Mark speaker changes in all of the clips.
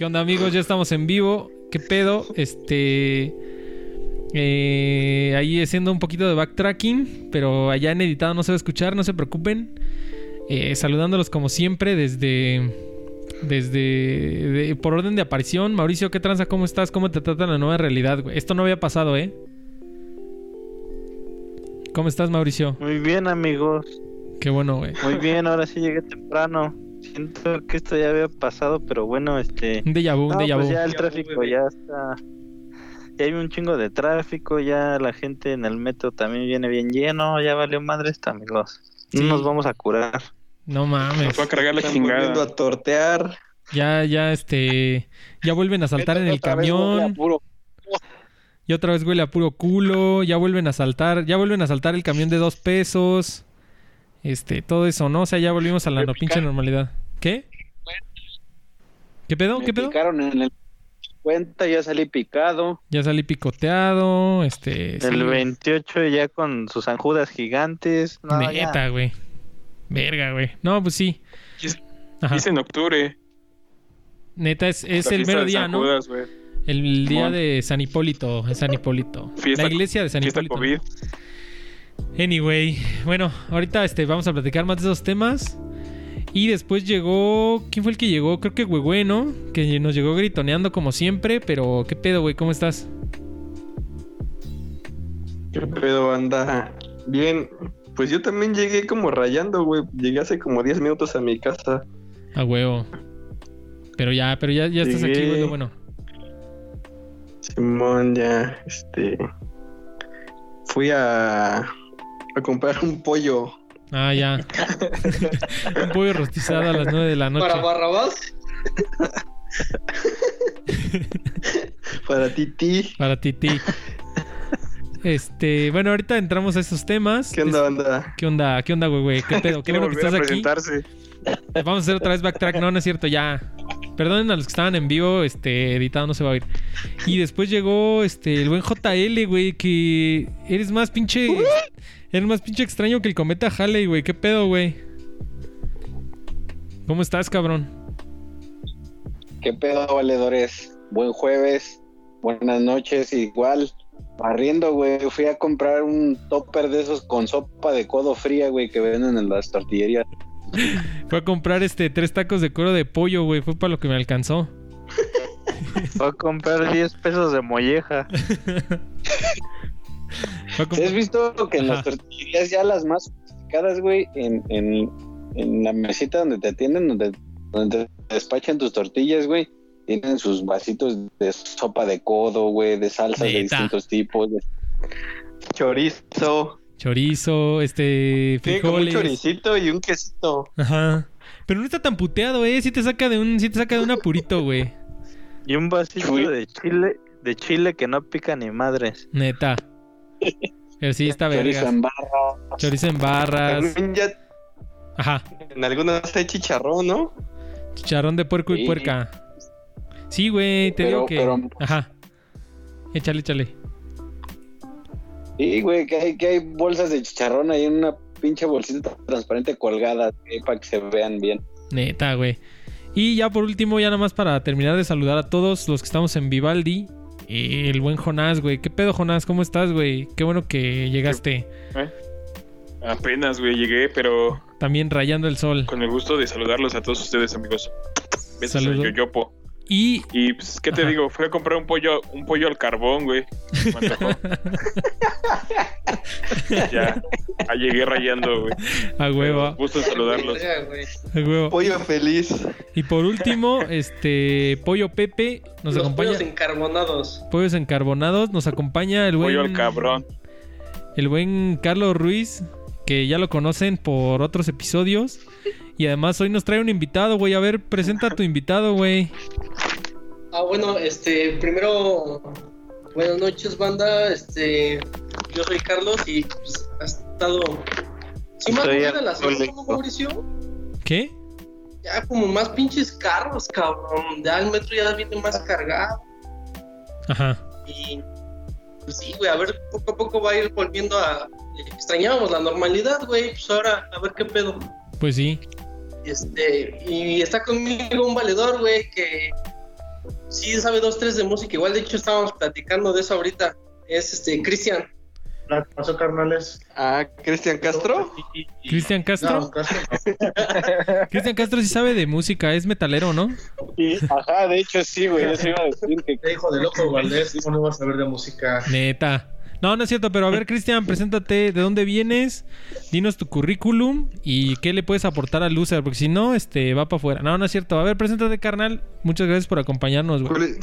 Speaker 1: ¿Qué onda amigos? Ya estamos en vivo. ¿Qué pedo? Este... eh, ahí haciendo un poquito de backtracking, pero allá en editado no se va a escuchar, no se preocupen. Eh, saludándolos como siempre desde... Desde... de- por orden de aparición. Mauricio, ¿qué tranza? ¿Cómo estás? ¿Cómo te trata la nueva realidad, güey? Esto no había pasado, ¿eh? ¿Cómo estás, Mauricio?
Speaker 2: Muy bien, amigos.
Speaker 1: Qué bueno, güey.
Speaker 2: Muy bien, ahora sí llegué temprano. Siento que esto ya había pasado, pero bueno, este.
Speaker 1: Un déjà vu, un
Speaker 2: No,
Speaker 1: déjà
Speaker 2: pues
Speaker 1: vu.
Speaker 2: ya el
Speaker 3: Déjà
Speaker 2: tráfico ya está. Ya hay un chingo de tráfico, ya la gente en el metro también viene bien lleno, ya valió madre esto, amigos. No
Speaker 1: Sí.
Speaker 2: nos vamos a curar.
Speaker 1: No mames.
Speaker 4: Nos va a cargar la
Speaker 3: Están
Speaker 4: chingada.
Speaker 3: a tortear.
Speaker 1: Ya, ya, este. Ya vuelven a saltar en el camión. Y otra vez huele a puro culo. Ya vuelven a saltar. Ya vuelven a saltar el camión de dos pesos. Este, todo eso, ¿no? O sea, ya volvimos a la no pinche normalidad. ¿Qué? ¿Qué pedo?
Speaker 3: Me
Speaker 1: ¿Qué pedo?
Speaker 3: picaron en el cuenta, ya salí picado.
Speaker 1: Ya salí picoteado. Este. sí.
Speaker 2: El 28 ya con sus anjudas gigantes. No.
Speaker 1: Neta, güey. Verga, güey. No, pues sí.
Speaker 4: Es- en octubre.
Speaker 1: Neta, es, es el mero día, ¿no?
Speaker 4: Judas.
Speaker 1: El día de San Hipólito. San Hipólito.
Speaker 4: Fiesta-
Speaker 1: la iglesia de San
Speaker 4: Fiesta
Speaker 1: Hipólito.
Speaker 4: COVID.
Speaker 1: Anyway, bueno, ahorita este, vamos a platicar más de esos temas. Y después llegó. ¿Quién fue el que llegó? Creo que Huehue, ¿no? Que nos llegó gritoneando como siempre. Pero, ¿qué pedo, güey? ¿Cómo estás?
Speaker 5: ¿Qué pedo, banda? Bien, pues yo también llegué como rayando, güey. Llegué hace como 10 minutos a mi casa.
Speaker 1: A huevo. Pero ya, pero ya, ya estás aquí, güey. Bueno,
Speaker 5: Simón, ya, este. Fui a. a comprar un pollo.
Speaker 1: ah, ya. Un pollo rostizado a las 9 de la noche.
Speaker 6: Para Barrabás,
Speaker 5: Para Titi.
Speaker 1: Para Titi. Este, bueno, ahorita entramos a esos temas.
Speaker 5: ¿Qué onda, banda?
Speaker 1: ¿Qué onda? ¿Qué onda, güey, güey? ¿Qué pedo? Qué bueno que estás
Speaker 4: a
Speaker 1: aquí. Vamos a hacer otra vez backtrack. No, no es cierto, ya. Perdonen a los que estaban en vivo, este, editado no se va a oír. Y después llegó este el buen JL, güey, que eres más pinche. Eres más pinche extraño que el cometa Halley, güey. ¿Qué pedo, güey? ¿Cómo estás, cabrón?
Speaker 3: ¿Qué pedo, valedores? Buen jueves, buenas noches, igual. Barriendo, güey. Fui a comprar un topper de esos con sopa de codo fría, güey, que venden en las tortillerías.
Speaker 1: Fue a comprar este tres tacos de cuero de pollo, güey. Fue para lo que me alcanzó.
Speaker 2: Voy a comprar 10 pesos de molleja.
Speaker 3: ¿Sí has visto que en las tortillerías ya las más sofisticadas, güey, en, en, en la mesita donde te atienden, donde, donde te despachan tus tortillas, güey, tienen sus vasitos de sopa de codo, güey, de salsas de distintos tipos. de-
Speaker 5: Chorizo.
Speaker 1: Chorizo, este.
Speaker 5: Tiene como un
Speaker 1: Frijoles.
Speaker 5: choricito y un quesito.
Speaker 1: Ajá. Pero no está tan puteado, eh. Sí te saca de un, sí te saca de un apurito, güey.
Speaker 2: Y un vasito de chile, de chile que no pica ni madres.
Speaker 1: Neta. Pero sí está
Speaker 3: Chorizo
Speaker 1: verga.
Speaker 3: en barra.
Speaker 1: Chorizo en barras.
Speaker 5: Ya
Speaker 1: Ajá.
Speaker 5: en algunas hay chicharrón, ¿no?
Speaker 1: Chicharrón de puerco y puerca. Sí, güey, te
Speaker 3: Pero-
Speaker 1: digo que.
Speaker 3: pero-
Speaker 1: Ajá. Échale, échale.
Speaker 3: Sí, güey, que hay, que hay bolsas de chicharrón ahí en una pinche bolsita transparente colgada güey, para que se vean bien.
Speaker 1: Neta, güey. Y ya por último, ya nada más para terminar de saludar a todos los que estamos en Vivaldi. Eh, El buen Jonás, güey. ¿Qué pedo, Jonás? ¿Cómo estás, güey? Qué bueno que llegaste.
Speaker 4: Apenas, güey, llegué, pero
Speaker 1: También rayando el sol.
Speaker 4: con el gusto de saludarlos a todos ustedes, amigos. Besos
Speaker 1: Saludo.
Speaker 4: a Yoyopo.
Speaker 1: Y
Speaker 4: Y, pues, ¿qué te
Speaker 1: Ajá.
Speaker 4: digo? Fui a comprar un pollo, un pollo al carbón, güey. Me antojó. ya, ah, llegué rayando, güey.
Speaker 1: a huevo,
Speaker 4: Gusto en saludarlos.
Speaker 1: a huevo.
Speaker 5: Pollo feliz.
Speaker 1: Y por último, este Pollo Pepe nos
Speaker 6: Los
Speaker 1: acompaña.
Speaker 6: pollos encarbonados.
Speaker 1: Pollos encarbonados, nos acompaña el buen
Speaker 4: Pollo al cabrón.
Speaker 1: el buen Carlos Ruiz, que ya lo conocen por otros episodios. Y además hoy nos trae un invitado, güey. A ver, presenta a tu invitado, güey.
Speaker 6: Ah, bueno, este, primero, buenas noches, banda. Este, yo soy Carlos y pues, ha estado. Sí, más de la
Speaker 2: alcohólico.
Speaker 6: zona, ¿no, Mauricio?
Speaker 1: ¿Qué?
Speaker 6: Ya como más pinches carros, cabrón. Ya el metro ya viene más cargado.
Speaker 1: Ajá.
Speaker 6: Y pues sí, güey, a ver, poco a poco va a ir volviendo a. Extrañábamos la normalidad, güey. Pues ahora, a ver qué pedo.
Speaker 1: Pues sí.
Speaker 6: Este, y está conmigo un valedor, güey, que sí sabe dos, tres de música. Igual, de hecho, estábamos platicando de eso ahorita. Es este Cristian.
Speaker 7: ¿Qué pasó, carnales?
Speaker 5: Ah, Cristian Castro.
Speaker 1: Cristian Castro.
Speaker 7: No, Castro no.
Speaker 1: Cristian Castro sí sabe de música, es metalero, ¿no?
Speaker 3: Sí, ajá, de hecho sí, güey. Eso iba a decir que
Speaker 7: Qué hijo de loco, Valdés. ¿Cómo no vas a ver de música?
Speaker 1: Neta. No, no es cierto, pero a ver, Cristian, preséntate de dónde vienes, dinos tu currículum y qué le puedes aportar al loser, porque si no, este, va para afuera. No, no es cierto. A ver, preséntate, carnal. Muchas gracias por acompañarnos,
Speaker 5: ¿Cuál
Speaker 1: güey.
Speaker 5: es,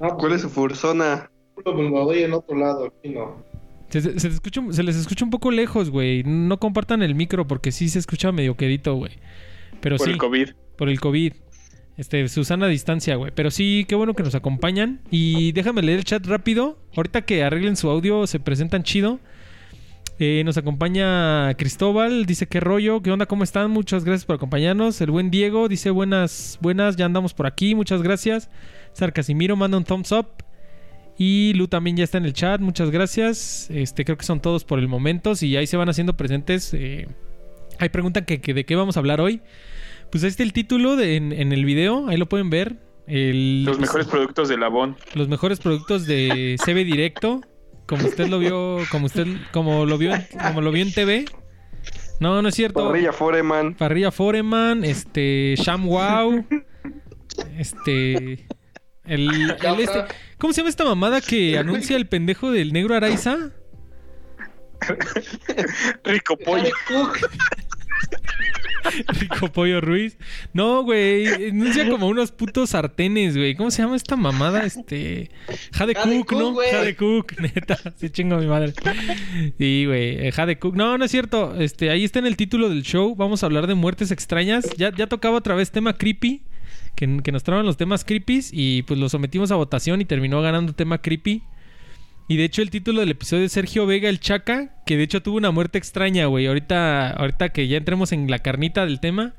Speaker 7: No,
Speaker 5: cuál es su fursona?
Speaker 7: pues me lo doy en otro lado, aquí no.
Speaker 1: Se, se- se te escucha un- se les escucha un poco lejos, güey. No compartan el micro porque sí se escucha medio quedito, güey. Pero
Speaker 4: Por
Speaker 1: sí,
Speaker 4: el COVID.
Speaker 1: por el COVID. Este, Susana a distancia, güey. Pero sí, qué bueno que nos acompañan. Y déjame leer el chat rápido. Ahorita que arreglen su audio, se presentan chido. Eh, nos acompaña Cristóbal, dice qué rollo, qué onda, cómo están, muchas gracias por acompañarnos. El buen Diego dice buenas, buenas, ya andamos por aquí, muchas gracias. Sar Casimiro manda un thumbs up. Y Lu también ya está en el chat, muchas gracias. Este, creo que son todos por el momento. Si ahí se van haciendo presentes, eh, que, que de qué vamos a hablar hoy. Pues ahí está el título de- en, en el video, ahí lo pueden ver. El-
Speaker 4: Los mejores productos de Labón.
Speaker 1: los mejores productos de CB Directo, como usted lo vio, como usted como lo vio, en- como lo vio en TV. No, no es cierto.
Speaker 5: Parrilla Foreman.
Speaker 1: Parrilla Foreman, este Sham Wow, este el, el este, ¿cómo se llama esta mamada que anuncia el pendejo del negro Araiza?
Speaker 4: Rico pollo.
Speaker 1: Rico Pollo Ruiz. No, güey, anuncia como unos putos sartenes, güey. ¿Cómo se llama esta mamada? Este Jade
Speaker 6: Jade
Speaker 1: Cook,
Speaker 6: Cook,
Speaker 1: ¿no?
Speaker 6: güey.
Speaker 1: Jade Cook, neta, sí chingo a mi madre. Sí, güey, eh, Jade Cook. No, no es cierto. Este, ahí está en el título del show. Vamos a hablar de muertes extrañas. Ya, ya tocaba otra vez tema creepy. Que, que nos traban los temas creepies y pues lo sometimos a votación y terminó ganando tema creepy. Y de hecho el título del episodio es Sergio Vega el Chaca, que de hecho tuvo una muerte extraña, güey. Ahorita, ahorita que ya entremos en la carnita del tema,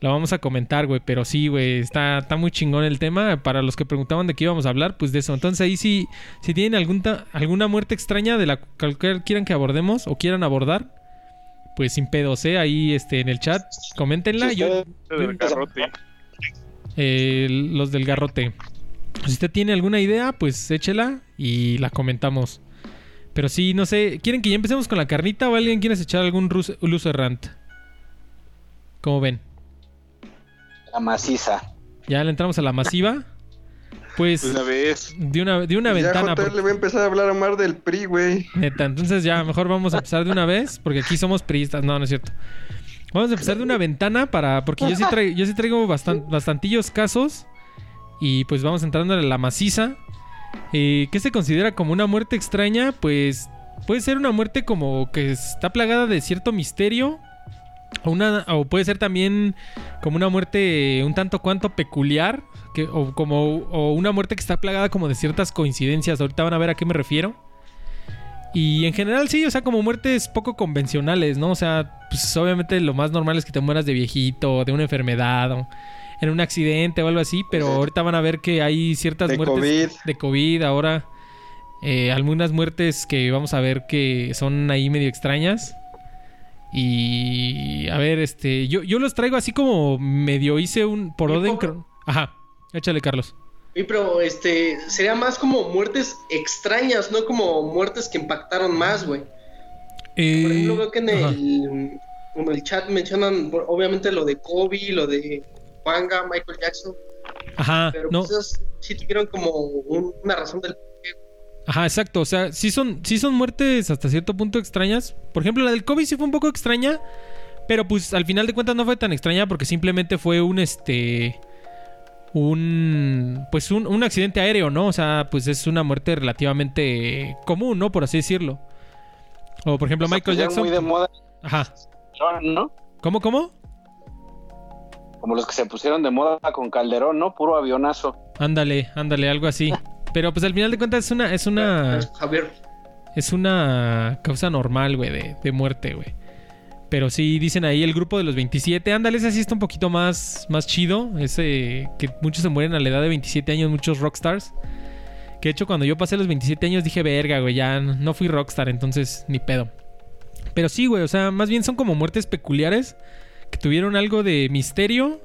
Speaker 1: la vamos a comentar, güey. Pero sí, güey, está, está muy chingón el tema. Para los que preguntaban de qué íbamos a hablar, pues de eso. Entonces ahí sí, si tienen algún alguna muerte extraña de la cual quieran que abordemos o quieran abordar, pues sin pedos, ¿eh? Ahí este, en el chat, coméntenla. Yo,
Speaker 4: garrote.
Speaker 1: eh, los del garrote. Si usted tiene alguna idea, pues échela y la comentamos. Pero sí, no sé, ¿quieren que ya empecemos con la carnita o alguien quiere echar algún luz errant? ¿Cómo ven?
Speaker 3: la maciza.
Speaker 1: ¿Ya le entramos a la masiva? Pues
Speaker 4: Una vez.
Speaker 1: de una, de una
Speaker 5: Ya
Speaker 1: ventana.
Speaker 5: JR
Speaker 1: por-
Speaker 5: le voy a empezar a hablar a Mar del PRI, güey.
Speaker 1: Neta, entonces ya mejor vamos a empezar de una vez, porque aquí somos priistas. No, no es cierto. Vamos a empezar de una ventana para. Porque yo sí traigo, yo sí traigo bastan- bastantillos casos. Y pues vamos entrando en la maciza. Eh, ¿Qué se considera como una muerte extraña? Pues puede ser una muerte como que está plagada de cierto misterio. O, una, o puede ser también como una muerte un tanto cuanto peculiar. Que, o como o una muerte que está plagada como de ciertas coincidencias. Ahorita van a ver a qué me refiero. Y en general sí, o sea, como muertes poco convencionales, ¿no? O sea, pues obviamente lo más normal es que te mueras de viejito, de una enfermedad, en un accidente o algo así, pero
Speaker 5: Sí.
Speaker 1: ahorita van a ver que hay ciertas
Speaker 5: De
Speaker 1: muertes
Speaker 5: COVID.
Speaker 1: de COVID ahora. eh, algunas muertes que vamos a ver que son ahí medio extrañas. Y a ver, este, yo, yo los traigo así como medio hice un por
Speaker 6: ¿Y
Speaker 1: orden. cron- Ajá, échale, Carlos.
Speaker 6: Sí, pero este sería más como muertes extrañas, no como muertes que impactaron más, güey.
Speaker 1: Eh,
Speaker 6: Por ejemplo, veo que en el, en el chat mencionan obviamente lo de Kobe, lo de Wanga, Michael Jackson,
Speaker 1: Ajá,
Speaker 6: pero
Speaker 1: no.
Speaker 6: pues sí tuvieron como un- una razón del
Speaker 1: Ajá, exacto. O sea, sí son, sí son muertes hasta cierto punto extrañas. Por ejemplo, la del COVID sí fue un poco extraña. Pero pues al final de cuentas no fue tan extraña porque simplemente fue un este. Un. Pues un, un accidente aéreo, ¿no? O sea, pues es una muerte relativamente común, ¿no? Por así decirlo. O por ejemplo,
Speaker 3: Se
Speaker 1: Michael Jackson.
Speaker 3: muy de moda,
Speaker 1: Ajá.
Speaker 3: ¿no?
Speaker 1: ¿Cómo, cómo?
Speaker 3: Como los que se pusieron de moda con Calderón, ¿no? Puro avionazo.
Speaker 1: Ándale, ándale, algo así. Pero pues al final de cuentas es una. Es una.
Speaker 6: Javier.
Speaker 1: Es una causa normal, güey, de, de muerte, güey. Pero sí, dicen ahí el grupo de los 27. Ándale, ese sí está un poquito más, más chido. Ese que muchos se mueren a la edad de 27 años, muchos rockstars. Que de hecho, cuando yo pasé los 27 años dije, verga, güey, ya no fui rockstar, entonces ni pedo. Pero sí, güey, o sea, más bien son como muertes peculiares tuvieron algo de misterio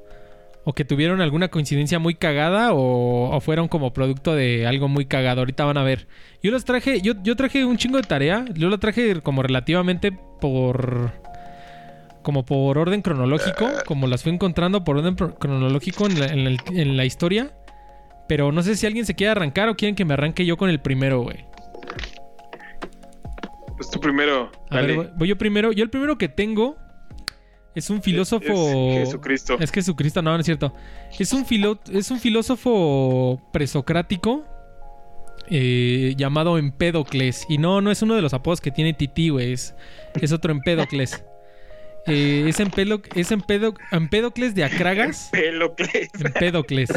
Speaker 1: o que tuvieron alguna coincidencia muy cagada o, o fueron como producto de algo muy cagado. Ahorita van a ver. Yo los traje, yo, yo traje un chingo de tarea. Yo lo traje como relativamente por... Como por orden cronológico, como las fui encontrando por orden cronológico en la, en el- en la historia. Pero no sé si alguien se quiere arrancar o quieren que me arranque yo con el primero, güey.
Speaker 4: Pues tú primero.
Speaker 1: A
Speaker 4: dale.
Speaker 1: ver, voy yo primero. Yo el primero que tengo es un filósofo.
Speaker 4: Es Jesucristo.
Speaker 1: Es Jesucristo, no, no es cierto. Es un, filo- es un filósofo presocrático eh, llamado Empédocles. Y no, no es uno de los apodos que tiene Titi, güey. Es, es otro Empédocles. Eh, es es Empédo- Empédocles de Acragas. Empédocles.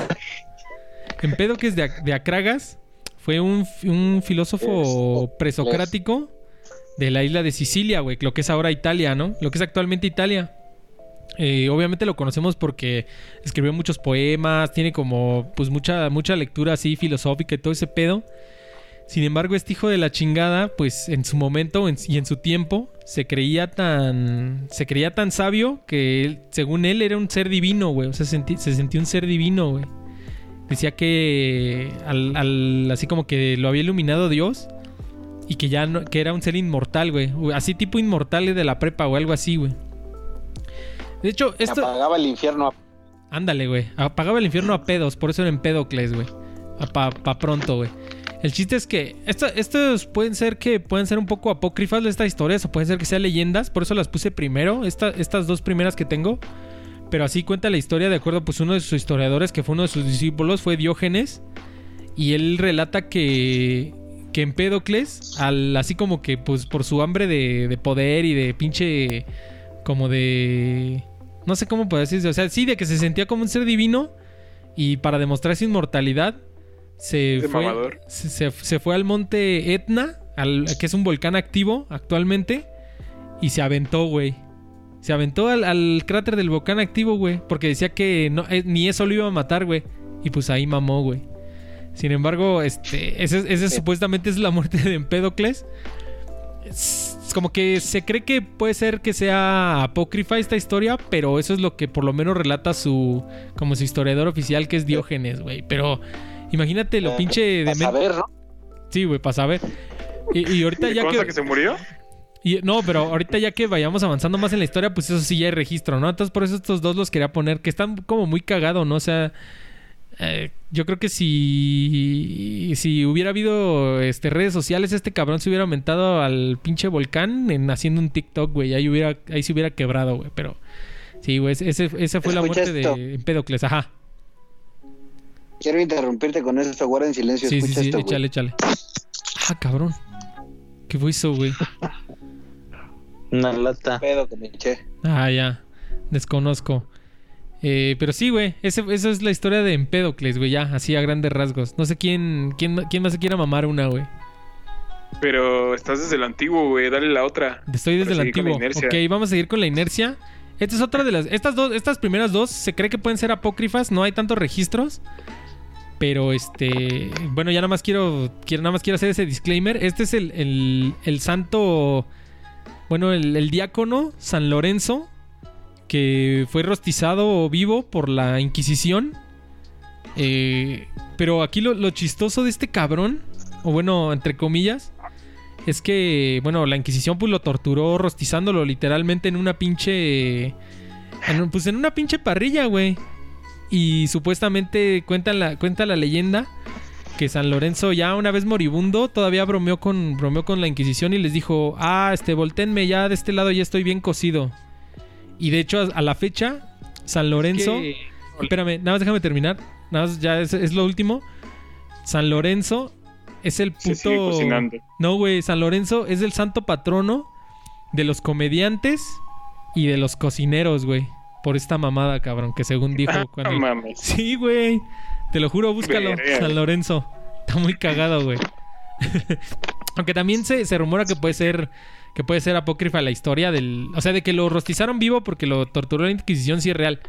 Speaker 1: Empédocles de, Ac- de Acragas fue un, un filósofo presocrático de la isla de Sicilia, güey. Lo que es ahora Italia, ¿no? Lo que es actualmente Italia. Eh, obviamente lo conocemos porque escribió muchos poemas, tiene como pues mucha, mucha lectura así filosófica y todo ese pedo. Sin embargo, este hijo de la chingada, pues en su momento en- y en su tiempo, se creía tan. Se creía tan sabio que según él era un ser divino, güey. O sea, se sentía un ser divino, güey. Decía que al, al- así como que lo había iluminado Dios y que ya no, que era un ser inmortal, güey. Así tipo inmortal de la prepa o algo así, güey. De hecho, esto.
Speaker 3: Apagaba el infierno.
Speaker 1: Ándale, güey. Apagaba el infierno a pedos, por eso era Empédocles, güey. A Pa, pa pronto, güey. El chiste es que esto- estos pueden ser que pueden ser un poco apócrifas de estas historias o pueden ser que sean leyendas, por eso las puse primero, esta- estas dos primeras que tengo. Pero así cuenta la historia de acuerdo pues uno de sus historiadores que fue uno de sus discípulos fue Diógenes y él relata que que Empédocles al así como que pues por su hambre de, de poder y de pinche como de no sé cómo puedo decirse, o sea, sí de que se sentía como un ser divino y para demostrar su inmortalidad se
Speaker 4: De
Speaker 1: fue se, se- se fue al monte Etna, al, que es un volcán activo actualmente y se aventó, güey. Se aventó al, al cráter del volcán activo, güey. Porque decía que no, eh, ni eso lo iba a matar, güey. Y pues ahí mamó, güey. Sin embargo, este, ese, ese supuestamente es la muerte de Empédocles. Es, es como que se cree que puede ser que sea apócrifa esta historia, pero eso es lo que por lo menos relata su, como su historiador oficial, que es Diógenes, güey. Pero imagínate lo
Speaker 3: Eh,
Speaker 1: pinche de
Speaker 3: A saber, ¿no?
Speaker 1: Sí, güey, para saber. Y, y ahorita
Speaker 4: ¿Te
Speaker 1: ya que...
Speaker 4: que se murió?
Speaker 1: Y, no, pero ahorita ya que vayamos avanzando más en la historia, pues eso sí ya hay registro, ¿no? Entonces por eso estos dos los quería poner, que están como muy cagados, ¿no? O sea, eh, yo creo que si, si hubiera habido este, redes sociales, este cabrón se hubiera aumentado al pinche volcán en haciendo un TikTok, güey. Ahí, hubiera, ahí se hubiera quebrado, güey. Pero sí, güey, ese, esa fue la muerte
Speaker 3: esto.
Speaker 1: de Empédocles, ajá.
Speaker 3: Quiero interrumpirte con esto, guarda en silencio.
Speaker 1: Sí, sí,
Speaker 3: escucha
Speaker 1: sí,
Speaker 3: esto,
Speaker 1: échale, échale. Ah, cabrón. ¿Qué fue eso, güey?
Speaker 2: Una lata.
Speaker 3: Pedo que me eché.
Speaker 1: Ah, ya. Desconozco. Eh, pero sí, güey. Esa es la historia de Empédocles, güey. Ya, así a grandes rasgos. No sé quién, quién, quién más se quiera mamar una, güey.
Speaker 4: Pero estás desde el antiguo, güey. Dale la otra.
Speaker 1: Estoy desde el antiguo. Ok, vamos a seguir con la inercia. Esta es otra de las. Estas dos, estas primeras dos se cree que pueden ser apócrifas. No hay tantos registros. Pero este. Bueno, ya nada más quiero. quiero nada más quiero hacer ese disclaimer. Este es el, el, el santo. Bueno, el, el diácono San Lorenzo. Que fue rostizado vivo por la Inquisición. Eh, pero aquí lo, chistoso de este cabrón. O bueno, entre comillas es que, bueno, la Inquisición pues lo torturó rostizándolo literalmente en una pinche... pues en una pinche parrilla, güey. Y supuestamente cuenta la, cuenta la leyenda que San Lorenzo ya una vez moribundo todavía bromeó con, bromeó con la Inquisición y les dijo, ah, este, voltenme ya de este lado ya estoy bien cocido. Y de hecho a, la fecha, San Lorenzo...
Speaker 4: Que-
Speaker 1: Espérame, nada más déjame terminar. Nada más ya es, es lo último. San Lorenzo es el puto. No, güey, San Lorenzo es el santo patrono de los comediantes y de los cocineros, güey. Por esta mamada, cabrón, que según dijo cuando.
Speaker 4: No mames.
Speaker 1: Sí, güey. Te lo juro, búscalo.
Speaker 4: Verga.
Speaker 1: San Lorenzo. Está muy cagado, güey. Aunque también se, se rumora que puede ser. Que puede ser apócrifa la historia del. O sea, de que lo rostizaron vivo porque lo torturó la Inquisición, sí es real.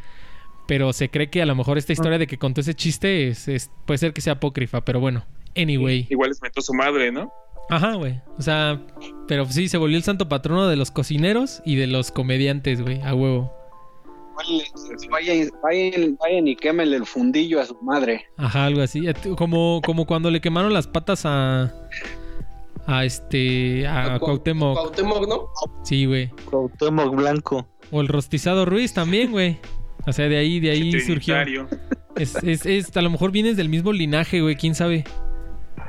Speaker 1: Pero se cree que a lo mejor esta historia de que contó ese chiste es- es- puede ser que sea apócrifa, pero bueno. Anyway.
Speaker 4: Igual les metió su madre, ¿no?
Speaker 1: Ajá, güey. O sea, pero sí, se volvió el santo patrono de los cocineros y de los comediantes, güey. A huevo.
Speaker 3: Vayan, vayan, vayan y quémenle el fundillo a su madre.
Speaker 1: Ajá, algo así. Como, como cuando le quemaron las patas a. A este. A
Speaker 6: Cuau-
Speaker 1: Cuauhtémoc.
Speaker 6: Cuauhtémoc, ¿no?
Speaker 1: Sí, güey.
Speaker 2: Cuauhtémoc Blanco.
Speaker 1: O el rostizado Ruiz también, güey. O sea, de ahí, de ahí surgió. Es, es, es- a lo mejor vienes del mismo linaje, güey, quién sabe.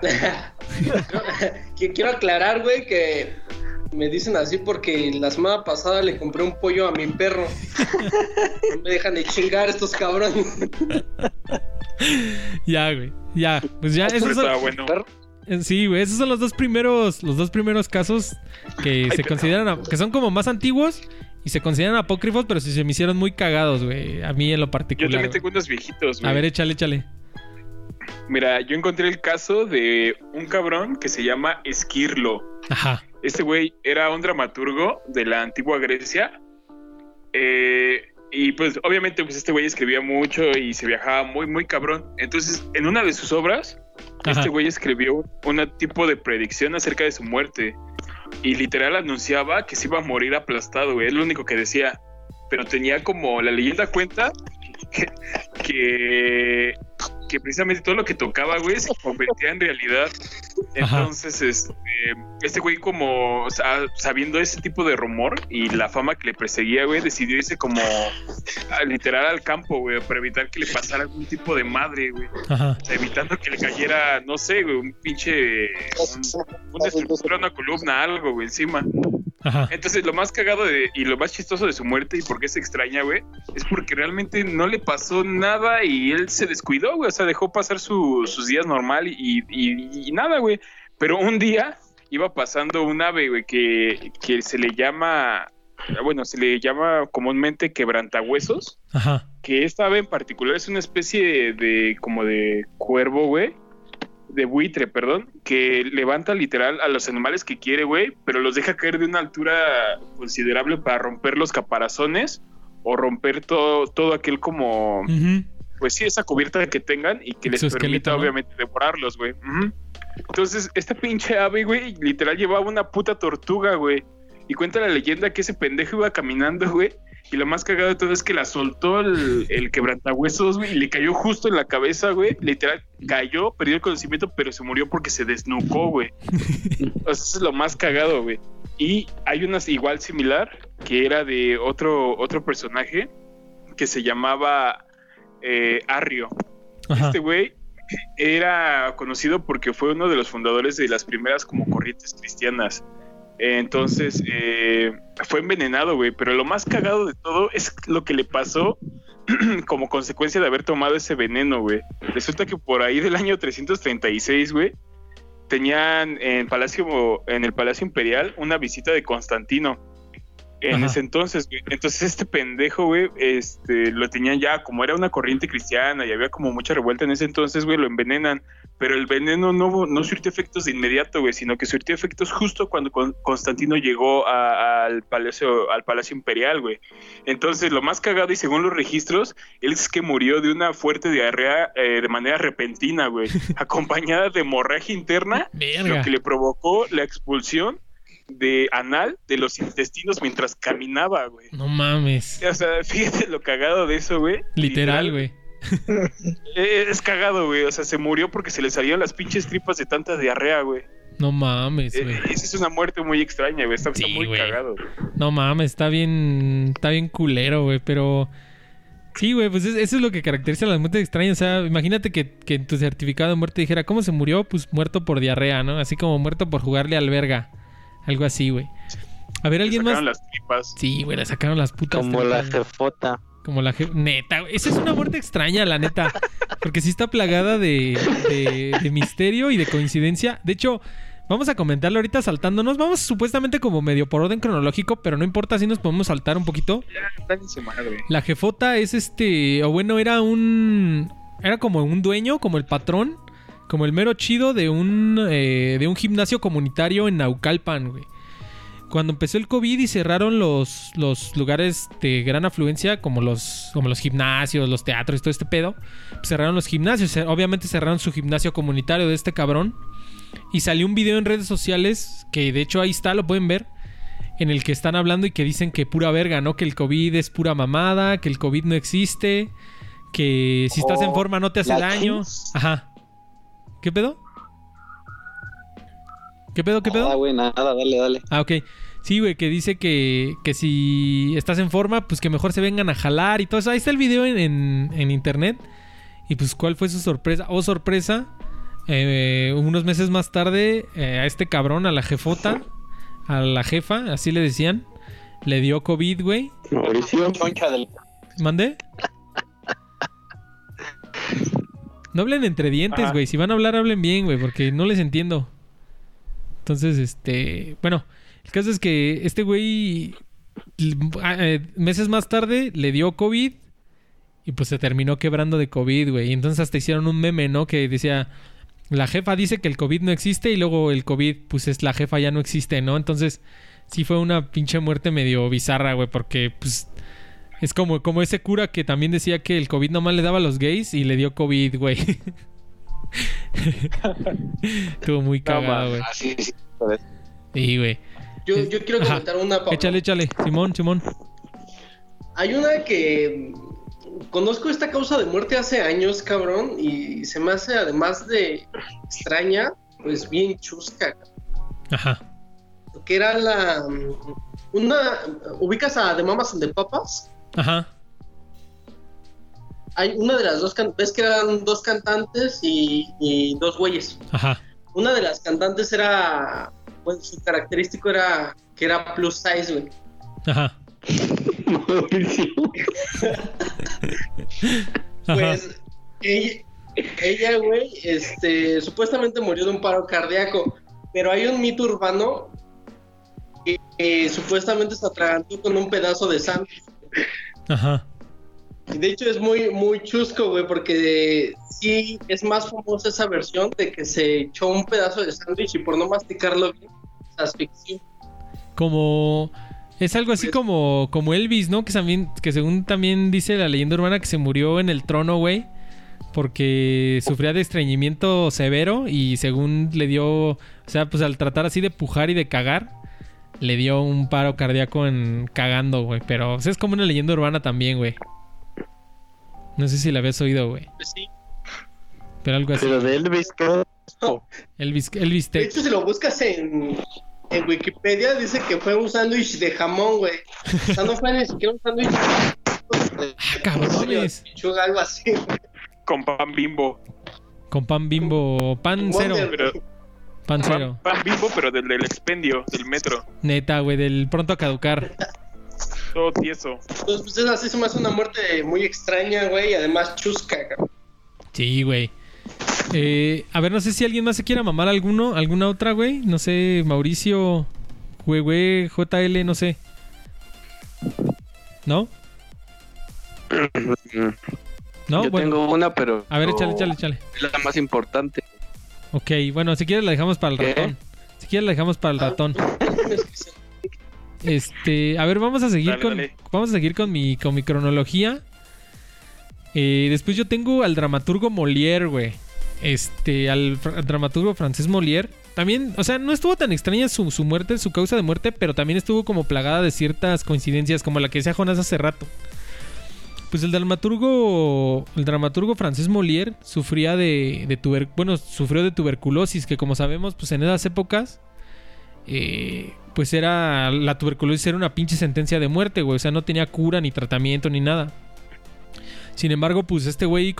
Speaker 6: Que quiero aclarar, güey, que me dicen así porque la semana pasada le compré un pollo a mi perro. No me dejan de chingar estos cabrones.
Speaker 1: Ya, güey. Ya. Pues ya,
Speaker 4: Pero
Speaker 1: son,
Speaker 4: bueno.
Speaker 1: Sí, güey, esos son los dos primeros, los dos primeros casos que se consideran, a- que son como más antiguos y se consideran apócrifos, pero sí se me hicieron muy cagados, güey. A mí en lo
Speaker 4: Yo
Speaker 1: particular.
Speaker 4: también
Speaker 1: güey.
Speaker 4: tengo unos viejitos, güey.
Speaker 1: A ver, échale, échale.
Speaker 4: Mira, yo encontré el caso de un cabrón que se llama Esquirlo.
Speaker 1: Ajá.
Speaker 4: Este güey era un dramaturgo de la antigua Grecia. Eh, y pues obviamente pues este güey escribía mucho y se viajaba muy, muy cabrón. Entonces, en una de sus obras,
Speaker 1: Ajá.
Speaker 4: este güey escribió un tipo de predicción acerca de su muerte. Y literal anunciaba que se iba a morir aplastado, güey. Es lo único que decía. Pero tenía como la leyenda cuenta que, que, que precisamente todo lo que tocaba, güey, se convertía en realidad.
Speaker 1: Ajá.
Speaker 4: Entonces, este, este güey como sa- sabiendo ese tipo de rumor y la fama que le perseguía, güey, decidió irse como a- literal al campo, güey, para evitar que le pasara algún tipo de madre, güey.
Speaker 1: Ajá.
Speaker 4: O sea, evitando que le cayera, no sé, güey, un pinche. Un, una estructura, una columna, algo, güey, encima.
Speaker 1: Ajá.
Speaker 4: Entonces, lo más cagado de, y lo más chistoso de su muerte y por qué se extraña, güey, es porque realmente no le pasó nada y él se descuidó, güey. O sea, dejó pasar su- sus días normal y, y- y nada, güey. Pero un día iba pasando un ave, güey, que, que se le llama. Bueno, se le llama comúnmente quebrantahuesos
Speaker 1: Ajá.
Speaker 4: que esta ave en particular es una especie de como de cuervo, güey, de buitre, perdón, que levanta literal a los animales que quiere, güey, pero los deja caer de una altura considerable para romper los caparazones o romper todo, todo aquel como, pues sí, esa cubierta que tengan y que les permita
Speaker 1: ¿no?
Speaker 4: obviamente devorarlos, güey. Entonces, esta pinche ave, güey, literal llevaba una puta tortuga, güey. Y cuenta la leyenda que ese pendejo iba caminando, güey. Y lo más cagado de todo es que la soltó el, el quebrantahuesos, güey, y le cayó justo en la cabeza, güey. Literal, cayó, perdió el conocimiento, pero se murió porque se desnucó, güey. O sea, eso es lo más cagado, güey. Y hay una igual similar, que era de otro, otro personaje, que se llamaba eh, Arrio.
Speaker 1: Ajá.
Speaker 4: Este güey era conocido porque fue uno de los fundadores de las primeras como corrientes cristianas. Entonces, eh, fue envenenado, güey. Pero lo más cagado de todo es lo que le pasó como consecuencia de haber tomado ese veneno, güey. Resulta que por ahí del año 336, güey, tenían en, Palacio, en el Palacio Imperial una visita de Constantino. En
Speaker 1: Ajá.
Speaker 4: ese entonces, güey. Entonces este pendejo, güey, este, lo tenían ya, como era una corriente cristiana y había como mucha revuelta en ese entonces, güey, lo envenenan. Pero el veneno no, no surtió efectos de inmediato, güey, sino que surtió efectos justo cuando Con- Constantino llegó a- al palacio, al palacio imperial, güey. Entonces, lo más cagado, y según los registros, él es que murió de una fuerte diarrea eh, de manera repentina, güey, acompañada de hemorragia interna
Speaker 1: Verga.
Speaker 4: lo que le provocó la expulsión de anal de los intestinos mientras caminaba, güey.
Speaker 1: No mames.
Speaker 4: O sea, fíjate lo cagado de eso, güey.
Speaker 1: Literal, güey.
Speaker 4: Eh, Es cagado, güey. O sea, se murió porque se le salieron las pinches tripas de tanta diarrea, güey.
Speaker 1: No mames,
Speaker 4: Eh,
Speaker 1: güey.
Speaker 4: Esa es una muerte muy extraña, güey. Está, muy cagado. güey.
Speaker 1: No mames, está bien. Está bien culero, güey. Pero. Sí, güey, pues es- eso es lo que caracteriza a las muertes extrañas. O sea, imagínate que, que en tu certificado de muerte dijera, ¿cómo se murió? Pues muerto por diarrea, ¿no? Así como muerto por jugarle al verga. Algo así, güey. A ver, ¿alguien más?
Speaker 4: sacaron las tripas.
Speaker 1: Sí, güey, le sacaron las putas.
Speaker 2: Como la
Speaker 1: güey.
Speaker 2: jefota.
Speaker 1: Como la je- Neta, güey. Esa es una muerte extraña, la neta. Porque sí está plagada de, de, de misterio y de coincidencia. De hecho, vamos a comentarlo ahorita saltándonos. Vamos supuestamente como medio por orden cronológico, pero no importa si nos podemos saltar un poquito.
Speaker 4: Ya, están en su madre.
Speaker 1: La jefota es este. O bueno, era un. Era como un dueño, como el patrón. Como el mero chido de un. eh, de un gimnasio comunitario en Naucalpan, güey. Cuando empezó el COVID y cerraron los, los lugares de gran afluencia, como los, como los gimnasios, los teatros y todo este pedo, pues cerraron los gimnasios. Ce- Obviamente cerraron su gimnasio comunitario de este cabrón. Y salió un video en redes sociales, que de hecho ahí está, lo pueden ver, en el que están hablando y que dicen que pura verga, ¿no? Que el COVID es pura mamada, que el COVID no existe, que si estás en
Speaker 3: Oh,
Speaker 1: forma no te hace daño. Ajá. ¿Qué pedo? ¿Qué pedo? ¿Qué pedo?
Speaker 3: Nada, güey, nada, dale, dale.
Speaker 1: Ah, ok. Sí, güey, que dice que, que si estás en forma, pues que mejor se vengan a jalar y todo eso. Ahí está el video en, en- en internet. Y pues, ¿cuál fue su sorpresa? Oh, sorpresa. Eh, unos meses más tarde, eh, a este cabrón, a la jefota, a la jefa, así le decían, le dio COVID, güey.
Speaker 5: Mauricio.
Speaker 1: ¿Mandé? No hablen entre dientes, güey. Si van a hablar, hablen bien, güey, porque no les entiendo. Entonces, este. Bueno, el caso es que este güey. ah, eh, Meses más tarde le dio COVID. Y pues se terminó quebrando de COVID, güey. Y entonces hasta hicieron un meme, ¿no? Que decía. La jefa dice que el COVID no existe. Y luego el COVID, pues es la jefa ya no existe, ¿no? Entonces. Sí fue una pinche muerte medio bizarra, güey. Porque, pues. Es como, como ese cura que también decía que el COVID nomás le daba a los gays y le dio COVID, güey. Estuvo muy cagado, güey.
Speaker 3: Ah, sí, sí.
Speaker 1: güey.
Speaker 6: Yo, quiero
Speaker 1: Ajá.
Speaker 6: comentar una. Pablo.
Speaker 1: Échale, échale. Simón, Simón.
Speaker 6: Hay una que conozco esta causa de muerte hace años, cabrón, y se me hace además de extraña, pues bien chusca.
Speaker 1: Ajá.
Speaker 6: Que era la una ubicas a The Mamas and the Papas.
Speaker 1: Ajá.
Speaker 6: Hay una de las dos ves que eran dos cantantes y, y dos güeyes.
Speaker 1: Ajá.
Speaker 6: Una de las cantantes era pues su característico era que era plus size, güey.
Speaker 1: Ajá.
Speaker 6: Pues ella, ella, güey, este, supuestamente murió de un paro cardíaco, pero hay un mito urbano que, que supuestamente se atragantó con un pedazo de sándwich.
Speaker 1: Ajá.
Speaker 6: Y de hecho es muy, muy chusco, güey, porque sí es más famosa esa versión de que se echó un pedazo de sándwich y por no masticarlo bien, se asfixió.
Speaker 1: Como. Es algo así
Speaker 6: Pues-
Speaker 1: como, como Elvis, ¿no? Que también, que según también dice la leyenda urbana que se murió en el trono, güey. Porque sufría de estreñimiento severo y según le dio, o sea, pues al tratar así de pujar y de cagar, le dio un paro cardíaco en cagando, güey. Pero o sea, es como una leyenda urbana también, güey. No sé si la habías oído, güey.
Speaker 6: Pues sí.
Speaker 1: Pero algo así.
Speaker 2: Pero de Elvis, ¿qué?
Speaker 1: Elvis, Elvis
Speaker 6: De hecho, si lo buscas en, en Wikipedia, dice que fue un sándwich de jamón, güey. O sea, no fue ni siquiera un sándwich de
Speaker 1: Ah, cabrones.
Speaker 6: algo así. güey.
Speaker 4: Con pan bimbo.
Speaker 1: Con pan bimbo. Pan cero.
Speaker 6: Wonder,
Speaker 4: Pero-
Speaker 1: Pan cero.
Speaker 4: Pan, pan bimbo, pero del, del expendio, del metro.
Speaker 1: Neta, güey, del pronto a caducar.
Speaker 4: Todo tieso.
Speaker 6: Entonces, pues es así, se me hace una muerte muy extraña, güey, y además chusca, cabrón.
Speaker 1: Sí, güey. Eh, a ver, no sé si alguien más se quiera mamar alguno, alguna otra, güey. No sé, Mauricio, güey, güey, JL, no sé. ¿No? ¿No?
Speaker 5: Yo
Speaker 1: bueno.
Speaker 5: tengo una, pero.
Speaker 1: A ver, échale, échale, échale.
Speaker 5: Es la más importante.
Speaker 1: Ok, bueno, si quieres la dejamos para el
Speaker 5: ¿Qué?
Speaker 1: ratón. Si quieres la dejamos para el ratón.
Speaker 6: Que se-
Speaker 1: Este, a ver, vamos a seguir
Speaker 4: Dale,
Speaker 1: con
Speaker 4: dale.
Speaker 1: vamos a seguir con mi con mi cronología. Eh, después yo tengo al dramaturgo Molière, güey. Este, al dramaturgo francés Molière. También, o sea, no estuvo tan extraña su, su muerte, su causa de muerte, pero también estuvo como plagada de ciertas coincidencias, como la que decía Jonas hace rato. Pues el dramaturgo, el dramaturgo francés Molière sufría de, bueno, sufrió de tuberculosis, que como sabemos, pues en esas épocas, eh, pues era, la tuberculosis era una pinche sentencia de muerte, güey, o sea, no tenía cura ni tratamiento ni nada. Sin embargo, pues este güey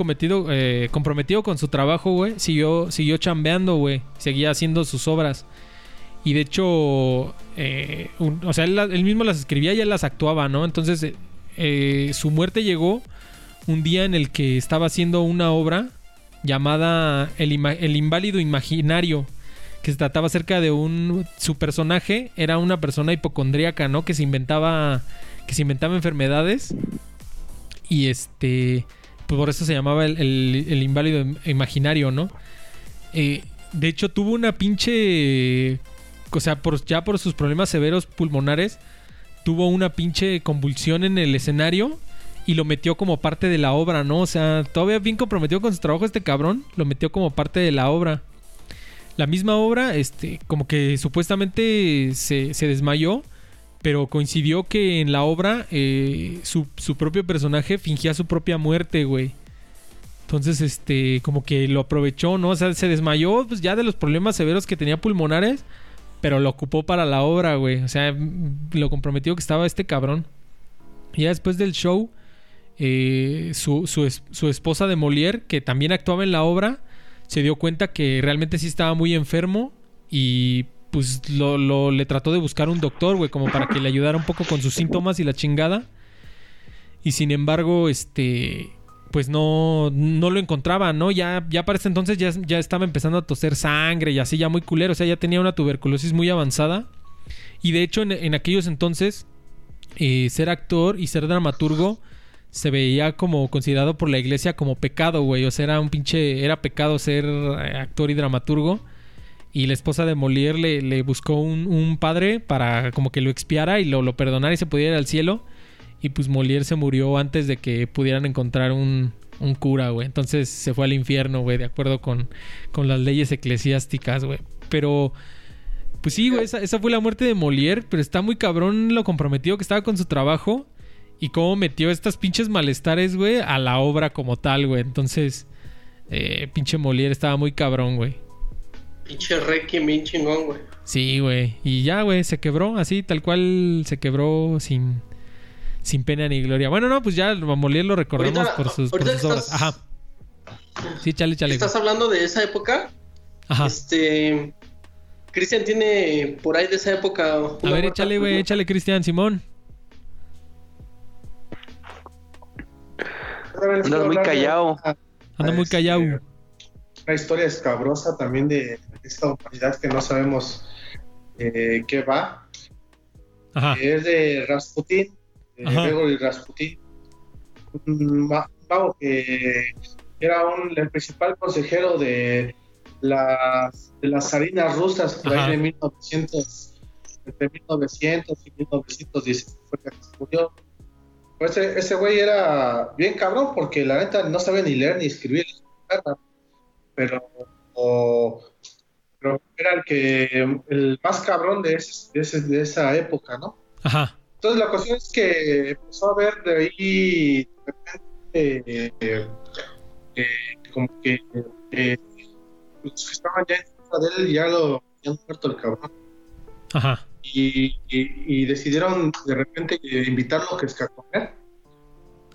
Speaker 1: eh, comprometido con su trabajo, güey, siguió, siguió chambeando, güey, seguía haciendo sus obras. Y de hecho, eh, o sea, él, él mismo las escribía y él las actuaba, ¿no? Entonces, eh, su muerte llegó un día en el que estaba haciendo una obra llamada El, El Inválido Imaginario, que se trataba acerca de un... Su personaje era una persona hipocondríaca, ¿no? Que se inventaba, que se inventaba enfermedades y este... Pues por eso se llamaba el, el- Inválido Im- Imaginario, ¿no? Eh, de hecho, tuvo una pinche... O sea, ya por sus problemas severos pulmonares, tuvo una pinche convulsión en el escenario y lo metió como parte de la obra, ¿no? O sea, todavía bien comprometido con su trabajo este cabrón, lo metió como parte de la obra. La misma obra, este, como que supuestamente se, se desmayó Pero coincidió que en la obra eh, su, su propio personaje fingía su propia muerte, güey. Entonces, este, como que lo aprovechó, ¿no? O sea, se desmayó pues, ya de los problemas severos que tenía pulmonares, pero lo ocupó para la obra, güey. O sea, lo comprometido que estaba este cabrón. Y ya después del show, eh, su, su su esposa de Molière, que también actuaba en la obra, se dio cuenta que realmente sí estaba muy enfermo y pues lo, lo- le trató de buscar un doctor, güey, como para que le ayudara un poco con sus síntomas y la chingada. Y sin embargo, este, pues no, no lo encontraba, ¿no? Ya, ya para ese entonces ya, ya estaba empezando a toser sangre y así ya muy culero, o sea, ya tenía una tuberculosis muy avanzada. Y de hecho en, aquellos entonces, eh, ser actor y ser dramaturgo se veía como considerado por la iglesia como pecado, güey. O sea, era un pinche, era pecado ser eh, actor y dramaturgo. Y la esposa de Molière le, buscó un, un padre para como que lo expiara y lo, lo perdonara y se pudiera ir al cielo. Y pues Molière se murió antes de que pudieran encontrar un, un cura, güey. Entonces se fue al infierno, güey, de acuerdo con, con las leyes eclesiásticas, güey. Pero, pues sí, güey, esa, esa fue la muerte de Molière, pero está muy cabrón lo comprometido que estaba con su trabajo y cómo metió estas pinches malestares, güey, a la obra como tal, güey. Entonces, eh, pinche Molière estaba muy cabrón, güey.
Speaker 6: Pinche Requiem bien chingón, güey.
Speaker 1: Sí, güey. Y ya, güey, se quebró así, tal cual se quebró sin, sin pena ni gloria. Bueno, no, pues ya a Molière lo recordamos
Speaker 6: Ahorita-
Speaker 1: por sus, por sus
Speaker 6: que
Speaker 1: obras.
Speaker 6: estás-
Speaker 1: Ajá. Sí, chale, chale.
Speaker 6: ¿Estás hablando de esa época?
Speaker 1: Ajá.
Speaker 6: Este. Cristian tiene por ahí de esa época.
Speaker 1: A ver, échale, güey,
Speaker 6: muy-
Speaker 1: échale, Cristian, Simón.
Speaker 2: Andas muy callado.
Speaker 1: Anda muy
Speaker 7: Este,
Speaker 1: callado.
Speaker 7: Una historia escabrosa también de esta humanidad que no sabemos eh, qué va.
Speaker 1: Ajá.
Speaker 7: Es de Rasputin. Gregory Rasputin. Un ma- mago que era un, el principal consejero de las, de las zarinas rusas por
Speaker 1: Ajá.
Speaker 7: ahí de 1900, entre 1900 y 1910 fue que se murió. Pues ese, ese güey era bien cabrón porque la neta no sabía ni leer ni escribir. Pero, o- pero era el que el más cabrón de, ese- de, ese- de esa época, ¿no?
Speaker 1: Ajá.
Speaker 7: Entonces la cuestión es que empezó a ver de ahí de repente eh, eh, como que eh, los que estaban ya en contra de él ya lo habían muerto el cabrón
Speaker 1: Ajá.
Speaker 7: y, y- y decidieron de repente eh, invitarlo que es a comer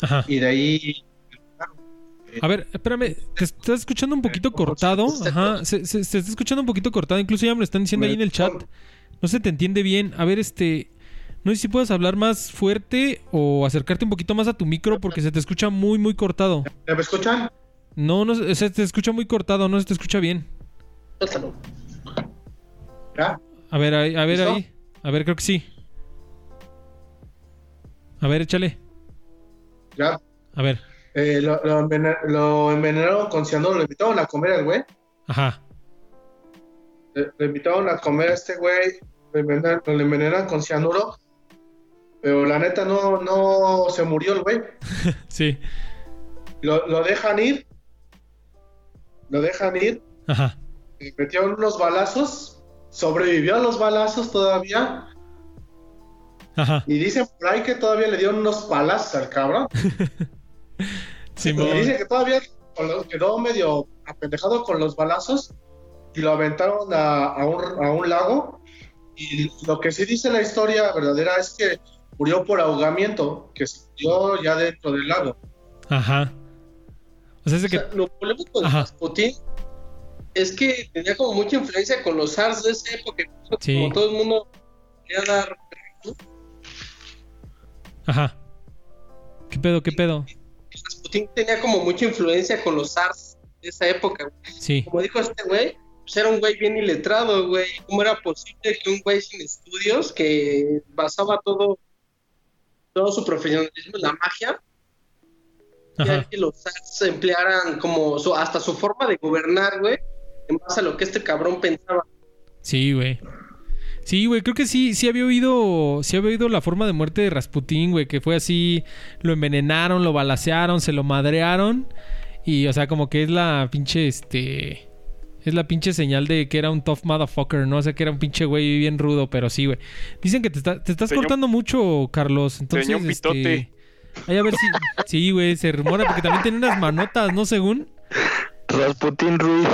Speaker 1: Ajá.
Speaker 7: y de ahí
Speaker 1: A ver, espérame, te estás escuchando un poquito cortado. Ajá, se, se- se está escuchando un poquito cortado. Incluso ya me lo están diciendo ahí en el chat. No se te entiende bien. A ver, este. No sé si puedes hablar más fuerte o acercarte un poquito más a tu micro porque se te escucha muy, muy cortado.
Speaker 7: ¿me escuchan?
Speaker 1: No, no, se te escucha muy cortado, no se te escucha bien.
Speaker 7: ¿Ya?
Speaker 1: A ver, ahí- a ver
Speaker 7: ¿Listo?
Speaker 1: ahí. A ver, creo que sí. A ver, échale.
Speaker 7: ¿Ya?
Speaker 1: A ver.
Speaker 7: Eh, lo, lo envena- lo envenenaron con cianuro, lo invitaron a comer al güey
Speaker 1: Ajá.
Speaker 7: le, le invitaron a comer a este güey, lo envenenan, lo envenenan con cianuro, pero la neta no, no se murió el güey.
Speaker 1: Sí.
Speaker 7: Lo, lo dejan ir, lo dejan ir,
Speaker 1: Ajá.
Speaker 7: le metieron unos balazos, sobrevivió a los balazos todavía,
Speaker 1: Ajá.
Speaker 7: y dicen por ahí que todavía le dieron unos palazos al cabrón.
Speaker 1: Simón.
Speaker 7: Y dice que todavía quedó medio apendejado con los balazos y lo aventaron a, a un, a un lago. Y lo que sí dice la historia verdadera es que murió por ahogamiento, que se murió ya dentro del lago.
Speaker 1: Ajá. O sea, es de
Speaker 6: O
Speaker 1: que.
Speaker 6: sea, lo polémico de. Rasputin es que tenía como mucha influencia con los SARS de esa época.
Speaker 1: Sí.
Speaker 6: Como todo el mundo quería dar.
Speaker 1: Ajá. ¿Qué pedo, qué pedo?
Speaker 6: Rasputin tenía como mucha influencia con los SARS de esa época. güey.
Speaker 1: Sí.
Speaker 6: Como dijo este güey, pues era un güey bien iletrado, güey. ¿Cómo era posible que un güey sin estudios, que basaba todo, todo su profesionalismo en la magia,
Speaker 1: Ajá.
Speaker 6: que los SARS emplearan como su, hasta su forma de gobernar, güey, en base a lo que este cabrón pensaba.
Speaker 1: Sí, güey. Sí, güey, creo que sí, sí había oído, sí había oído la forma de muerte de Rasputín, güey, que fue así, lo envenenaron, lo balacearon, se lo madrearon y, o sea, como que es la pinche, este, Es la pinche señal de que era un tough motherfucker, ¿no? O sea, que era un pinche güey bien rudo, pero sí, güey. Dicen que te, está- te estás cortando mucho, Carlos. Entonces,
Speaker 4: un
Speaker 1: este. Ay, a ver si... Sí, güey, se rumora porque también tiene unas manotas, ¿no? Según.
Speaker 5: Rasputín Ruiz.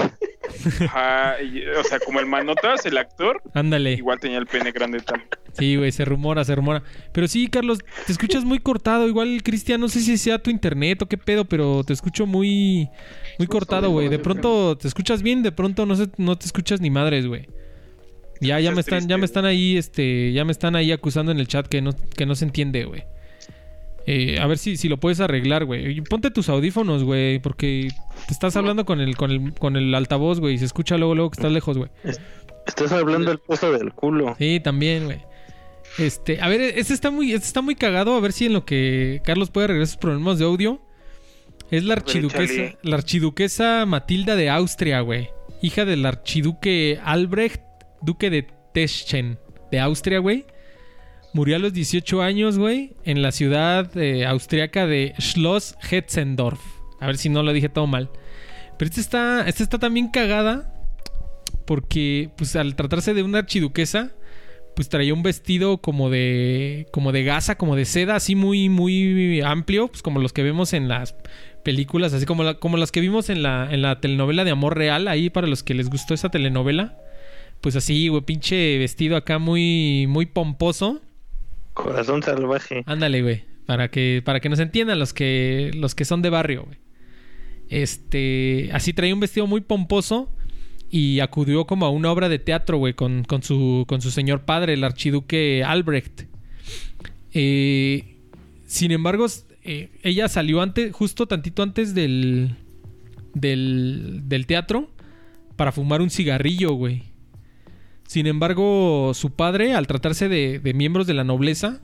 Speaker 4: Ajá, y- o sea, como el Manotas, el actor,
Speaker 1: Ándale.
Speaker 4: igual tenía el pene grande tal.
Speaker 1: Sí, güey, se rumora, se rumora. Pero sí, Carlos, te escuchas muy cortado. Igual, Cristian, no sé si sea tu internet o qué pedo, pero te escucho muy, muy cortado, güey. De pronto te escuchas bien, de pronto no, sé, no te escuchas ni madres, güey. Ya, ya me están, ya me están ahí, este, ya me están ahí acusando en el chat que no, que no se entiende, güey. Eh, a ver si, si lo puedes arreglar, güey. Ponte tus audífonos, güey, porque te estás hablando con el, con el, con el altavoz, güey, y se escucha luego, luego que estás lejos, güey.
Speaker 5: Estás hablando del puesto del culo.
Speaker 1: Sí, también, güey. Este, a ver, este está muy, este está muy cagado. A ver si en lo que Carlos puede arreglar sus problemas de audio. Es la archiduquesa, la archiduquesa Matilda de Austria, güey. Hija del archiduque Albrecht, duque de Teschen, de Austria, güey. Murió a los 18 años, güey, en la ciudad eh, austriaca de Schloss Hetzendorf. A ver si no lo dije todo mal. Pero esta está, esta está también cagada porque, pues, al tratarse de una archiduquesa, pues traía un vestido como de, como de gasa, como de seda, así muy, muy amplio, pues como los que vemos en las películas, así como, la- como las que vimos en la, en la telenovela de Amor Real, ahí para los que les gustó esa telenovela. Pues así, güey, pinche vestido acá muy, muy pomposo.
Speaker 5: Corazón salvaje.
Speaker 1: Ándale, güey. Para que, para que nos entiendan los que, los que son de barrio, güey. Este. Así traía un vestido muy pomposo. Y acudió como a una obra de teatro, güey, con, con su, con su señor padre, el archiduque Albrecht. Eh, sin embargo, eh, ella salió antes, justo tantito antes del, del, del teatro, para fumar un cigarrillo, güey. Sin embargo, su padre, al tratarse de, de miembros de la nobleza,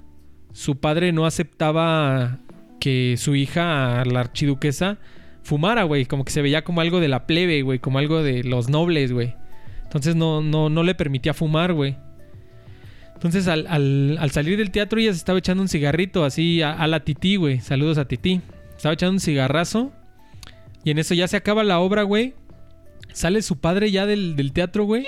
Speaker 1: su padre no aceptaba que su hija, la archiduquesa, fumara, güey. Como que se veía como algo de la plebe, güey. Como algo de los nobles, güey. Entonces no, no, no le permitía fumar, güey. Entonces al, al- al salir del teatro ella se estaba echando un cigarrito así a, la tití, güey. Saludos a tití. Estaba echando un cigarrazo. Y en eso ya se acaba la obra, güey. Sale su padre ya del, del teatro, güey.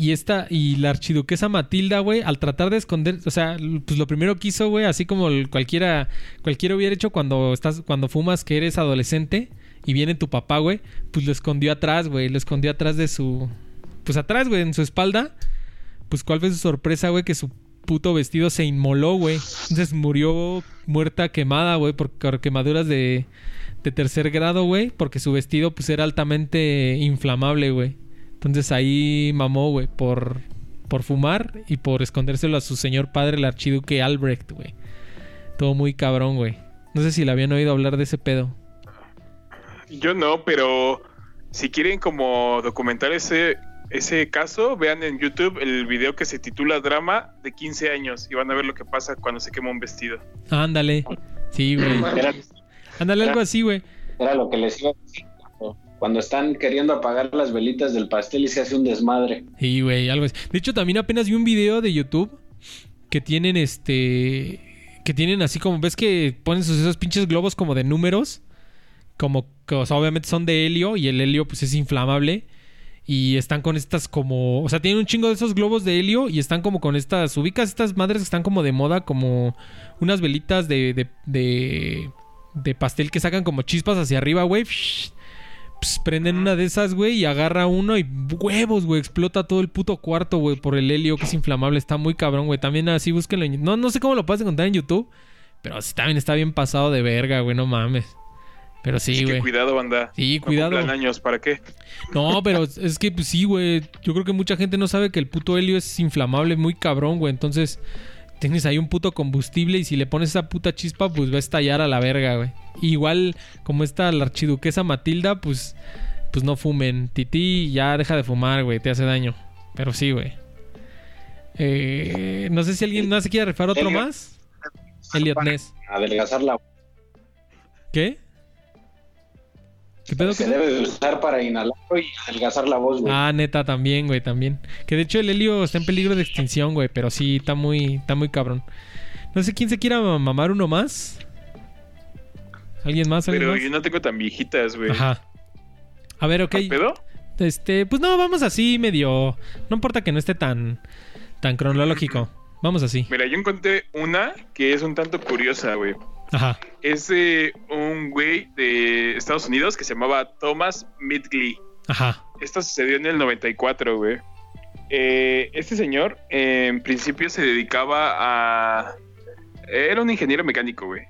Speaker 1: Y esta, y la archiduquesa Matilda, güey, al tratar de esconder, o sea, pues lo primero que hizo, güey, así como cualquiera, cualquiera hubiera hecho cuando estás, cuando fumas que eres adolescente y viene tu papá, güey, pues lo escondió atrás, güey, lo escondió atrás de su, pues atrás, güey, en su espalda. Pues cuál fue su sorpresa, güey, que su puto vestido se inmoló, güey. Entonces murió muerta quemada, güey, por, por quemaduras de, de tercer grado, güey, porque su vestido pues era altamente inflamable, güey. Entonces ahí mamó, güey, por, por fumar y por escondérselo a su señor padre, el archiduque Albrecht, güey. Todo muy cabrón, güey. No sé si le habían oído hablar de ese pedo.
Speaker 4: Yo no, pero si quieren como documentar ese, ese caso, vean en YouTube el video que se titula Drama de 15 años y van a ver lo que pasa cuando se quema un vestido.
Speaker 1: Ándale. Sí, güey. Ándale algo así, güey.
Speaker 3: era lo que les iba a decir. Cuando- están queriendo apagar las velitas del pastel y se hace un desmadre.
Speaker 1: Sí, güey, algo así. De hecho, también apenas vi un video de YouTube que tienen este. Que tienen así como. ¿Ves que ponen esos pinches globos como de números? Como o sea, obviamente son de helio y el helio, pues es inflamable. Y están con estas como. O sea, tienen un chingo de esos globos de helio y están como con estas. Ubicas estas madres que están como de moda, como unas velitas de. de, de, de pastel que sacan como chispas hacia arriba, güey. Prenden una de esas, güey, y agarra uno y huevos, güey, explota todo el puto cuarto, güey, por el helio que es inflamable. Está muy cabrón, güey. También así búsquenlo. en- No, no sé cómo lo puedes encontrar en YouTube, pero sí, también está bien pasado de verga, güey, no mames. Pero sí, güey.
Speaker 4: cuidado, banda.
Speaker 1: Sí,
Speaker 4: No
Speaker 1: cuidado.
Speaker 4: años, ¿para qué?
Speaker 1: No, pero es que pues sí, güey. Yo creo que mucha gente no sabe que el puto helio es inflamable, muy cabrón, güey. Entonces, tienes ahí un puto combustible y si le pones esa puta chispa, pues va a estallar a la verga, güey. Igual, como está la archiduquesa Matilda, pues, pues no fumen. Titi ya deja de fumar, güey, te hace daño. Pero sí, güey. Eh, no sé si alguien más se quiere rifar otro más. Elliot Ness.
Speaker 3: Adelgazar la
Speaker 1: ¿Qué? ¿Qué pedo?
Speaker 3: se
Speaker 1: qué
Speaker 3: debe de usar para inhalarlo y adelgazar la voz, güey.
Speaker 1: Ah, neta, también, güey, también. Que de hecho el helio está en peligro de extinción, güey, pero sí, está muy, está muy cabrón. No sé quién se quiera mamar uno más. ¿Alguien más? ¿Alguien
Speaker 4: Pero
Speaker 1: más?
Speaker 4: yo no tengo tan viejitas, güey.
Speaker 1: Ajá. A ver, ok.
Speaker 4: ¿Al pedo?
Speaker 1: Este, pues no, vamos así medio. No importa que no esté tan, tan cronológico. Vamos así.
Speaker 4: Mira, yo encontré una que es un tanto curiosa, güey.
Speaker 1: Ajá.
Speaker 4: Es de un güey de Estados Unidos que se llamaba Thomas Midgley.
Speaker 1: Ajá.
Speaker 4: Esto sucedió en el 94, güey. Eh, este señor, eh, en principio, se dedicaba a. Era un ingeniero mecánico, güey.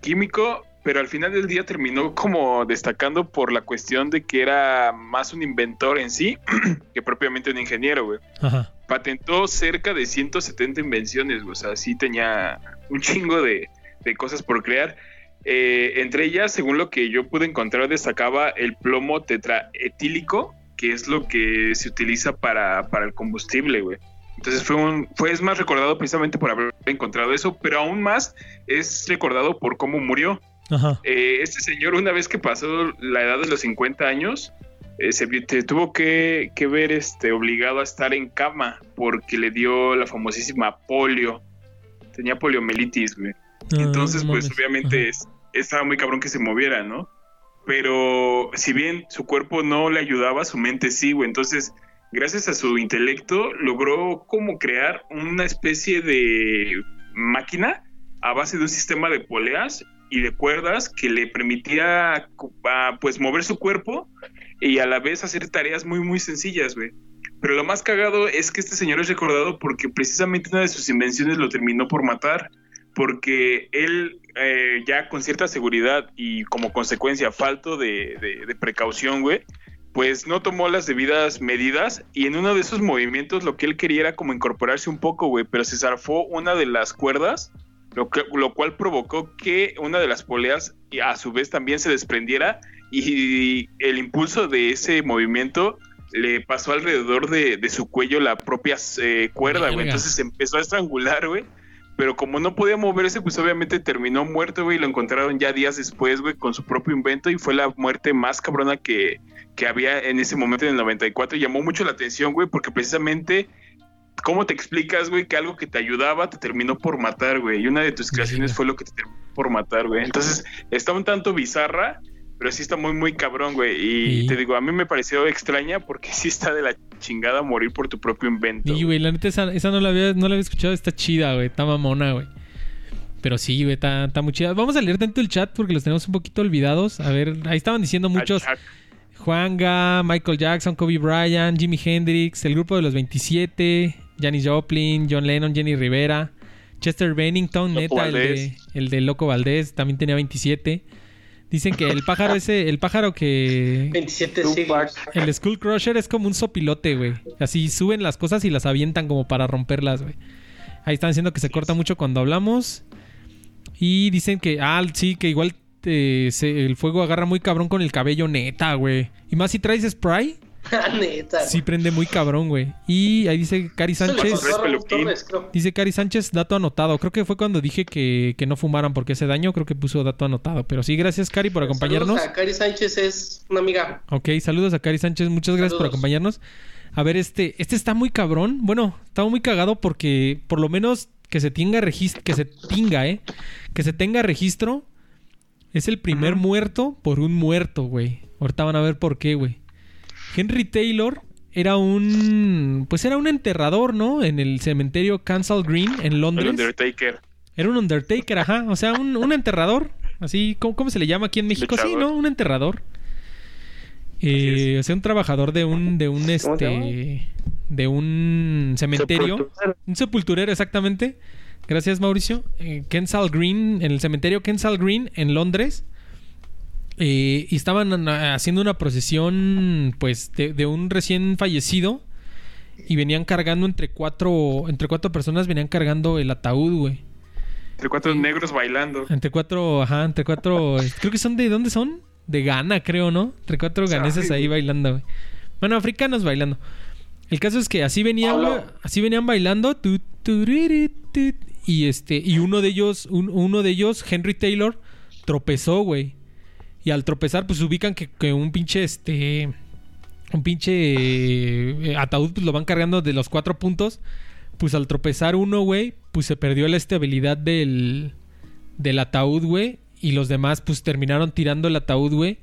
Speaker 4: Químico, pero al final del día terminó como destacando por la cuestión de que era más un inventor en sí que propiamente un ingeniero, güey.
Speaker 1: Ajá.
Speaker 4: Patentó cerca de 170 invenciones, güey. O sea, sí tenía un chingo de, de cosas por crear. Eh, entre ellas, según lo que yo pude encontrar, destacaba el plomo tetraetílico, que es lo que se utiliza para, para el combustible, güey. Entonces fue un, fue es más recordado precisamente por haber encontrado eso, pero aún más es recordado por cómo murió.
Speaker 1: Ajá.
Speaker 4: Eh, este señor, una vez que pasó la edad de los 50 años, eh, se, tuvo que, que ver este, obligado a estar en cama porque le dio la famosísima polio. Tenía poliomielitis, güey. Entonces,
Speaker 1: Ah, no
Speaker 4: pues obviamente es- estaba muy cabrón que se moviera, ¿no? Pero si bien su cuerpo no le ayudaba, su mente sí, güey. Entonces, gracias a su intelecto, logró como crear una especie de máquina a base de un sistema de poleas y de cuerdas que le permitía ah, pues mover su cuerpo y a la vez hacer tareas muy muy sencillas, güey. Pero lo más cagado es que este señor es recordado porque precisamente una de sus invenciones lo terminó por matar, porque él eh, ya con cierta seguridad y como consecuencia falto de, de- de precaución, güey, pues no tomó las debidas medidas y en uno de esos movimientos lo que él quería era como incorporarse un poco, güey, pero se zarfó una de las cuerdas, lo, que- lo cual provocó que una de las poleas a su vez también se desprendiera y el impulso de ese movimiento le pasó alrededor de, de su cuello la propia eh, cuerda, güey. Entonces se empezó a estrangular, güey. Pero como no podía moverse, pues obviamente terminó muerto, güey. Y lo encontraron ya días después, güey, con su propio invento. Y fue la muerte más cabrona que, que había en ese momento en el 94. Y llamó mucho la atención, güey, porque precisamente, ¿cómo te explicas, güey, que algo que te ayudaba te terminó por matar, güey? Y una de tus creaciones fue lo que te terminó por matar, güey. Entonces, está un tanto bizarra, pero sí está muy, muy cabrón, güey. Y
Speaker 1: Sí.
Speaker 4: te digo, a mí me pareció extraña porque sí está de la chingada morir por tu propio invento.
Speaker 1: Y, güey, la neta, esa, esa no, la había, no la había escuchado. Está chida, güey. Está mamona, güey. Pero sí, güey, está, está muy chida. Vamos a leer tanto el chat porque los tenemos un poquito olvidados. A ver, ahí estaban diciendo muchos. Juanga, Michael Jackson, Kobe Bryant, Jimi Hendrix, el grupo de los 27, Janis Joplin, John Lennon, Jenny Rivera, Chester Bennington,
Speaker 4: Loco
Speaker 1: neta, el de, el de Loco Valdés, también tenía 27. Dicen que el pájaro ese, el pájaro que...
Speaker 6: 27
Speaker 3: Tupac.
Speaker 6: siglos.
Speaker 1: El Skull Crusher es como un sopilote, güey. Así suben las cosas y las avientan como para romperlas, güey. Ahí están diciendo que se corta mucho cuando hablamos. Y dicen que, ah, sí, que igual eh, se- el fuego agarra muy cabrón con el cabello, neta, güey. Y más si traes spray,
Speaker 6: Neta.
Speaker 1: sí prende muy cabrón, güey. Y ahí dice Cari Sánchez. Dice Cari Sánchez, dato anotado. Creo que fue cuando dije que, que no fumaran porque hace daño. Creo que puso dato anotado. Pero sí, gracias, Cari, por acompañarnos.
Speaker 6: Saludos a Cari Sánchez es una amiga.
Speaker 1: Ok, saludos a Cari Sánchez, muchas gracias por acompañarnos. A ver, este, este está muy cabrón. Bueno, está muy cagado porque por lo menos que se tenga registro, que se tenga, eh, que se tenga registro, es el primer muerto por un muerto, güey. Ahorita van a ver por qué, güey. Henry Taylor era un, pues era un enterrador, ¿no? En el cementerio Cancel Green en
Speaker 4: El
Speaker 1: Londres.
Speaker 4: Undertaker.
Speaker 1: Era un Undertaker, ajá. O sea, un, un enterrador. Así, ¿cómo, cómo se le llama aquí en México? Sí. ¿no? Un enterrador. Eh, o sea, un trabajador de un, de un,
Speaker 3: ¿Cómo se
Speaker 1: este, de un cementerio.
Speaker 3: Sepulturero.
Speaker 1: Un sepulturero, exactamente. Gracias, Mauricio. Eh, Kensal Green, en el cementerio Kensal Green, en Londres. Eh, y estaban haciendo una procesión, pues, de, de un recién fallecido. Y venían cargando entre cuatro, entre cuatro personas, venían cargando el ataúd, güey.
Speaker 4: Entre cuatro negros bailando.
Speaker 1: Entre cuatro, ajá, entre cuatro. creo que son de. ¿Dónde son? De Ghana, creo, ¿no? Entre cuatro ganeses ahí bailando, güey. Bueno, africanos bailando. El caso es que así venían, güey, así venían bailando. tu, y este, y uno de ellos, un- uno de ellos, Henry Taylor, tropezó, güey. Y al tropezar, pues ubican que, un pinche este. Un pinche eh, ataúd, pues lo van cargando de los cuatro puntos. Pues al tropezar uno, güey, pues se perdió la estabilidad del, del ataúd, güey. Y los demás, pues terminaron tirando el ataúd, güey.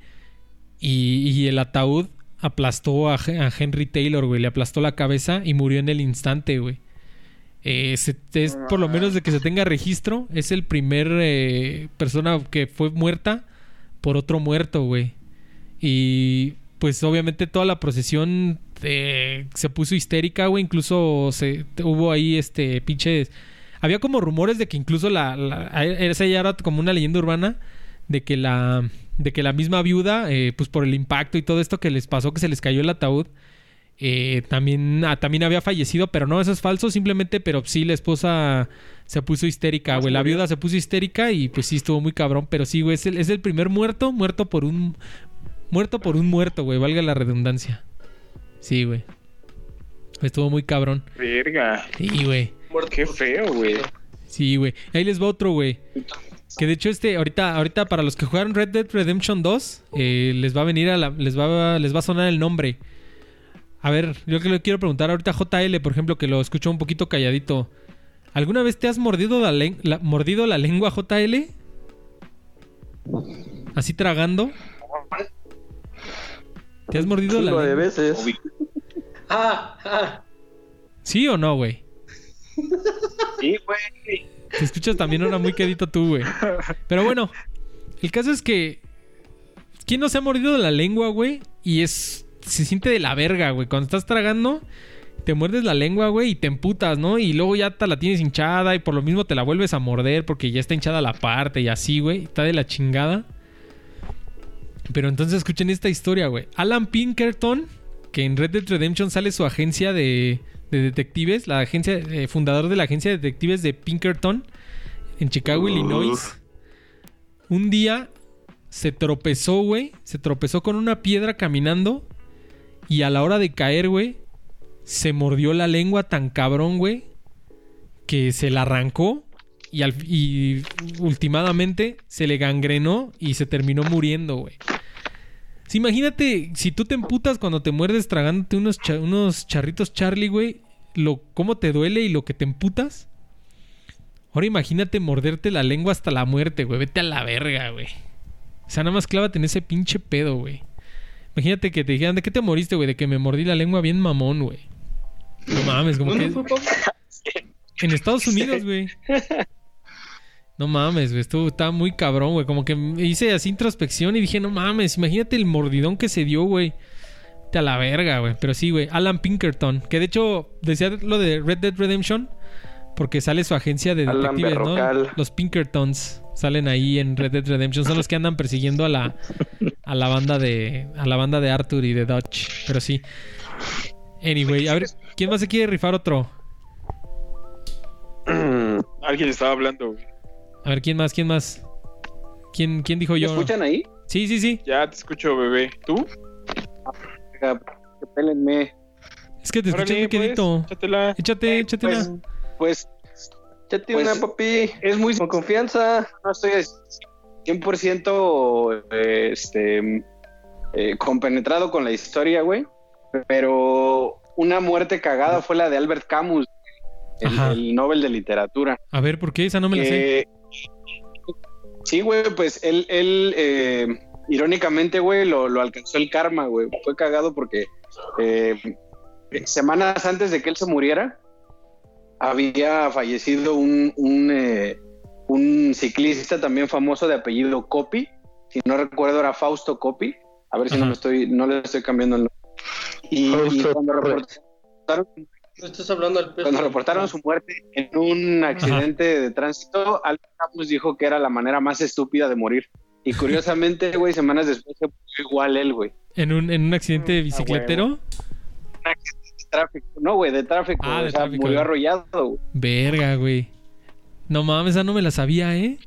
Speaker 1: Y, el ataúd aplastó a, He- a Henry Taylor, güey. Le aplastó la cabeza y murió en el instante, güey. Eh, es por lo menos de que se tenga registro, es el primer eh, persona que fue muerta por otro muerto, güey. Y pues obviamente toda la procesión eh, se puso histérica, güey. Incluso se, hubo ahí este pinches... Había como rumores de que incluso la, la- esa ya era como una leyenda urbana de que la de que la misma viuda eh, pues por el impacto y todo esto que les pasó que se les cayó el ataúd eh, también ah, también había fallecido pero no eso es falso simplemente pero sí la esposa se puso histérica güey la viuda se puso histérica y pues sí estuvo muy cabrón pero sí güey es el, es el primer muerto muerto por un muerto por un muerto güey valga la redundancia sí güey estuvo muy cabrón
Speaker 4: Verga.
Speaker 1: sí güey
Speaker 4: Qué feo, güey.
Speaker 1: Sí, güey. Ahí les va otro, güey. Que de hecho este, ahorita, ahorita para los que jugaron Red Dead Redemption 2, eh, les va a venir a la, les va, les va a sonar el nombre. A ver, yo que le quiero preguntar ahorita a JL, por ejemplo, que lo escucho un poquito calladito. ¿Alguna vez te has mordido la, la- mordido la lengua, JL? Así tragando. ¿Te has mordido la
Speaker 5: Chingo de
Speaker 1: lengua?
Speaker 5: veces.
Speaker 6: Ah, ah.
Speaker 1: ¿Sí o no, güey?
Speaker 2: Sí, güey.
Speaker 1: Te escuchas también ahora muy quedito tú, güey. Pero bueno, el caso es que. ¿Quién no se ha mordido la lengua, güey? Y es. Se siente de la verga, güey. Cuando estás tragando, te muerdes la lengua, güey, y te emputas, ¿no? Y luego ya te la tienes hinchada y por lo mismo te la vuelves a morder porque ya está hinchada la parte y así, güey. Está de la chingada. Pero entonces escuchen esta historia, güey. Alan Pinkerton, que en Red Dead Redemption sale su agencia de, de detectives, la agencia, eh, fundador de la agencia de detectives de Pinkerton en Chicago, Illinois. Un día se tropezó, güey. Se tropezó con una piedra caminando. Y a la hora de caer, güey, se mordió la lengua tan cabrón, güey, que se la arrancó. Y, al, se le gangrenó y se terminó muriendo, güey. Sí, imagínate, si tú te emputas cuando te muerdes tragándote unos, unos charritos Charlie, güey, lo, cómo te duele y lo que te emputas. Ahora imagínate morderte la lengua hasta la muerte, güey. Vete a la verga, güey. O sea, nada más clávate en ese pinche pedo, güey. Imagínate que te dijeran, ¿de qué te moriste, güey? De que me mordí la lengua bien mamón, güey. No mames, como que... En Estados Unidos, güey. No mames, güey. Estuvo, estaba muy cabrón, güey. Como que hice así introspección y dije, no mames, imagínate el mordidón que se dio, güey. Te a la verga, güey. Pero sí, güey. Alan Pinkerton. Que de hecho decía lo de Red Dead Redemption. Porque sale su agencia de
Speaker 5: Alan
Speaker 1: detectives, ¿no? Los Pinkertons salen ahí en Red Dead Redemption. Son los que andan persiguiendo a la, a la banda de. a la banda de Arthur y de Dodge. Pero sí. Anyway, a ver, ¿quién más se quiere rifar otro?
Speaker 4: Alguien estaba hablando, güey.
Speaker 1: A ver, ¿quién más? ¿Quién más? ¿Quién, quién dijo
Speaker 3: ¿Me
Speaker 1: yo?
Speaker 3: escuchan ahí?
Speaker 1: Sí, sí, sí.
Speaker 4: Ya te escucho, bebé. ¿Tú?
Speaker 3: Pélenme.
Speaker 1: Es que te escuché muy
Speaker 4: pues,
Speaker 1: quedito.
Speaker 4: échatela.
Speaker 1: Échate, échate
Speaker 3: Pues,
Speaker 1: una.
Speaker 3: pues
Speaker 5: Échate
Speaker 3: Pues,
Speaker 5: una, papi.
Speaker 3: es muy
Speaker 5: Con confianza.
Speaker 3: no estoy 100% eh, este, eh, compenetrado con la historia, güey. Pero una muerte cagada fue la de Albert Camus, el, el Nobel de Literatura.
Speaker 1: A ver, ¿por qué? Esa no me la sé.
Speaker 3: que- Sí, güey, pues él, él eh, irónicamente, güey, lo, lo alcanzó el karma, güey. Fue cagado porque eh, semanas antes de que él se muriera, había fallecido un, un, eh, un ciclista también famoso de apellido Copy. Si no recuerdo, era Fausto Copy. A ver si no, me estoy, no le estoy cambiando el nombre. Y, cuando reportaron
Speaker 6: No estás hablando al peso.
Speaker 3: cuando reportaron su muerte en un accidente de tránsito, Albert Camus dijo que era la manera más estúpida de morir. Y curiosamente, güey, semanas después se murió igual él, güey.
Speaker 1: ¿En un, en un accidente de bicicletero?
Speaker 3: De tráfico. No, güey, de tráfico.
Speaker 1: Ah,
Speaker 3: o sea,
Speaker 1: tráfico,
Speaker 3: murió arrollado, güey.
Speaker 1: Verga, güey. No mames, esa no me la sabía, ¿eh?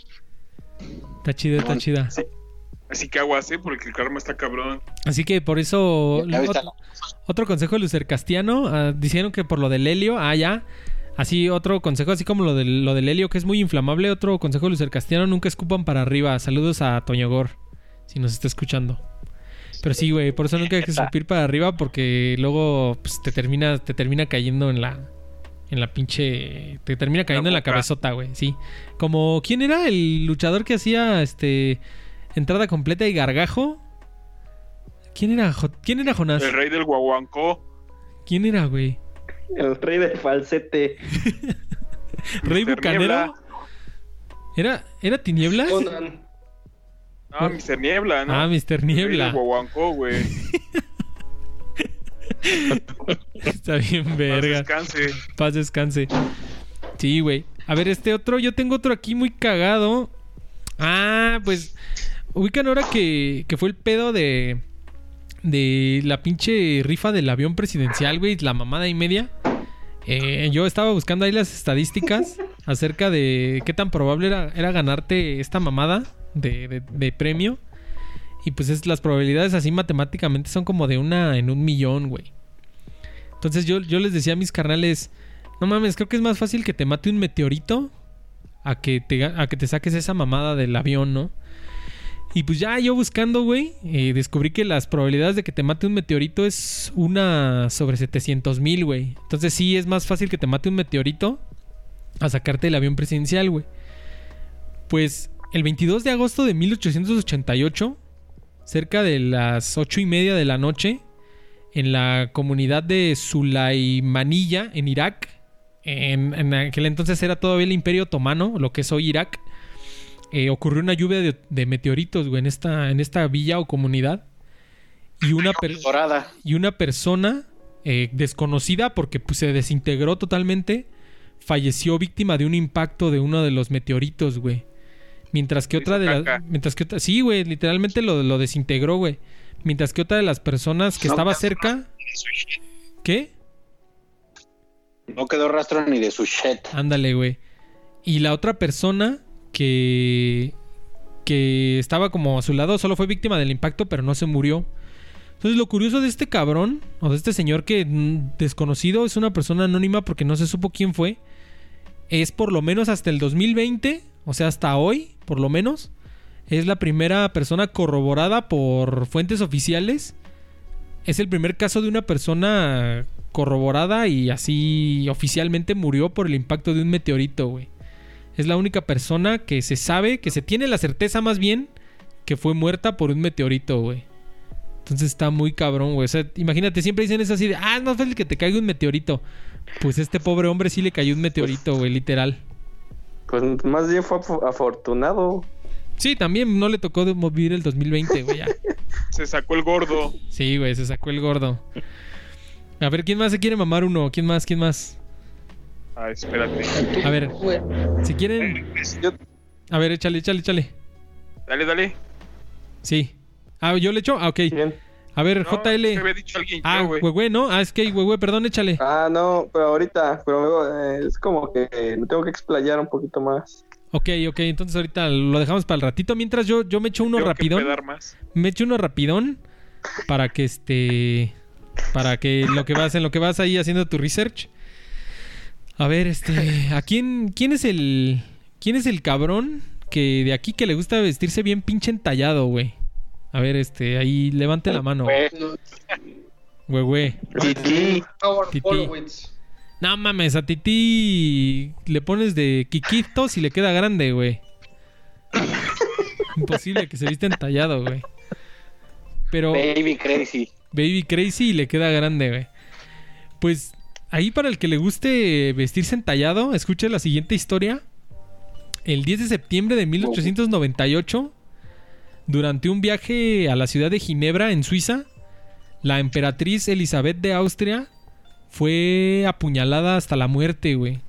Speaker 1: Está chida, está chida.
Speaker 4: Así que aguas, ¿eh? Porque el karma está cabrón.
Speaker 1: Así que por eso.
Speaker 3: Ya
Speaker 1: otro consejo de Lucer Castiano. ah, dijeron que por lo del helio. Ah, ya. Así, otro consejo, así como lo del, lo del helio, que es muy inflamable. Otro consejo de Lucer Castiano: nunca escupan para arriba. Saludos a Toño Gor, si nos está escuchando. Pero sí, güey, por eso nunca hay que escupir para arriba porque luego pues, te termina te termina cayendo en la en la pinche te termina cayendo en la cabezota, güey, sí. Como quién era el luchador que hacía este entrada completa y gargajo ¿Quién era, Jo- ¿Quién era Jonás?
Speaker 4: El rey del guaguancó.
Speaker 1: ¿Quién era, güey?
Speaker 5: El rey del falsete.
Speaker 1: ¿Rey. Bucanero?
Speaker 4: Niebla.
Speaker 1: ¿Era, ¿Era Tinieblas?
Speaker 6: Conan.
Speaker 4: No, Mr. Niebla, ¿no?
Speaker 1: Ah, Mr.
Speaker 4: El rey del
Speaker 1: Niebla.
Speaker 4: guaguancó, güey.
Speaker 1: Está bien,
Speaker 4: Paz
Speaker 1: verga.
Speaker 4: descanse.
Speaker 1: Paz descanse. Sí, güey. A ver, este otro, yo tengo otro aquí muy cagado. Ah, pues. Ubican ahora que, que fue el pedo de. De la pinche rifa del avión presidencial, güey. La mamada y media. Eh, yo estaba buscando ahí las estadísticas acerca de qué tan probable era, era ganarte esta mamada de, de- de premio. Y pues es, las probabilidades así matemáticamente son como de una en un millón, güey. Entonces yo, yo les decía a mis carnales, no mames, creo que es más fácil que te mate un meteorito a que te, a que te saques esa mamada del avión, ¿no? Y pues ya yo buscando, güey, eh, descubrí que las probabilidades de que te mate un meteorito es una sobre 700 mil, güey. Entonces sí es más fácil que te mate un meteorito a sacarte el avión presidencial, güey. Pues el 22 de agosto de 1888, cerca de las 8 y media de la noche, en la comunidad de Sulaimanilla, en Irak. En, en aquel entonces era todavía el Imperio Otomano, lo que es hoy Irak. eh, ocurrió una lluvia de, de meteoritos, güey, en esta, en esta villa o comunidad. Y una, per- y una persona eh, desconocida, porque pues, se desintegró totalmente, falleció víctima de un impacto de uno de los meteoritos, güey. Mientras que otra de las...
Speaker 4: caca.
Speaker 1: Mientras que otra... Sí, güey, literalmente lo, lo desintegró, güey. Mientras que otra de las personas que
Speaker 3: No,
Speaker 1: estaba cerca... ¿Qué?
Speaker 3: No quedó rastro ni de su shit.
Speaker 1: Ándale, güey. Y la otra persona que que estaba como a su lado solo fue víctima del impacto, pero no se murió. Entonces lo curioso de este cabrón o de este señor que mm, desconocido es una persona anónima porque no se supo quién fue, es por lo menos hasta el 2020, o sea, hasta hoy, por lo menos, es la primera persona corroborada por fuentes oficiales. Es el primer caso de una persona corroborada y así oficialmente murió por el impacto de un meteorito, güey. Es la única persona que se sabe, que se tiene la certeza más bien, que fue muerta por un meteorito, güey. Entonces está muy cabrón, güey. O sea, imagínate, siempre dicen eso así de, ah, es más fácil que te caiga un meteorito. Pues este pobre hombre sí le cayó un meteorito, güey, literal.
Speaker 5: Pues más bien fue afo- afortunado.
Speaker 1: Sí, también no le tocó de- vivir el 2020, güey. ya.
Speaker 4: Se sacó el gordo.
Speaker 1: Sí, güey, se sacó el gordo. A ver, ¿quién más se quiere mamar uno? ¿Quién más? ¿Quién más?
Speaker 4: Ah, espérate.
Speaker 1: A ver,
Speaker 6: Güey.
Speaker 1: si quieren...
Speaker 5: Yo-
Speaker 1: A ver, échale, échale, échale.
Speaker 4: Dale, dale.
Speaker 1: Sí. Ah, ¿yo le echo? Ah, ok.
Speaker 5: Bien.
Speaker 1: A ver,
Speaker 4: No,
Speaker 1: JL.
Speaker 4: me había dicho alguien
Speaker 1: Ah,
Speaker 4: güey.
Speaker 1: güey, ¿no? Ah, es que, güey, perdón, échale.
Speaker 5: Ah, no, pero ahorita, pero eh, es como que me tengo que explayar un poquito más.
Speaker 1: Ok, ok, entonces ahorita lo dejamos para el ratito. Mientras yo, yo me echo uno
Speaker 4: Tengo
Speaker 1: rapidón.
Speaker 4: más.
Speaker 1: Me echo uno rapidón para que este. Para que lo que vas, en lo que vas ahí haciendo tu research. A ver, este. ¿A quién. ¿Quién es el. ¿Quién es el cabrón que de aquí que le gusta vestirse bien pinche entallado, güey? A ver, este, ahí levante la mano.
Speaker 3: Güey,
Speaker 6: No,
Speaker 1: Güey, güey.
Speaker 5: Titi.
Speaker 1: No mames, a Titi le pones de Kikitos y le queda grande, güey. Imposible que se viste entallado, güey. Pero
Speaker 3: Baby crazy.
Speaker 1: Baby Crazy y le queda grande, güey. Pues ahí para el que le guste vestirse entallado, escuche la siguiente historia. El 10 de septiembre de 1898, durante un viaje a la ciudad de Ginebra, en Suiza, la emperatriz Elizabeth de Austria fue apuñalada hasta la muerte, güey.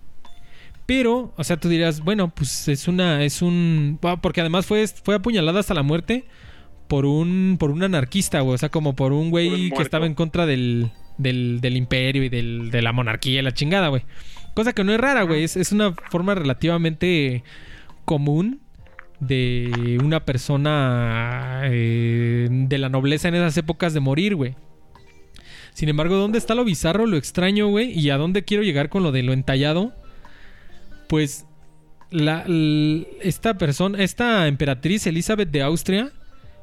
Speaker 1: Pero, o sea, tú dirás, bueno, pues es una, es un... ah, Porque además fue, fue apuñalada hasta la muerte por un, por un anarquista, güey. O sea, como por un güey que estaba en contra del, del, del imperio y del, de la monarquía y la chingada, güey. Cosa que no es rara, güey. Es, es una forma relativamente común de una persona eh, de la nobleza en esas épocas de morir, güey. Sin embargo, ¿dónde está lo bizarro, lo extraño, güey? ¿Y a dónde quiero llegar con lo de lo entallado? Pues la, esta persona, esta emperatriz Elizabeth de Austria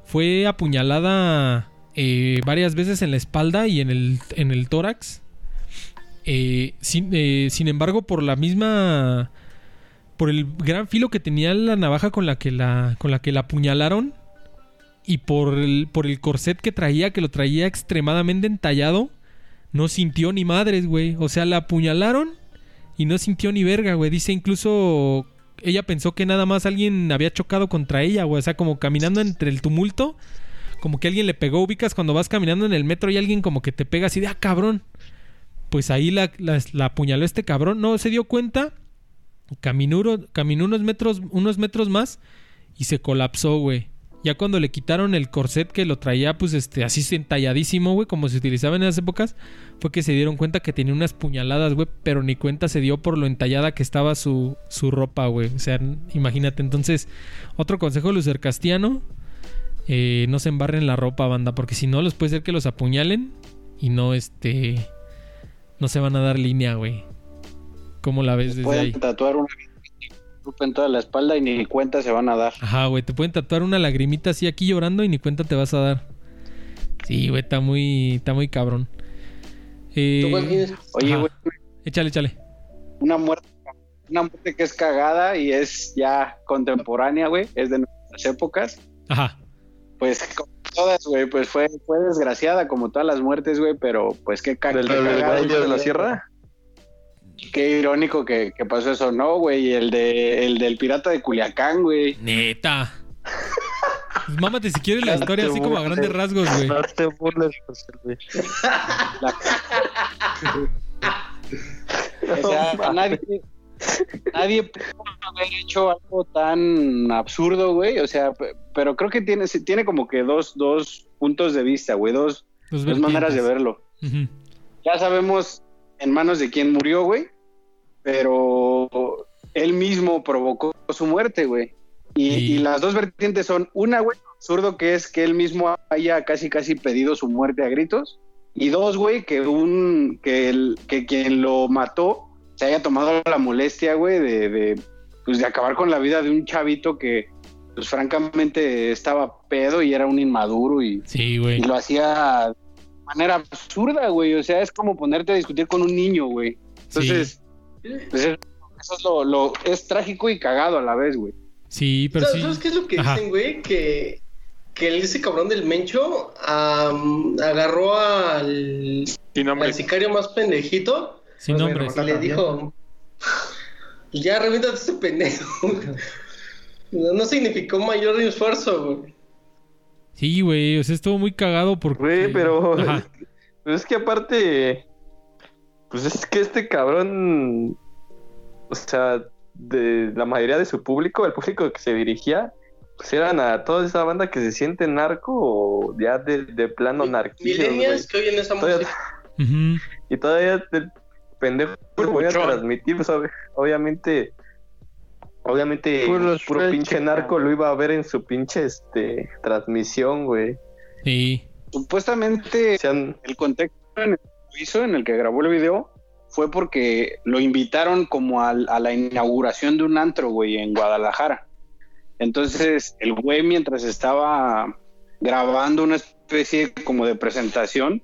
Speaker 1: fue apuñalada eh, varias veces en la espalda y en el, en el tórax. Eh, sin, eh, sin embargo, por la misma. Por el gran filo que tenía la navaja con la que la. con la que la apuñalaron. Y por el, por el corset que traía, que lo traía extremadamente entallado, no sintió ni madres, güey. O sea, la apuñalaron y no sintió ni verga, güey. Dice incluso ella pensó que nada más alguien había chocado contra ella, güey. O sea, como caminando entre el tumulto, como que alguien le pegó. Ubicas cuando vas caminando en el metro y alguien como que te pega así de, ah, cabrón. Pues ahí la, la- apuñaló este cabrón. No se dio cuenta. Caminó, caminó unos metros, unos metros más y se colapsó, güey. Ya cuando le quitaron el corset que lo traía, pues este, así entalladísimo, güey, como se utilizaba en esas épocas, fue que se dieron cuenta que tenía unas puñaladas, güey, pero ni cuenta se dio por lo entallada que estaba su, su ropa, güey. O sea, imagínate. Entonces, otro consejo de Lucer Castiano: eh, no se embarren la ropa, banda, porque si no, los puede ser que los apuñalen y no, este, no se van a dar línea, güey. ¿Cómo la ves desde
Speaker 3: Pueden
Speaker 1: ahí?
Speaker 3: tatuar una en toda la espalda y ni cuenta se van a dar.
Speaker 1: Ajá, güey, te pueden tatuar una lagrimita así aquí llorando y ni cuenta te vas a dar. Sí, güey, está muy, está muy cabrón. Eh,
Speaker 6: ¿Tú cuál tienes?
Speaker 3: Oye, güey,
Speaker 1: échale, échale.
Speaker 3: una muerte, una muerte que es cagada y es ya contemporánea, güey, es de nuestras épocas.
Speaker 1: Ajá.
Speaker 3: Pues como todas, güey, pues fue, fue desgraciada como todas las muertes, güey, pero pues qué, ca-
Speaker 5: ¿Del,
Speaker 3: qué
Speaker 5: del
Speaker 3: cagada,
Speaker 5: Valle de la. Sierra?
Speaker 3: Qué irónico que, que pasó eso, ¿no, güey? El, de, el del pirata de Culiacán, güey.
Speaker 1: Neta. Pues mámate si quieres la
Speaker 2: No
Speaker 1: historia así como a grandes rasgos, güey.
Speaker 2: No te burles, José Luis.
Speaker 3: O sea, nadie, nadie pudo haber hecho algo tan absurdo, güey. O sea, pe- pero creo que tiene, tiene como que dos, dos puntos de vista, güey. Dos, dos maneras de verlo. Ya sabemos en manos de quién murió, güey. Pero él mismo provocó su muerte, güey. Y, y las dos vertientes son una, güey, absurdo que es que él mismo haya casi casi pedido su muerte a gritos. Y dos, güey, que un que, el, que quien lo mató se haya tomado la molestia, güey, de, de, pues, de acabar con la vida de un chavito que, pues francamente estaba pedo y era un inmaduro y,
Speaker 1: Sí, güey.
Speaker 3: y lo hacía manera absurda, güey. O sea, es como ponerte a discutir con un niño, güey. Entonces, pues, es- eso es lo, lo- es trágico y cagado a la vez, güey.
Speaker 1: Sí, pero
Speaker 6: ¿Sabes,
Speaker 1: sí.
Speaker 6: sabes qué es lo que
Speaker 1: Ajá.
Speaker 6: dicen, güey? Que, que el- ese cabrón del Mencho am, agarró al,
Speaker 4: Sin nombre.
Speaker 6: al sicario más pendejito
Speaker 1: Sin
Speaker 7: Pues,
Speaker 1: nombres.
Speaker 6: y le dijo: Ya, reviéntate ese pendejo. no no significó mayor esfuerzo, güey.
Speaker 1: Sí, güey. O sea, estuvo muy cagado porque.
Speaker 5: Güey, pero.
Speaker 1: Ajá.
Speaker 5: Pues es que aparte. Pues es que este cabrón. O sea, de la mayoría de su público, el público que se dirigía, pues eran a toda esa banda que se siente narco o ya de, de plano.
Speaker 6: Millennials que oyen esa
Speaker 5: Todavía-
Speaker 6: música.
Speaker 5: Y todavía el pendejo se ponía a transmitir, pues, ob- obviamente. Obviamente, puro pinche narco lo iba a ver en su pinche este, transmisión, güey.
Speaker 1: Sí.
Speaker 3: Supuestamente, el contexto en el que lo hizo, en el que grabó el video, fue porque lo invitaron como a, la inauguración de un antro, güey, en Guadalajara. Entonces, el güey, mientras estaba grabando una especie como de presentación,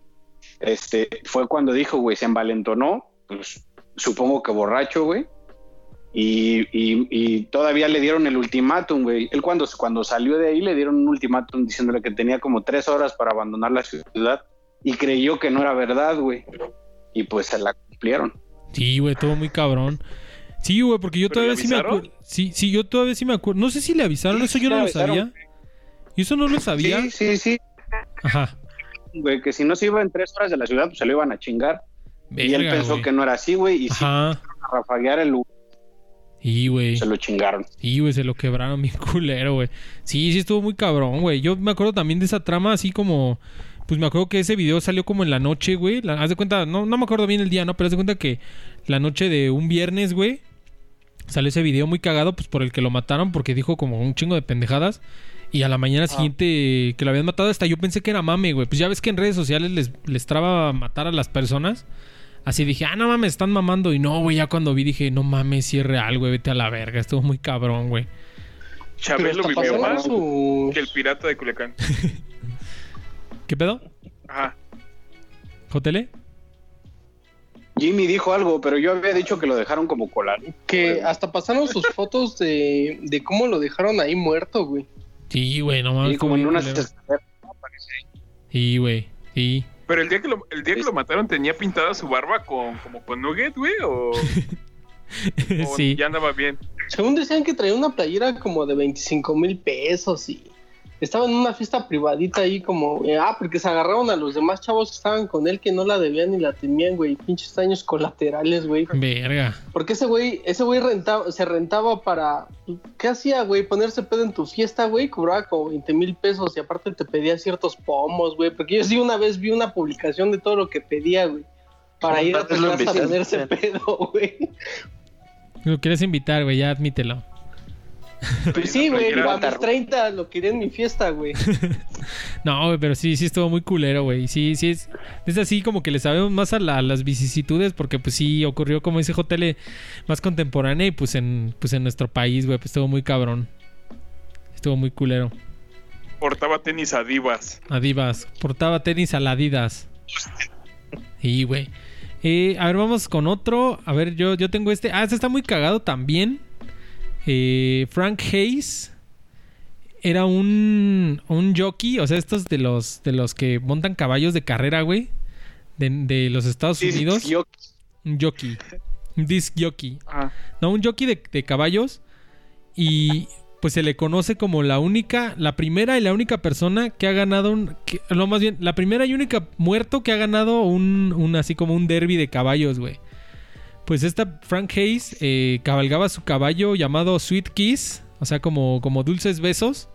Speaker 3: este, fue cuando dijo, güey, se envalentonó, pues supongo que borracho, güey. Y, y- y todavía le dieron el ultimátum, güey. Él cuando, cuando salió de ahí le dieron un ultimátum diciéndole que tenía como tres horas para abandonar la ciudad y creyó que no era verdad, güey. Y pues se la cumplieron.
Speaker 1: Sí, güey, todo muy cabrón. Sí, güey, porque yo
Speaker 4: ¿Pero
Speaker 1: todavía sí me acuerdo. Sí, sí, yo todavía sí me acuerdo. No sé si le avisaron, eso yo no lo sabía. Y eso no lo sabía.
Speaker 3: Sí, sí, sí,
Speaker 1: Ajá.
Speaker 3: güey, que si no se iba en tres horas de la ciudad, pues se lo iban a chingar. y él
Speaker 1: Verga,
Speaker 3: pensó que no era así, güey, y si
Speaker 1: Ajá.
Speaker 3: a rafaguear el lugar,
Speaker 1: Sí, güey.
Speaker 3: se lo chingaron.
Speaker 1: Sí, güey, se lo quebraron bien culero, güey. Sí, sí estuvo muy cabrón, güey. Yo me acuerdo también de esa trama así como... Pues me acuerdo que ese video salió como en la noche, güey. La- haz de cuenta, no, no me acuerdo bien el día, ¿no? Pero haz de cuenta que la noche de un viernes, güey, salió ese video muy cagado, pues por el que lo mataron, porque dijo como un chingo de pendejadas. Y a la mañana siguiente que lo habían matado, hasta yo pensé que era mame, güey. Pues ya ves que en redes sociales les, les traba matar a las personas. Así dije, ah, no mames, están mamando. Y no, güey, ya cuando vi dije, no mames, si es real, güey, vete a la verga. Estuvo muy cabrón, güey.
Speaker 4: Chabelo vivió más que el pirata de Culiacán.
Speaker 1: ¿Qué pedo?
Speaker 4: Ajá.
Speaker 1: ¿Jotele?
Speaker 3: Jimmy dijo algo, pero yo había dicho que lo dejaron como colar.
Speaker 6: Que hasta pasaron sus fotos de, de cómo lo dejaron ahí muerto, güey.
Speaker 1: Sí, güey, no mames.
Speaker 3: Y como en. Parece.
Speaker 1: Sí, güey. Sí.
Speaker 4: Pero el día que lo, el día que lo mataron tenía pintada su barba con como con nugget, güey, o, o
Speaker 1: sí.
Speaker 4: ya andaba bien.
Speaker 6: Según decían que traía una playera como de 25 mil pesos y estaba en una fiesta privadita ahí como... eh, ah, porque se agarraron a los demás chavos que estaban con él que no la debían ni la temían, güey. Pinches daños colaterales, güey.
Speaker 1: Verga.
Speaker 6: Porque ese güey, ese güey rentaba, se rentaba para... ¿Qué hacía, güey? Ponerse pedo en tu fiesta, güey. Cobraba como 20 mil pesos y aparte te pedía ciertos pomos, güey. Porque yo sí una vez vi una publicación de todo lo que pedía, güey. Para ir a tu
Speaker 2: ¿Cuántas lo
Speaker 6: casa a ponerse pedo, güey.
Speaker 1: Lo quieres invitar, güey, ya admítelo.
Speaker 6: Pues sí, güey, a mis
Speaker 3: tarro.
Speaker 6: 30 lo quería en mi fiesta, güey.
Speaker 1: No, güey, pero sí, sí estuvo muy culero, güey. Sí, sí es. Es así como que le sabemos más a, la- a las vicisitudes, porque pues sí ocurrió, como dice JL, más contemporánea y pues en, pues en nuestro país, güey, pues estuvo muy cabrón. Estuvo muy culero.
Speaker 4: Portaba tenis Adivas.
Speaker 1: Adivas. Portaba tenis a la Adidas. Sí, güey. Eh, a ver, vamos con otro. A ver, yo, yo tengo este. Ah, este está muy cagado también. Eh, Frank Hayes era un, un jockey. O sea, estos de los, de los que montan caballos de carrera, güey. De, de los Estados Unidos.
Speaker 3: yo-
Speaker 1: Un jockey. Un disc jockey.
Speaker 4: Ah,
Speaker 1: No, un jockey de, de caballos. Y pues se le conoce como la única, la primera y la única persona que ha ganado un. que- no, más bien, la primera y única muerto que ha ganado un, un así como un derby de caballos, güey. Pues esta Frank Hayes eh, cabalgaba su caballo llamado Sweet Kiss, o sea, como, como dulces besos.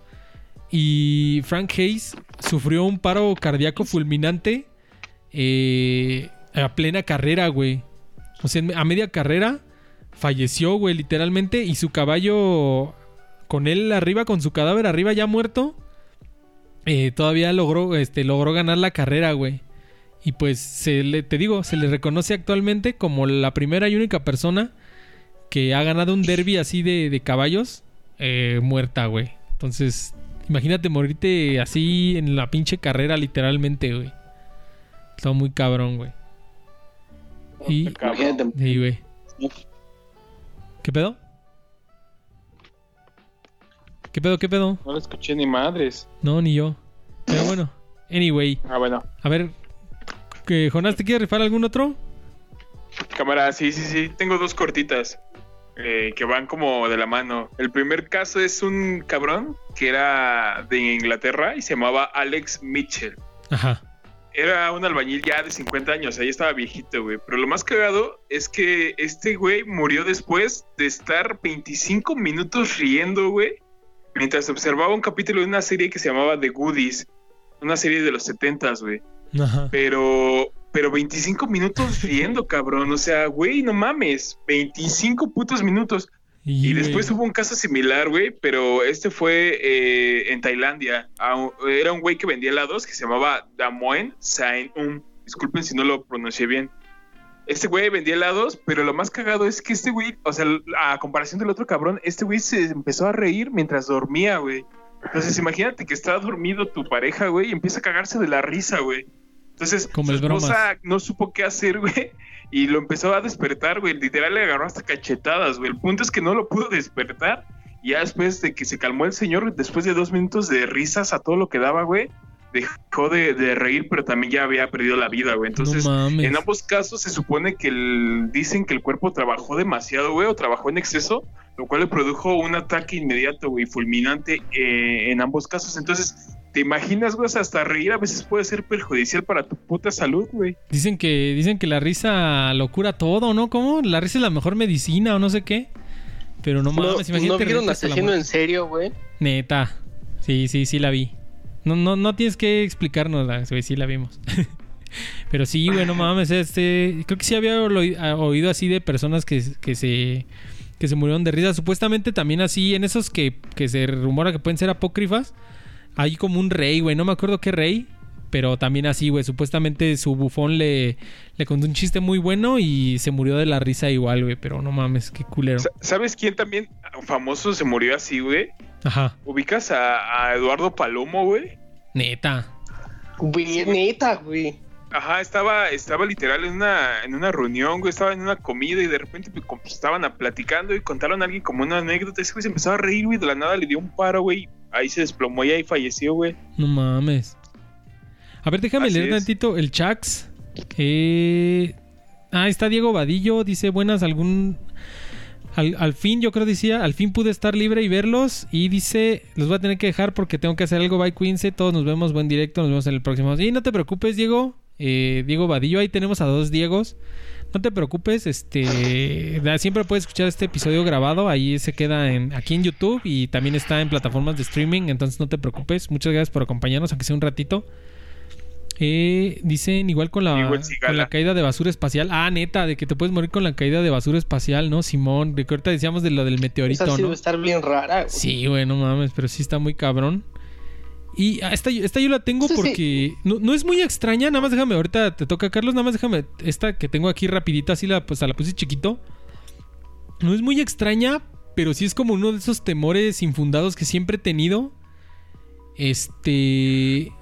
Speaker 1: Y Frank Hayes sufrió un paro cardíaco fulminante eh, a plena carrera, güey. O sea, a media carrera falleció, güey, literalmente. Y su caballo, con él arriba, con su cadáver arriba ya muerto, eh, todavía logró, este, logró ganar la carrera, güey. Y pues, se le, te digo, se le reconoce actualmente como la primera y única persona que ha ganado un derby así de, de caballos eh, muerta, güey. Entonces, imagínate morirte así en la pinche carrera, literalmente, güey. Está muy cabrón, güey. Y. ¿Qué pedo? ¿Qué pedo? ¿Qué pedo?
Speaker 4: no lo escuché ni madres.
Speaker 1: No, ni yo. Pero bueno. Anyway,
Speaker 4: Ah, bueno.
Speaker 1: a ver. ¿Que Jonás, ¿te quieres rifar algún otro?
Speaker 4: Cámara, sí, sí, sí. Tengo dos cortitas eh, que van como de la mano. El primer caso es un cabrón que era de Inglaterra y se llamaba Alex Mitchell.
Speaker 1: Ajá.
Speaker 4: Era un albañil ya de 50 años, ahí estaba viejito, güey. Pero lo más cagado es que este güey murió después de estar 25 minutos riendo, güey, mientras observaba un capítulo de una serie que se llamaba The Goodies, una serie de los 70s, güey.
Speaker 1: Ajá.
Speaker 4: Pero, pero 25 minutos riendo, cabrón. O sea, güey, no mames. 25 putos minutos. Y después hubo un caso similar, güey, pero este fue eh, en Tailandia. Era un güey que vendía helados que se llamaba Damoen Sain Um. Disculpen si no lo pronuncié bien. Este güey vendía helados, pero lo más cagado es que este güey, o sea, a comparación del otro cabrón, este güey se empezó a reír mientras dormía, güey. Entonces imagínate que está dormido tu pareja, güey, y empieza a cagarse de la risa, güey. Entonces,
Speaker 1: Como
Speaker 4: su esposa no supo qué hacer, güey, y lo empezó a despertar, güey. Literal le agarró hasta cachetadas, güey. El punto es que no lo pudo despertar. Y ya después de que se calmó el señor, después de dos minutos de risas a todo lo que daba, güey, dejó de, de reír, pero también ya había perdido la vida, güey. Entonces,
Speaker 1: no
Speaker 4: en ambos casos se supone que el- dicen que el cuerpo trabajó demasiado, güey, o trabajó en exceso, lo cual le produjo un ataque inmediato, güey, fulminante eh, en ambos casos. Entonces, ¿te imaginas, güey? O sea, hasta reír a veces puede ser perjudicial para tu puta salud, güey.
Speaker 1: Dicen que, dicen que la risa lo cura todo, ¿no? ¿Cómo? La risa es la mejor medicina o no sé qué. Pero no
Speaker 6: No,
Speaker 1: mames, imagínate.
Speaker 6: ¿no vieron asesino en serio, güey?
Speaker 1: Neta. Sí, sí, sí la vi. No, no, no tienes que explicarnos, güey, sí la vimos. Pero sí, güey, no mames, este... Creo que sí había oído así de personas que, que se... Que se murieron de risa. Supuestamente también así, en esos que, que se rumora que pueden ser apócrifas, hay como un rey, güey. No me acuerdo qué rey. Pero también así, güey. Supuestamente su bufón le, le contó un chiste muy bueno y se murió de la risa igual, güey. Pero no mames, qué culero.
Speaker 4: Sa- ¿Sabes quién también famoso se murió así, güey?
Speaker 1: Ajá.
Speaker 4: ¿Ubicas a, a Eduardo Palomo, güey?
Speaker 1: Neta.
Speaker 6: Güey, neta, güey.
Speaker 4: Ajá, estaba, estaba literal en una, en una reunión, güey, estaba en una comida y de repente pues, como estaban a- platicando y contaron a alguien como una anécdota, ese güey se empezó a reír, güey, de la nada le dio un paro, güey, ahí se desplomó y ahí falleció, güey.
Speaker 1: No mames. A ver, déjame
Speaker 4: Así
Speaker 1: leer
Speaker 4: es.
Speaker 1: tantito el Chax. Eh... Ah, está Diego Vadillo. Dice, buenas, algún... Al, al fin, yo creo decía, al fin pude estar libre y verlos. Y dice, los voy a tener que dejar porque tengo que hacer algo. Bye, Quince. Todos nos vemos, buen directo. Nos vemos en el próximo. Y no te preocupes, Diego. Eh, Diego Vadillo, ahí tenemos a dos Diegos. No te preocupes, este siempre puedes escuchar este episodio grabado, ahí se queda en, aquí en YouTube y también está en plataformas de streaming, entonces no te preocupes. Muchas gracias por acompañarnos, aunque sea un ratito. Eh, dicen igual con la,
Speaker 4: Igual
Speaker 1: con la caída de basura espacial. Ah, neta, de que te puedes morir con la caída de basura espacial, ¿no? Simón, de que ahorita decíamos de lo del meteorito,
Speaker 6: Esa sí
Speaker 1: ¿no?
Speaker 6: debe estar bien rara. güey.
Speaker 1: Sí, güey, no mames, pero sí está muy cabrón. Y esta, esta yo la tengo
Speaker 6: Sí, sí.
Speaker 1: porque no, no es muy extraña, nada más déjame, ahorita te toca Carlos, nada más déjame, esta que tengo aquí rapidita, así la, pues la puse chiquito. No es muy extraña, pero sí es como uno de esos temores infundados que siempre he tenido. Este...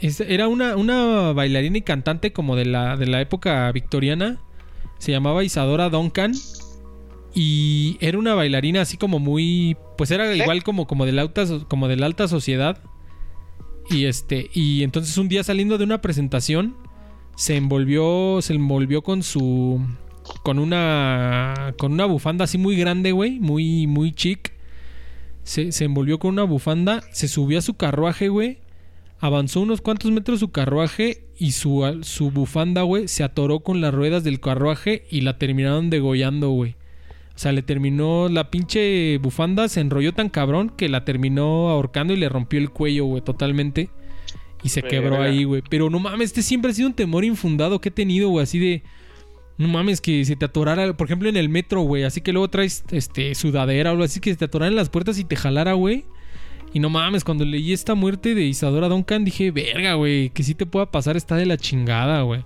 Speaker 1: es- era una, una bailarina y cantante como de la, de la época victoriana. Se llamaba Isadora Duncan. Y era una bailarina así como muy. Pues era igual como, como, de la alta, como de la alta sociedad. Y este. Y entonces un día saliendo de una presentación. Se envolvió. Se envolvió con su. Con una. Con una bufanda así muy grande, güey. Muy, muy chic. Se, se envolvió con una bufanda. Se subió a su carruaje, güey. Avanzó unos cuantos metros su carruaje. Y su, su bufanda, güey, se atoró con las ruedas del carruaje. Y la terminaron degollando, güey. O sea, le terminó la pinche bufanda, se enrolló tan cabrón que la terminó ahorcando y le rompió el cuello, güey, totalmente. Y se quebró ahí, güey. Pero no mames, este siempre ha sido un temor infundado que he tenido, güey, así de... No mames, que se te atorara, por ejemplo, en el metro, güey. Así que luego traes este sudadera o algo así, que se te atorara en las puertas y te jalara, güey. Y no mames, cuando leí esta muerte de Isadora Duncan, dije, verga, güey, que sí te pueda pasar, está de la chingada, güey.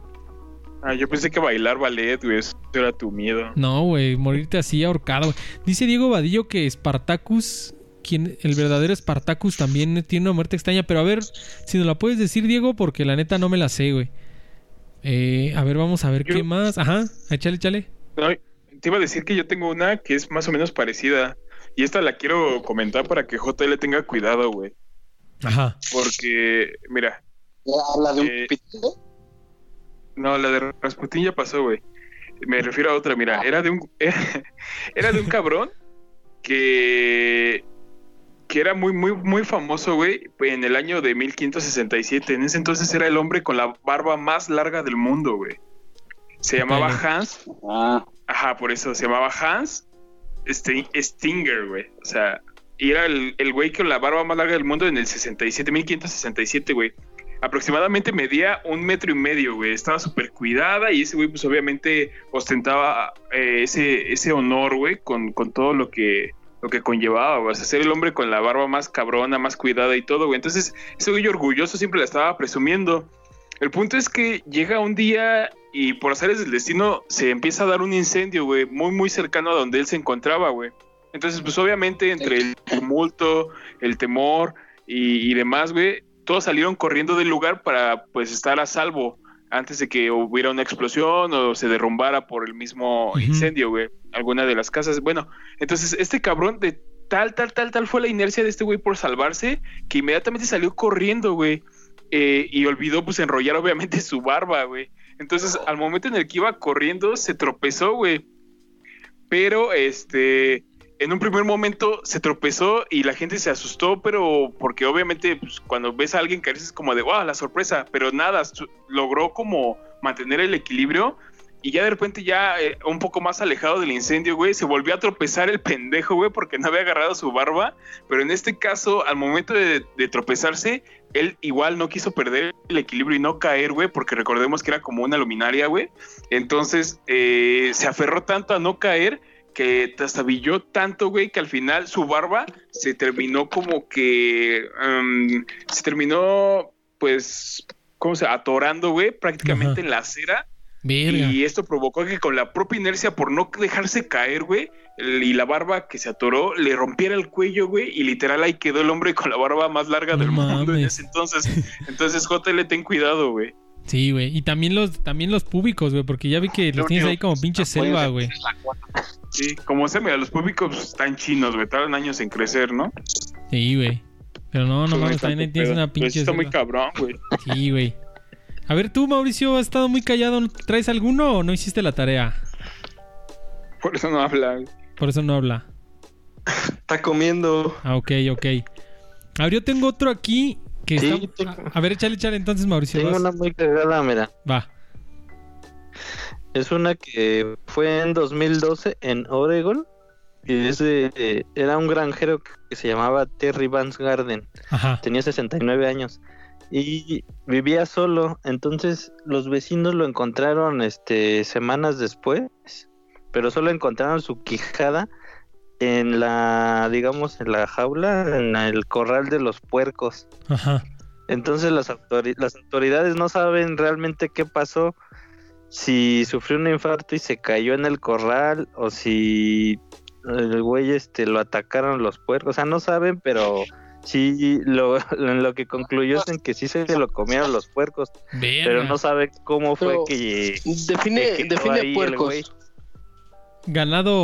Speaker 4: Ah, yo pensé que bailar ballet, güey, eso era tu miedo.
Speaker 1: No, güey, morirte así ahorcado. güey. Dice Diego Vadillo que Spartacus, quien, el verdadero Spartacus también tiene una muerte extraña. Pero a ver, si nos la puedes decir, Diego, porque la neta no me la sé, güey. Eh, a ver, vamos a ver
Speaker 4: Yo-
Speaker 1: qué más. Ajá, échale, échale.
Speaker 4: No, te iba a decir que yo tengo una que es más o menos parecida. Y esta la quiero comentar para que JL tenga cuidado, güey.
Speaker 1: Ajá.
Speaker 4: Porque, mira,
Speaker 3: Habla de un
Speaker 4: Eh,
Speaker 3: pito.
Speaker 4: No, la de Rasputin ya pasó, güey. Me refiero a otra, mira, era de un era de un cabrón que que era muy muy muy famoso, güey, en el año de 1567. En ese entonces era el hombre con la barba más larga del mundo, güey. Se llamaba. Hans
Speaker 3: Ah,
Speaker 4: Ajá, por eso se llamaba Hans Sti- Stinger, güey. O sea, y era el, el güey con la barba más larga del mundo en el 67, 1567, güey. Aproximadamente medía un metro y medio, güey. Estaba súper cuidada y ese güey, pues obviamente ostentaba eh, ese, ese honor, güey, con, con todo lo que, lo que conllevaba, güey. O sea, ser el hombre con la barba más cabrona, más cuidada y todo, güey. Entonces, ese güey orgulloso siempre la estaba presumiendo. El punto es que llega un día y por azares del destino se empieza a dar un incendio, güey, muy, muy cercano a donde él se encontraba, güey. Entonces, pues obviamente entre el tumulto, el temor y, y demás, güey, todos salieron corriendo del lugar para, pues, estar a salvo antes de que hubiera una explosión o se derrumbara por el mismo incendio, güey, alguna de las casas. Bueno, entonces este cabrón de tal, tal, tal, tal fue la inercia de este güey por salvarse que inmediatamente salió corriendo, güey. eh, y olvidó pues enrollar obviamente su barba, güey. Entonces al momento en el que iba corriendo se tropezó, güey. Pero este, en un primer momento se tropezó y la gente se asustó, pero porque obviamente pues, cuando ves a alguien caerse es como de, wow, la sorpresa, pero nada, logró como mantener el equilibrio y ya de repente ya eh, un poco más alejado del incendio, güey, se volvió a tropezar el pendejo, güey, porque no había agarrado su barba, pero en este caso, al momento de, de tropezarse, él igual no quiso perder el equilibrio y no caer, güey, porque recordemos que era como una luminaria, güey. Entonces, eh, se aferró tanto a no caer que trastabilló tanto, güey, que al final su barba se terminó como que... em, se terminó, pues, ¿cómo se? Atorando, güey, prácticamente
Speaker 1: Ajá.
Speaker 4: en la acera. Y esto provocó que con la propia inercia, por no dejarse caer, güey, y la barba que se atoró, le rompiera el cuello, güey, y literal ahí quedó el hombre con la barba más larga
Speaker 1: No
Speaker 4: del mundo en ese entonces. Entonces, JL, ten cuidado, güey.
Speaker 1: Sí, güey. Y también los, también los públicos, güey, porque ya vi que los
Speaker 4: Lo
Speaker 1: tienes ahí como pinche selva, güey.
Speaker 4: Sí, como se mira, los públicos pues, están chinos, güey, tardan años en crecer, ¿no?
Speaker 1: Sí, güey. Pero no, no
Speaker 4: Pues,
Speaker 1: mames, también ahí tienes una
Speaker 4: Pues
Speaker 1: pinche.
Speaker 4: está muy
Speaker 1: selva.
Speaker 4: cabrón, güey.
Speaker 1: Sí, güey. A ver, tú, Mauricio, has estado muy callado. ¿Traes alguno o no hiciste la tarea?
Speaker 4: Por eso no habla. güey.
Speaker 1: Por eso no habla.
Speaker 5: Está comiendo.
Speaker 1: Ah, ok, ok. A ver, yo tengo otro aquí que
Speaker 2: Sí,
Speaker 1: está...
Speaker 2: tengo-
Speaker 1: A, ver, échale, échale entonces, Mauricio.
Speaker 2: Tengo
Speaker 1: vas.
Speaker 2: una muy cagada, mira.
Speaker 1: Va.
Speaker 2: Es una que fue en 2012 en Oregon. Y es de- eh, era un granjero que se llamaba Terry Vance Garden.
Speaker 1: Ajá.
Speaker 2: Tenía 69 años. Y vivía solo. Entonces los vecinos lo encontraron este, semanas después. Pero solo encontraron su quijada en la, digamos, en la jaula, en el corral de los puercos.
Speaker 1: Ajá.
Speaker 2: Entonces las, autori- las autoridades no saben realmente qué pasó, si sufrió un infarto y se cayó en el corral o si el güey este lo atacaron los puercos, o sea, no saben, pero sí lo, en lo que concluyó es en que sí se lo comieron los puercos, pero no sabe cómo fue
Speaker 8: Pero
Speaker 2: que
Speaker 8: Define,
Speaker 2: que quedó ahí
Speaker 8: define
Speaker 2: el
Speaker 8: puercos.
Speaker 2: Güey.
Speaker 1: Ganado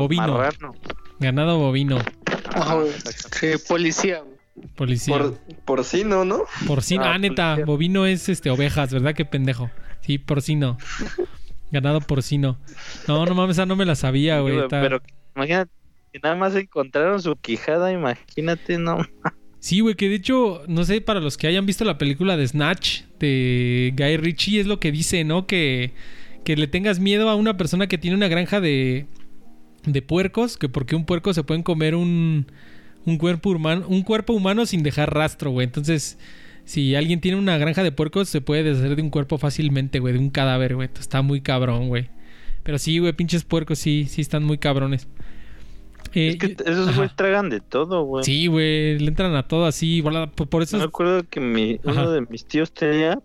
Speaker 1: bovino.
Speaker 2: marranos.
Speaker 1: Ganado bovino.
Speaker 8: Sí, policía.
Speaker 1: Policía.
Speaker 5: Por, porcino, ¿no?
Speaker 1: Porcino.
Speaker 2: Ah,
Speaker 1: Ah, neta.
Speaker 2: policía.
Speaker 1: Bovino es este ovejas, ¿verdad? Qué pendejo. Sí, porcino. Ganado porcino. No, no mames, esa no me la sabía, güey. Está-
Speaker 2: Pero imagínate, que nada más encontraron su quijada, imagínate, no.
Speaker 1: Sí, güey, que de hecho, no sé, para los que hayan visto la película de Snatch de Guy Ritchie, es lo que dice, ¿no? Que, que le tengas miedo a una persona que tiene una granja de, de puercos, que porque un puerco se pueden comer un, un, cuerpo, humano, un cuerpo humano sin dejar rastro, güey. Entonces, si alguien tiene una granja de puercos, se puede deshacer de un cuerpo fácilmente, güey, de un cadáver, güey. Entonces, Está muy cabrón, güey. Pero sí, güey, pinches puercos, sí, sí están muy cabrones. Eh,
Speaker 2: Es que esos güeyes tragan de todo, güey.
Speaker 1: Sí, güey, le entran a todo así. Por, por eso.
Speaker 2: Me acuerdo que mi, uno de mis tíos tenía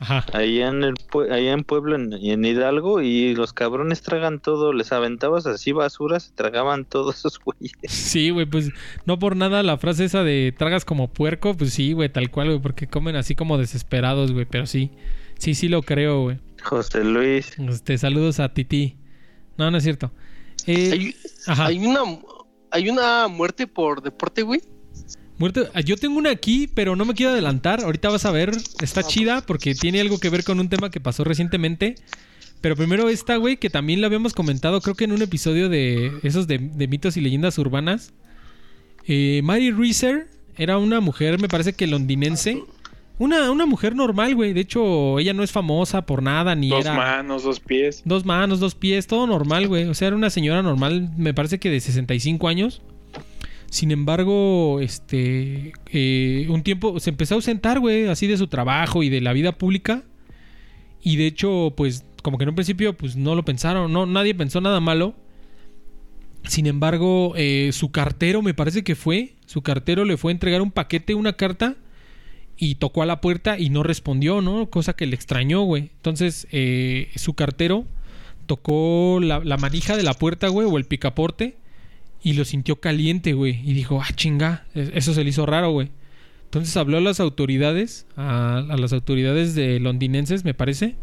Speaker 1: Ajá.
Speaker 2: allá en el allá en Pueblo en, y en Hidalgo y los cabrones tragan todo, les aventabas así basura, se tragaban todos esos güeyes.
Speaker 1: Sí, güey, pues no por nada la frase esa de tragas como puerco, pues sí, güey, tal cual, güey, porque comen así como desesperados, güey, pero sí. Sí, sí lo creo, güey.
Speaker 2: José Luis,
Speaker 1: Este, saludos a Titi. No, no es cierto. Eh,
Speaker 8: Hay,
Speaker 1: ajá.
Speaker 8: hay una hay una muerte por deporte, güey.
Speaker 1: Muerte- ah, Yo tengo una aquí, pero no me quiero adelantar. Ahorita vas a ver. Está chida porque tiene algo que ver con un tema que pasó recientemente. Pero primero esta, güey, que también la habíamos comentado, creo que en un episodio de esos de, de mitos y leyendas urbanas. Eh, Mary Reeser era una mujer, me parece que londinense. Una, una mujer normal, güey. De hecho, ella no es famosa por nada, ni
Speaker 4: Dos
Speaker 1: era...
Speaker 4: manos, dos pies.
Speaker 1: Dos manos, dos pies, todo normal, güey. O sea, era una señora normal, me parece que de 65 años. Sin embargo, este, eh, un tiempo se empezó a ausentar, güey, así de su trabajo y de la vida pública. Y de hecho, pues, como que en un principio, pues no lo pensaron, no, nadie pensó nada malo. Sin embargo, eh, su cartero, me parece que fue, su cartero le fue a entregar un paquete, una carta, y tocó a la puerta y no respondió, ¿no? Cosa que le extrañó, güey. Entonces, eh, su cartero tocó la, la manija de la puerta, güey, o el picaporte, y lo sintió caliente, güey. Y dijo, ah, chinga, e- eso se le hizo raro, güey. Entonces habló a las autoridades, a, a las autoridades de londinenses, me parece,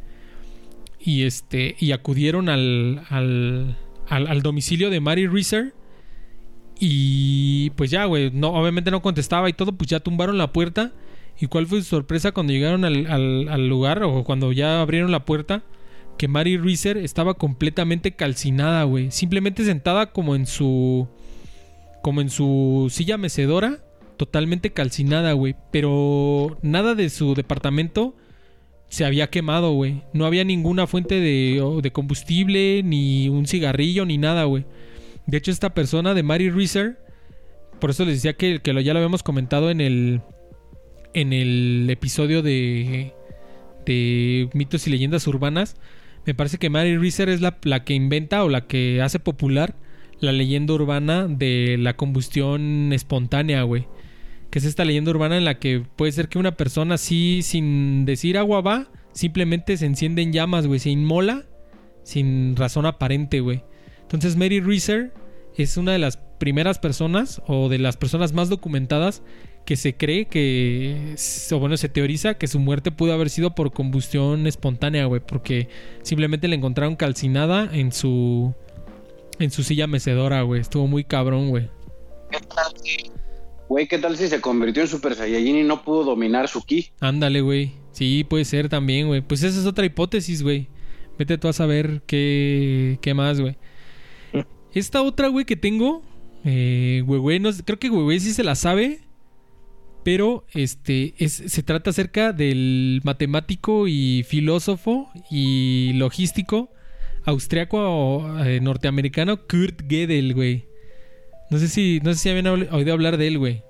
Speaker 1: y este, y acudieron al, al, al, domicilio de Mary Reeser. Y pues ya, güey, no, obviamente no contestaba y todo, pues ya tumbaron la puerta. ¿Y cuál fue su sorpresa cuando llegaron al- al lugar o cuando ya abrieron la puerta? Que Mary Reeser estaba completamente calcinada, güey. Simplemente sentada como en su. como en su silla mecedora. Totalmente calcinada, güey. Pero nada de su departamento se había quemado, güey. No había ninguna fuente de, de combustible, ni un cigarrillo, ni nada, güey. De hecho, esta persona de Mary Reeser. Por eso les decía que, que ya lo habíamos comentado en el. En el episodio de. De mitos y leyendas urbanas. Me parece que Mary Reeser es la, que inventa o la que hace popular la leyenda urbana de la combustión espontánea, güey. Que es esta leyenda urbana en la que puede ser que una persona así, sin decir agua va, simplemente se enciende en llamas, güey. Se inmola sin razón aparente, güey. Entonces Mary Reeser es una de las primeras personas o de las personas más documentadas que se cree que, o bueno, se teoriza que su muerte pudo haber sido por combustión espontánea, güey, porque simplemente la encontraron calcinada en su en su silla mecedora, güey. Estuvo muy cabrón, güey.
Speaker 3: Güey, ¿qué tal si se convirtió en Super Saiyajin y no pudo dominar su ki?
Speaker 1: Ándale, güey. Sí, puede ser también, güey. Pues esa es otra hipótesis, güey. Vete tú a saber qué, qué más, güey. Esta otra, güey, que tengo, eh, güey, güey, no creo que güey, güey sí se la sabe, pero este es, se trata acerca del matemático y filósofo y logístico austriaco eh, norteamericano Kurt Gödel, güey. No sé si no sé si habían oído hablar de él, güey.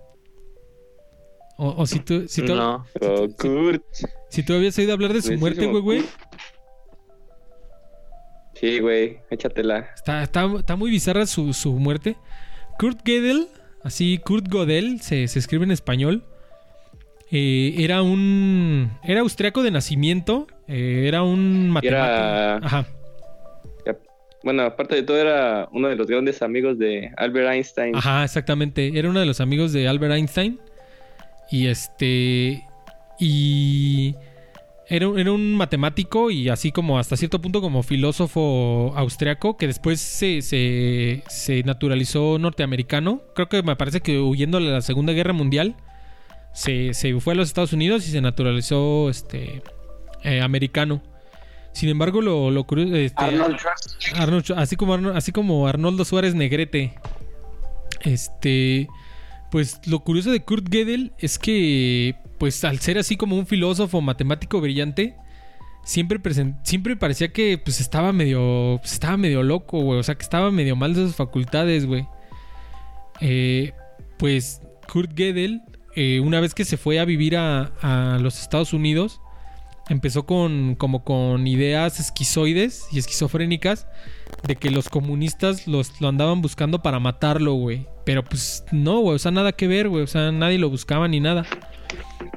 Speaker 1: O, o si tú, si tú,
Speaker 2: No.
Speaker 5: Oh, Kurt.
Speaker 1: si tú habías oído hablar de su muerte, güey, güey.
Speaker 5: Sí, güey, échatela.
Speaker 1: Está, está, está muy bizarra su, su muerte. Kurt Gödel, así Kurt Gödel, se, se escribe en español. eh, era un. Era austriaco de nacimiento. eh, era un matemático.
Speaker 5: Era-
Speaker 1: Ajá.
Speaker 5: Bueno, aparte de todo, era uno de los grandes amigos de Albert Einstein.
Speaker 1: Ajá, exactamente. Era uno de los amigos de Albert Einstein. Y este. Y. Era, un- era un matemático y así como hasta cierto punto como filósofo austriaco que después se, se, se naturalizó norteamericano. Creo que me parece que huyendo de la Segunda Guerra Mundial se, se fue a los Estados Unidos y se naturalizó este eh, americano. Sin embargo, lo, lo curioso... este,
Speaker 3: Arnold Schwarzenegger.
Speaker 1: Arnold Schwar- así como así como Arnoldo Suárez Negrete. Este, pues lo curioso de Kurt Gödel es que pues al ser así como un filósofo matemático brillante, siempre siempre parecía que pues estaba medio pues, estaba medio loco, güey, o sea, que estaba medio mal de sus facultades, güey. Eh, pues Kurt Gödel eh, una vez que se fue a vivir a los Estados Unidos, empezó con como con ideas esquizoides y esquizofrénicas de que los comunistas los, lo andaban buscando para matarlo, güey. Pero pues no, güey, o sea, nada que ver, güey, o sea, nadie lo buscaba ni nada.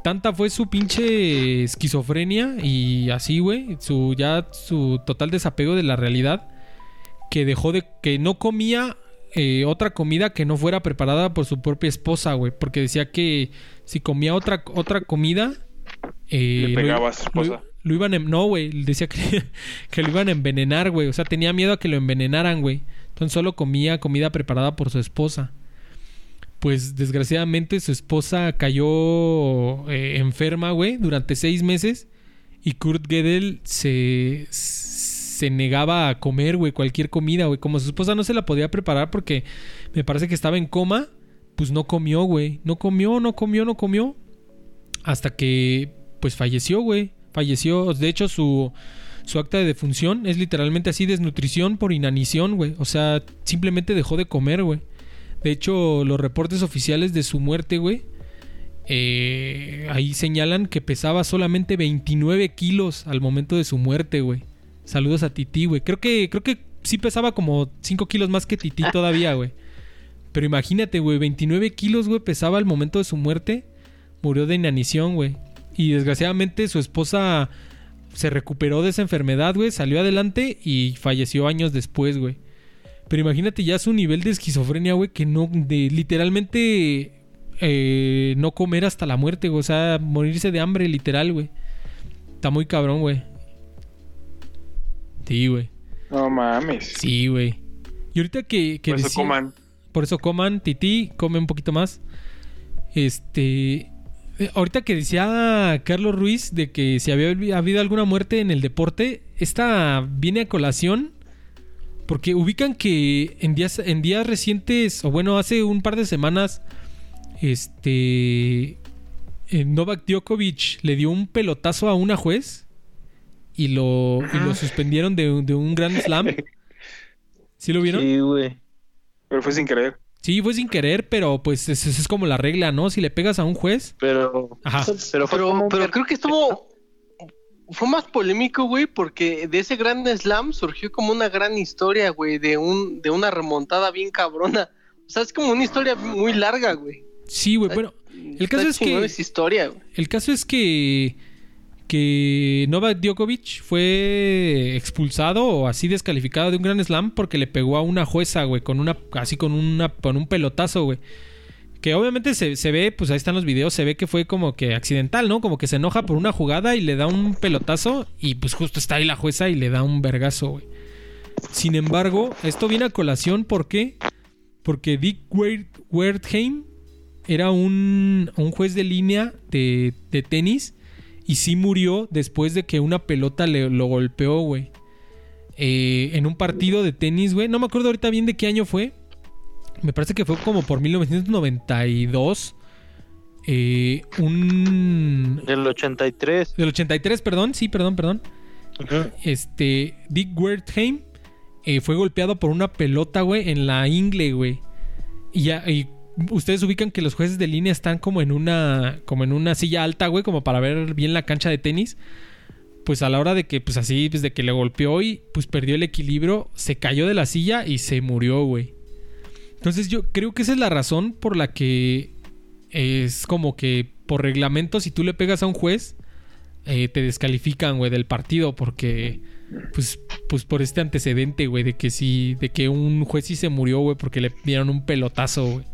Speaker 1: Tanta fue su pinche esquizofrenia y así, güey, su ya su total desapego de la realidad que dejó de que no comía eh, otra comida que no fuera preparada por su propia esposa, güey, porque decía que si comía otra otra comida eh,
Speaker 4: Le
Speaker 1: lo-
Speaker 4: pegaba a su
Speaker 1: lo-
Speaker 4: esposa.
Speaker 1: Lo, iban no, güey, decía que, que lo iban a envenenar, güey, o sea, tenía miedo a que lo envenenaran, güey. Entonces solo comía comida preparada por su esposa. Pues desgraciadamente su esposa cayó eh, enferma, güey, durante seis meses. Y Kurt Gödel se, se negaba a comer, güey, cualquier comida, güey. Como su esposa no se la podía preparar porque me parece que estaba en coma, pues no comió, güey. No comió, no comió, no comió. Hasta que, pues falleció, güey. Falleció. De hecho, su, su acta de defunción es literalmente así: desnutrición por inanición, güey. O sea, simplemente dejó de comer, güey. De hecho, los reportes oficiales de su muerte, güey, eh, ahí señalan que pesaba solamente 29 kilos al momento de su muerte, güey. Saludos a Titi, güey. Creo que, creo que sí pesaba como 5 kilos más que Titi todavía, güey. Pero imagínate, güey, 29 kilos, güey, pesaba al momento de su muerte. Murió de inanición, güey. Y desgraciadamente su esposa se recuperó de esa enfermedad, güey. Salió adelante y falleció años después, güey. Pero imagínate ya su nivel de esquizofrenia, güey, que no, de literalmente eh, no comer hasta la muerte, güey. O sea, morirse de hambre, literal, güey. Está muy cabrón, güey. Sí, güey.
Speaker 4: No mames.
Speaker 1: Sí, güey. Y ahorita que, que
Speaker 4: Por eso
Speaker 1: decía-
Speaker 4: coman.
Speaker 1: por eso coman, tití, come un poquito más. Este. Eh, Ahorita que decía Carlos Ruiz de que si había habi- habido alguna muerte en el deporte, esta viene a colación. Porque ubican que en días, en días recientes, o bueno, hace un par de semanas, este. eh, Novak Djokovic le dio un pelotazo a una juez y lo, y lo suspendieron de, un- de un Grand Slam. ¿Sí lo vieron?
Speaker 2: Sí, güey.
Speaker 4: Pero fue sin querer.
Speaker 1: Sí, fue sin querer, pero pues esa es, como la regla, ¿no? Si le pegas a un juez.
Speaker 2: Pero.
Speaker 1: Ajá.
Speaker 2: Pero
Speaker 8: Pero, pero creo que estuvo. Fue más polémico, güey, porque de ese gran slam surgió como una gran historia, güey, de un de una remontada bien cabrona. O sea, es como una historia muy larga, güey.
Speaker 1: Sí, güey. Bueno, el caso es que-
Speaker 8: esa historia, güey.
Speaker 1: el caso es que que Novak Djokovic fue expulsado o así descalificado de un Grand Slam porque le pegó a una jueza, güey, con una así con una con un pelotazo, güey. Que obviamente se, se ve, pues ahí están los videos, se ve que fue como que accidental, ¿no? Como que se enoja por una jugada y le da un pelotazo y pues justo está ahí la jueza y le da un vergazo, güey. Sin embargo, esto viene a colación ¿por qué? Porque Dick Wer- Wertheim era un, un juez de línea de, de tenis y sí murió después de que una pelota le, lo golpeó, güey. Eh, en un partido de tenis, güey. No me acuerdo ahorita bien de qué año fue. Me parece que fue como por 1992. Eh, un...
Speaker 2: Del 83.
Speaker 1: Del 83, perdón. Sí, perdón, perdón. Este, Dick Wertheim eh, fue golpeado por una pelota, güey, en la ingle, güey. Y ya, y ustedes ubican que los jueces de línea están como en una, como en una silla alta, güey, como para ver bien la cancha de tenis. Pues a la hora de que, pues así, pues de que le golpeó y pues perdió el equilibrio, se cayó de la silla y se murió, güey. Entonces yo creo que esa es la razón por la que es como que por reglamento si tú le pegas a un juez eh, te descalifican, güey, del partido porque pues pues por este antecedente, güey, de que sí de que un juez sí se murió, güey, porque le dieron un pelotazo, güey.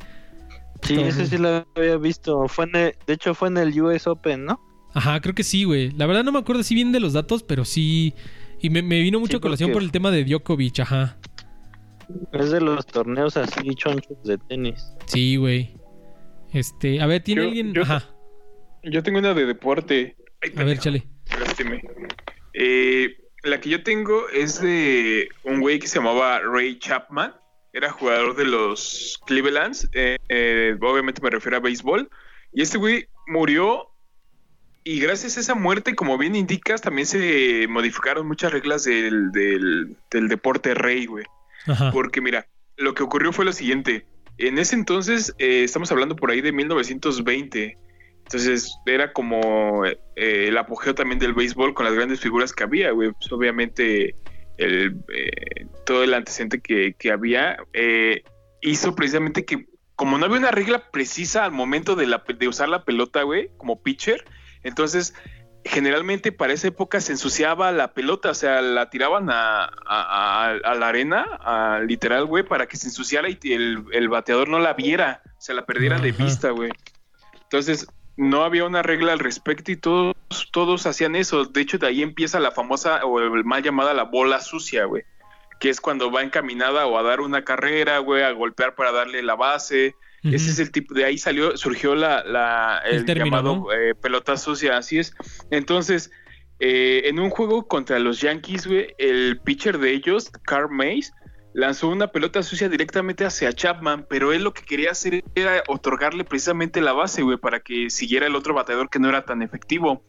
Speaker 2: Sí,
Speaker 1: Todo.
Speaker 2: ese sí lo había visto. Fue en el- de hecho, fue en el US Open, ¿no?
Speaker 1: Ajá, creo que sí, güey. La verdad no me acuerdo así bien de los datos, pero sí y me, me vino mucho
Speaker 2: Sí,
Speaker 1: a colación por el tema de Djokovic, ajá.
Speaker 2: Es de los torneos así chonchos de tenis.
Speaker 1: Sí, güey. Este, a ver, ¿tiene
Speaker 4: Yo-
Speaker 1: alguien?
Speaker 4: yo-
Speaker 1: Ajá.
Speaker 4: Yo tengo una de deporte. Ay,
Speaker 1: A ver, chale.
Speaker 4: Eh, la que yo tengo es de un güey que se llamaba Ray Chapman. Era jugador de los Clevelands. eh, eh, obviamente me refiero a béisbol. Y este güey murió. Y gracias a esa muerte, como bien indicas, también se modificaron muchas reglas del, del, del deporte rey, güey.
Speaker 1: Ajá.
Speaker 4: Porque mira, lo que ocurrió fue lo siguiente. En ese entonces, eh, estamos hablando por ahí de 1920. Entonces era como eh, el apogeo también del béisbol con las grandes figuras que había, güey. Pues, obviamente el, eh, todo el antecedente que, que había eh, hizo precisamente que como no había una regla precisa al momento de, la, de usar la pelota, güey, como pitcher, entonces generalmente para esa época se ensuciaba la pelota, o sea, la tiraban a, a- a- a la arena, a- literal, güey, para que se ensuciara y el, el bateador no la viera, se la perdiera de vista, güey. Entonces, no había una regla al respecto y todos, todos hacían eso. De hecho, de ahí empieza la famosa o el mal llamada la bola sucia, güey. Que es cuando va encaminada o a dar una carrera, güey, a golpear para darle la base. Ese es el tipo, de ahí salió, surgió la, la-
Speaker 1: El
Speaker 4: el,
Speaker 1: término,
Speaker 4: llamado
Speaker 1: ¿no?
Speaker 4: eh, pelota sucia, así es. Entonces, eh, en un juego contra los Yankees, güey, el pitcher de ellos, Carl Mays, lanzó una pelota sucia directamente hacia Chapman, pero él lo que quería hacer era otorgarle precisamente la base, güey, para que siguiera el otro bateador que no era tan efectivo.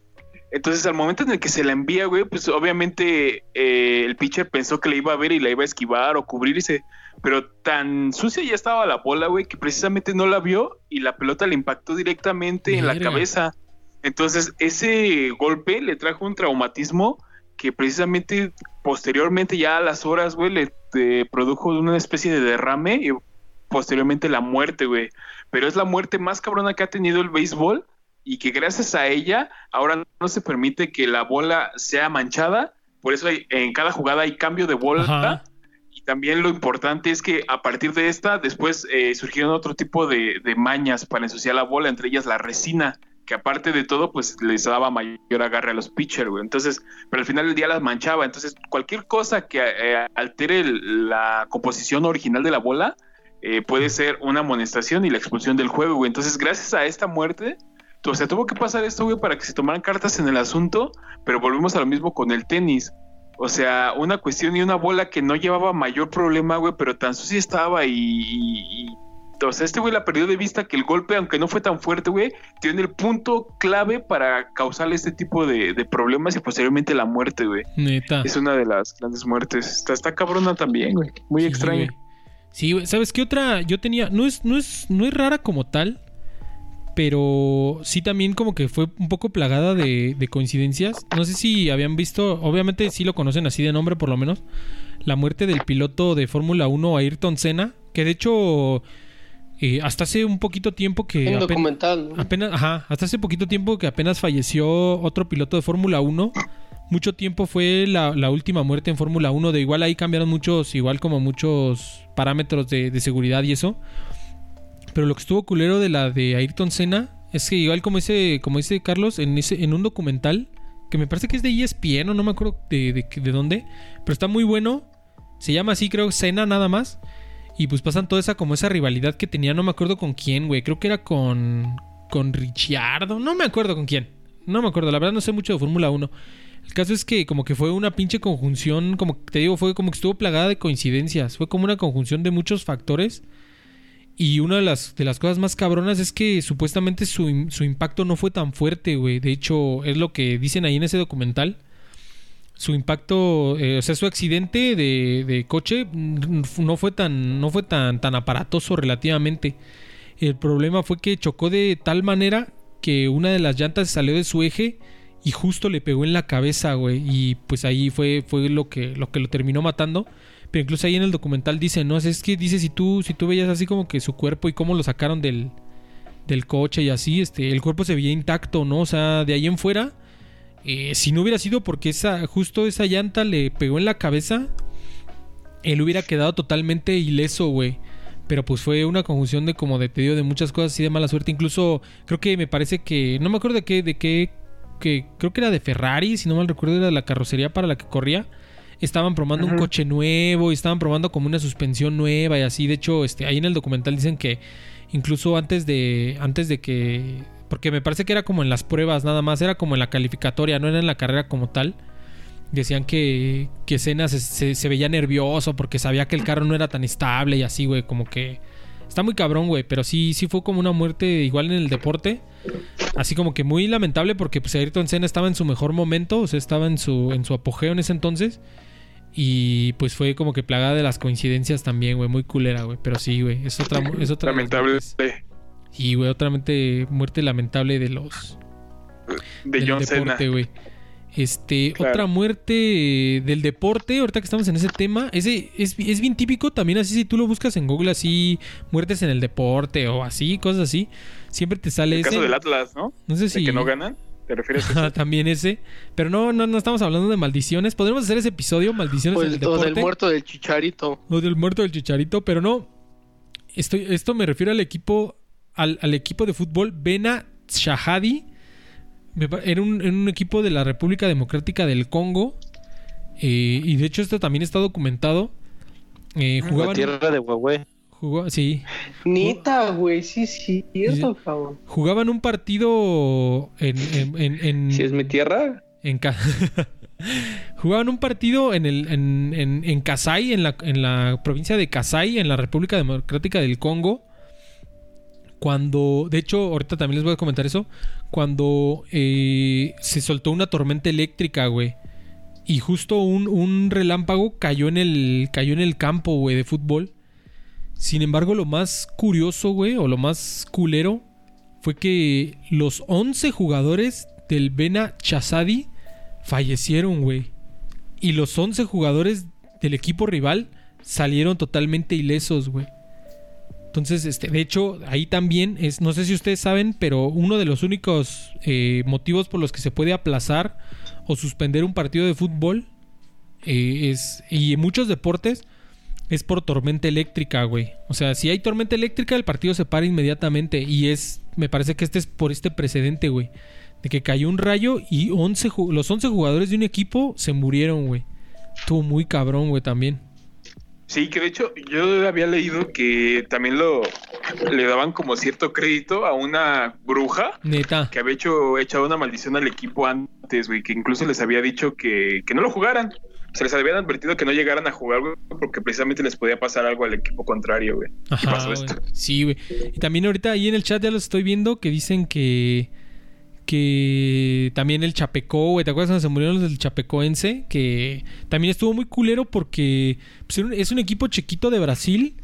Speaker 4: Entonces, al momento en el que se la envía, güey, pues obviamente eh, el pitcher pensó que la iba a ver y la iba a esquivar o cubrirse, pero tan sucia ya estaba la bola, güey, que precisamente no la vio y la pelota le impactó directamente en la cabeza. Entonces, ese golpe le trajo un traumatismo que precisamente posteriormente ya a las horas, güey, le eh, produjo una especie de derrame y posteriormente la muerte, güey. Pero es la muerte más cabrona que ha tenido el béisbol y que gracias a ella ahora no se permite que la bola sea manchada. Por eso hay- en cada jugada hay cambio de bola.
Speaker 1: Ajá.
Speaker 4: Y también lo importante es que a partir de esta, después eh, surgieron otro tipo de, de mañas para ensuciar la bola, entre ellas la resina, que aparte de todo, pues les daba mayor agarre a los pitchers, güey. Entonces, pero al final del día las manchaba. Entonces, cualquier cosa que eh, altere el- la composición original de la bola eh, puede ser una amonestación y la expulsión del juego, güey. Entonces, gracias a esta muerte, o sea, tuvo que pasar esto, güey, para que se tomaran cartas en el asunto, pero volvemos a lo mismo con el tenis. O sea, una cuestión y una bola que no llevaba mayor problema, güey, pero tan sucia estaba y, y- y- O sea, este güey la perdió de vista que el golpe, aunque no fue tan fuerte, güey, tiene el punto clave para causarle este tipo de, de problemas y posteriormente la muerte, güey.
Speaker 1: Neta.
Speaker 4: Es una de las grandes muertes. Está, está cabrona también, güey. Muy
Speaker 1: Sí,
Speaker 4: extraña.
Speaker 1: güey. Sí, güey. ¿Sabes qué otra? Yo tenía. No es, no es, no es rara como tal. Pero sí también como que fue un poco plagada de, de coincidencias. No sé si habían visto. Obviamente sí lo conocen así de nombre por lo menos. La muerte del piloto de Fórmula 1 Ayrton Senna. Que de hecho. Eh, hasta hace un poquito tiempo que.
Speaker 8: Un documental, ¿no?
Speaker 1: Apenas, ajá, hasta hace poquito tiempo que apenas falleció otro piloto de Fórmula 1. Mucho tiempo fue la, la última muerte en Fórmula 1. De igual ahí cambiaron muchos, igual como muchos parámetros de, de seguridad y eso. Pero lo que estuvo culero de la de Ayrton Senna es que igual como dice, como dice Carlos, en ese, en un documental, que me parece que es de ESPN o no me acuerdo de, de, de dónde, pero está muy bueno. Se llama así, creo, Senna nada más. Y pues pasan toda esa como esa rivalidad que tenía, no me acuerdo con quién, güey. Creo que era con con Ricciardo, no me acuerdo con quién. No me acuerdo, la verdad no sé mucho de Fórmula 1. El caso es que como que fue una pinche conjunción, como te digo, fue como que estuvo plagada de coincidencias. Fue como una conjunción de muchos factores. Y una de las, de las cosas más cabronas es que supuestamente su, su impacto no fue tan fuerte, güey. De hecho, es lo que dicen ahí en ese documental. Su impacto, eh, o sea, su accidente de, de coche mm, no fue tan, no fue tan, tan aparatoso relativamente. El problema fue que chocó de tal manera que una de las llantas salió de su eje y justo le pegó en la cabeza, güey. Y pues ahí fue, fue lo que, lo que lo terminó matando. Pero incluso ahí en el documental dice, no, es que dice si tú, si tú veías así como que su cuerpo y cómo lo sacaron del, del coche y así, este, el cuerpo se veía intacto, ¿no? O sea, de ahí en fuera, eh, si no hubiera sido porque esa, justo esa llanta le pegó en la cabeza, él hubiera quedado totalmente ileso, güey. Pero pues fue una conjunción de como de te digo, de muchas cosas así de mala suerte. Incluso creo que me parece que. No me acuerdo de qué, de qué. Que creo que era de Ferrari, si no mal recuerdo, era la carrocería para la que corría. Estaban probando un coche nuevo y estaban probando como una suspensión nueva y así. De hecho, este, ahí en el documental dicen que incluso antes de. Antes de que. Porque me parece que era como en las pruebas nada más, era como en la calificatoria, no era en la carrera como tal. Decían que, que Senna se, se- se veía nervioso porque sabía que el carro no era tan estable y así, güey. Como que. Está muy cabrón, güey. Pero sí, sí fue como una muerte igual en el deporte. Así como que muy lamentable porque pues Ayrton Senna estaba en su mejor momento. O sea, estaba en su, en su apogeo en ese entonces. Y pues fue como que plagada de las coincidencias también, güey. Muy culera, güey. Pero sí, güey. Es otra, es otra
Speaker 4: Lamentable.
Speaker 1: Y, güey, otra mente- muerte lamentable de los
Speaker 4: de
Speaker 1: del
Speaker 4: John Cena.
Speaker 1: deporte, güey. Este,
Speaker 4: Claro.
Speaker 1: otra muerte del deporte, ahorita que estamos en ese tema, ese es, es bien típico también así si tú lo buscas en Google así, muertes en el deporte o así, cosas así, siempre te sale
Speaker 4: El
Speaker 1: ese.
Speaker 4: caso del Atlas, ¿no?
Speaker 1: no sé
Speaker 4: De
Speaker 1: si
Speaker 4: que no ganan. ¿Te refieres a eso?
Speaker 1: también ese, pero no, no, no estamos hablando de maldiciones. Podríamos hacer ese episodio, maldiciones
Speaker 8: O,
Speaker 1: en el
Speaker 8: el, o
Speaker 1: deporte.
Speaker 8: del muerto del chicharito.
Speaker 1: Lo del muerto del chicharito, pero no. Estoy, esto me refiero al equipo. Al, al equipo de fútbol Bena Shahadi. Era un, era un equipo de la República Democrática del Congo. eh, y de hecho, esto también está documentado. Eh,
Speaker 2: La
Speaker 1: jugaban,
Speaker 2: tierra de Huawei.
Speaker 1: jugó- sí,
Speaker 8: Neta, güey, sí, sí, cierto, cabrón.
Speaker 1: jugaban un partido en, en, en- en-
Speaker 5: Si es mi tierra,
Speaker 1: en Jugaban un partido en el en, en, en Kasai, en la, en la provincia de Kasai, en la República Democrática del Congo. Cuando, de hecho, ahorita también les voy a comentar eso. Cuando eh, se soltó una tormenta eléctrica, güey. Y justo un, un relámpago cayó en el. cayó en el campo, güey, de fútbol. Sin embargo, lo más curioso, güey, o lo más culero, fue que los 11 jugadores del Bena Chazadi fallecieron, güey. Y los 11 jugadores del equipo rival salieron totalmente ilesos, güey. Entonces, este, de hecho, ahí también es, no sé si ustedes saben, pero uno de los únicos eh, motivos por los que se puede aplazar o suspender un partido de fútbol eh, es, y en muchos deportes, es por tormenta eléctrica, güey. O sea, si hay tormenta eléctrica, el partido se para inmediatamente. Y es, me parece que este es por este precedente, güey. De que cayó un rayo y 11, ju- los 11 jugadores de un equipo se murieron, güey. Estuvo muy cabrón, güey, también.
Speaker 4: Sí, que de hecho yo había leído que también lo le daban como cierto crédito a una bruja
Speaker 1: Neta.
Speaker 4: que había hecho echado una maldición al equipo antes, güey, que incluso les había dicho que, que no lo jugaran. Se les habían advertido que no llegaran a jugar, güey, porque precisamente les podía pasar algo al equipo contrario, güey. Y
Speaker 1: Ajá, güey. Sí, güey. Y también ahorita ahí en el chat ya los estoy viendo que dicen que. Que también el Chapecó, güey. ¿Te acuerdas cuando se murieron los del Chapecoense? Que también estuvo muy culero porque pues, es un equipo chiquito de Brasil.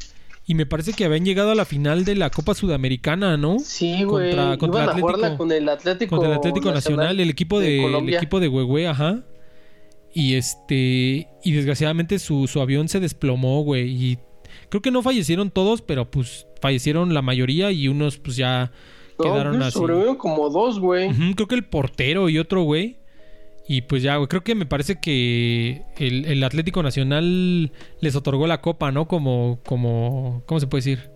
Speaker 1: Y me parece que habían llegado a la final de la Copa Sudamericana, ¿no?
Speaker 8: Sí, güey.
Speaker 1: Contra- contra
Speaker 8: Iban a
Speaker 1: Atlético-
Speaker 8: jugarla con el Atlético,
Speaker 1: Contra el Atlético Nacional, el equipo de, el
Speaker 8: Colombia.
Speaker 1: equipo de Huehue, ajá. Y este. Y desgraciadamente su, su avión se desplomó, güey. Y creo que no fallecieron todos, pero pues fallecieron la mayoría y unos pues ya quedaron así.
Speaker 8: sobrevivieron como dos, güey.
Speaker 1: Creo que el portero y otro güey. Y pues ya, güey, creo que me parece que el, el Atlético Nacional les otorgó la copa, ¿no? Como, como, ¿cómo se puede decir?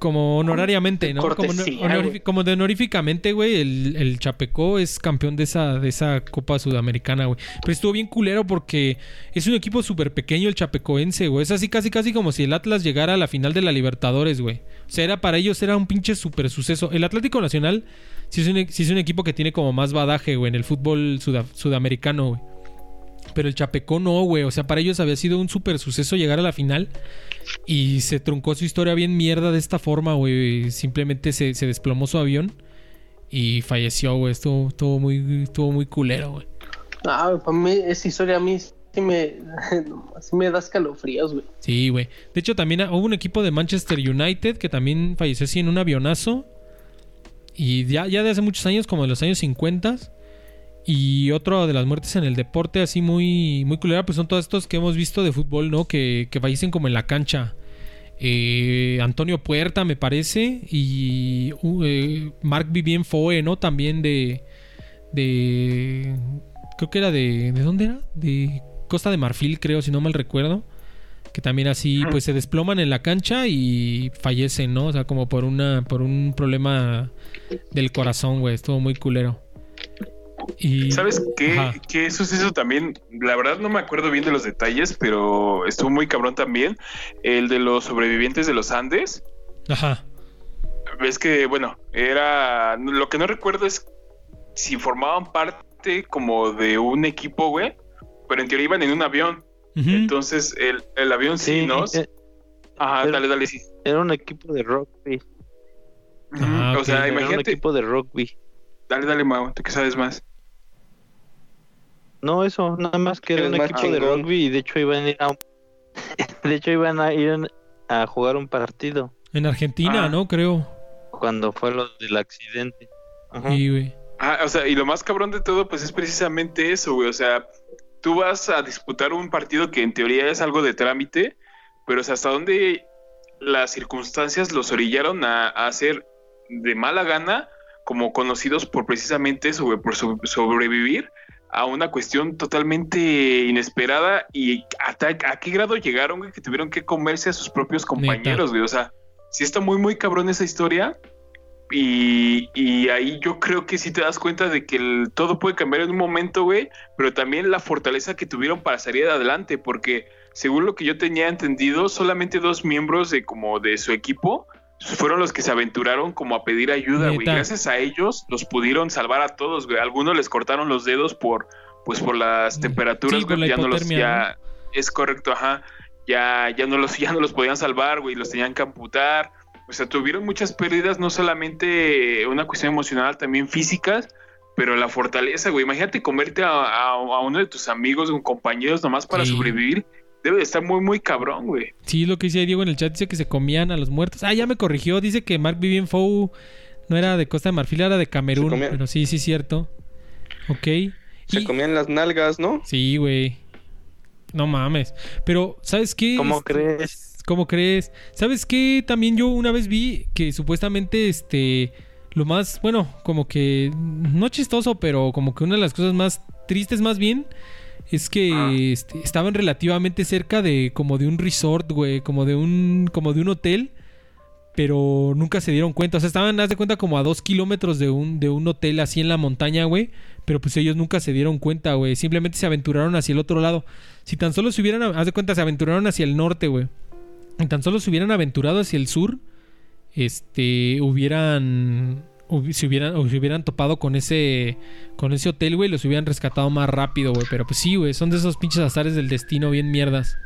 Speaker 1: Como honorariamente, ¿no? Como,
Speaker 6: cortesía,
Speaker 1: como de honoríficamente, güey, el, el Chapecó es campeón de esa, de esa Copa Sudamericana, güey. Pero estuvo bien culero porque es un equipo súper pequeño el Chapecoense, güey. Es así casi casi como si el Atlas llegara a la final de la Libertadores, güey. O sea, era para ellos era un pinche súper suceso. El Atlético Nacional sí es, un, sí es un equipo que tiene como más badaje, güey, en el fútbol suda- sudamericano, güey. Pero el Chapecó no, güey. O sea, para ellos había sido un súper suceso llegar a la final. Y se truncó su historia bien mierda de esta forma, güey. Simplemente se, se desplomó su avión. Y falleció, güey. Estuvo, estuvo muy, estuvo muy culero, güey.
Speaker 6: Ah, para mí esa historia a mí sí me, sí me da escalofríos, güey.
Speaker 1: Sí, güey. De hecho, también hubo un equipo de Manchester United que también falleció así en un avionazo. Y ya, ya de hace muchos años, como de los años 50. Y otro de las muertes en el deporte, así muy, muy culera, pues son todos estos que hemos visto de fútbol, ¿no? Que, que fallecen como en la cancha. Eh, Antonio Puerta, me parece. Y uh, eh, Marc Vivien Foe, ¿no? También de. De. Creo que era de. ¿De dónde era? De Costa de Marfil, creo, si no mal recuerdo. Que también así, pues se desploman en la cancha y fallecen, ¿no? O sea, como por una. por un problema del corazón, güey. Estuvo muy culero. Y.
Speaker 4: ¿Sabes qué, qué suceso también? La verdad no me acuerdo bien de los detalles, pero estuvo muy cabrón también. El de los sobrevivientes de los Andes.
Speaker 1: Ajá.
Speaker 4: Ves que, bueno, era. Lo que no recuerdo es si formaban parte como de un equipo, güey. Pero en teoría iban en un avión. Entonces el, el avión sí, ¿no?
Speaker 2: eh,
Speaker 4: Ajá,
Speaker 2: pero-
Speaker 4: dale, dale, sí.
Speaker 2: era un equipo de rugby.
Speaker 1: Ah,
Speaker 4: o sea,
Speaker 2: Era un
Speaker 4: imagínate.
Speaker 2: equipo de rugby.
Speaker 4: Dale, dale, Mau, tú que sabes más.
Speaker 2: No, eso, nada más que era un equipo de rugby y de hecho iban a ir a un- de hecho iban a ir a jugar un partido
Speaker 1: En Argentina,
Speaker 4: Ah.
Speaker 1: ¿no? Creo.
Speaker 2: cuando fue lo del accidente. Ajá.
Speaker 1: Sí, güey.
Speaker 4: Ah, o sea, y lo más cabrón de todo, pues es precisamente eso, güey. O sea, tú vas a disputar un partido que en teoría es algo de trámite, pero o sea, hasta dónde las circunstancias los orillaron a, a hacer de mala gana, como conocidos por precisamente eso, güey, por so- sobrevivir a una cuestión totalmente inesperada y hasta a qué grado llegaron, güey, que tuvieron que comerse a sus propios compañeros, güey. O sea, sí está muy, muy cabrón esa historia. Y, y ahí yo creo que sí te das cuenta de que el- todo puede cambiar en un momento, güey, pero también la fortaleza que tuvieron para salir adelante, porque según lo que yo tenía entendido, solamente dos miembros de como de su equipo fueron los que se aventuraron como a pedir ayuda, güey. Gracias a ellos los pudieron salvar a todos, güey. Algunos les cortaron los dedos por pues por las temperaturas,
Speaker 1: sí, por
Speaker 4: güey,
Speaker 1: la
Speaker 4: ya no los ya es correcto, ajá. Ya ya no los ya no los podían salvar, güey, los tenían que amputar. O sea, tuvieron muchas pérdidas, no solamente una cuestión emocional, también físicas, pero la fortaleza, güey. Imagínate comerte a, a- a uno de tus amigos o compañeros nomás para
Speaker 1: Sí.
Speaker 4: sobrevivir. Debe de estar muy, muy cabrón, güey.
Speaker 1: Sí, lo que dice Diego en el chat dice que se comían a los muertos. Ah, ya me corrigió. Dice que Mark Vivien Foe no era de Costa de Marfil, era de Camerún. Pero sí, sí, es cierto. Ok.
Speaker 5: Se
Speaker 1: Y-
Speaker 5: comían las nalgas, ¿no?
Speaker 1: Sí, güey. No mames. Pero, ¿sabes qué?
Speaker 2: ¿Cómo
Speaker 1: Este,
Speaker 2: crees?
Speaker 1: ¿Cómo crees? ¿Sabes qué? También yo una vez vi que supuestamente este lo más, bueno, como que no chistoso, pero como que una de las cosas más tristes más bien es que
Speaker 4: Ah.
Speaker 1: este, estaban relativamente cerca de como de un resort, güey, como de un como de un hotel, pero nunca se dieron cuenta, o sea, estaban haz de cuenta como a dos kilómetros de un de un hotel así en la montaña, güey, pero pues ellos nunca se dieron cuenta, güey, simplemente se aventuraron hacia el otro lado. Si tan solo se hubieran, haz de cuenta, se aventuraron hacia el norte, güey. Y tan solo se hubieran aventurado hacia el sur, este, hubieran, se hubieran, o se hubieran topado con ese, con ese hotel, güey, los hubieran rescatado más rápido, güey. Pero pues sí, güey, son de esos pinches azares del destino bien mierdas.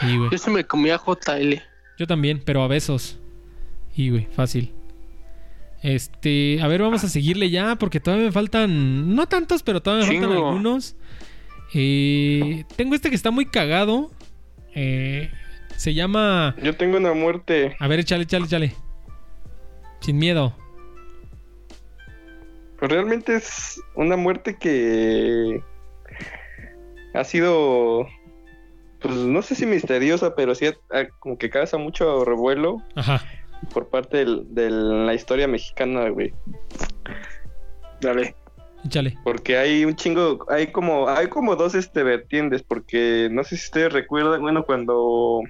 Speaker 1: Sí, güey.
Speaker 6: Yo se me comía JL.
Speaker 1: Yo también, pero a besos. Y, güey, fácil. Este, a ver, vamos a seguirle ya, porque todavía me faltan, no tantos, pero todavía me faltan algunos. Eh, tengo este que está muy cagado. Eh, se llama...
Speaker 5: Yo tengo una muerte.
Speaker 1: A ver, échale, échale, échale. Sin miedo.
Speaker 5: Pues realmente es una muerte que ha sido, pues no sé si misteriosa, pero sí ha- ha- como que causa mucho revuelo
Speaker 1: Ajá.
Speaker 5: por parte de la historia mexicana, güey.
Speaker 4: Dale.
Speaker 1: Échale.
Speaker 5: Porque hay un chingo, hay como, hay como dos este vertientes, porque no sé si ustedes recuerdan, bueno, cuando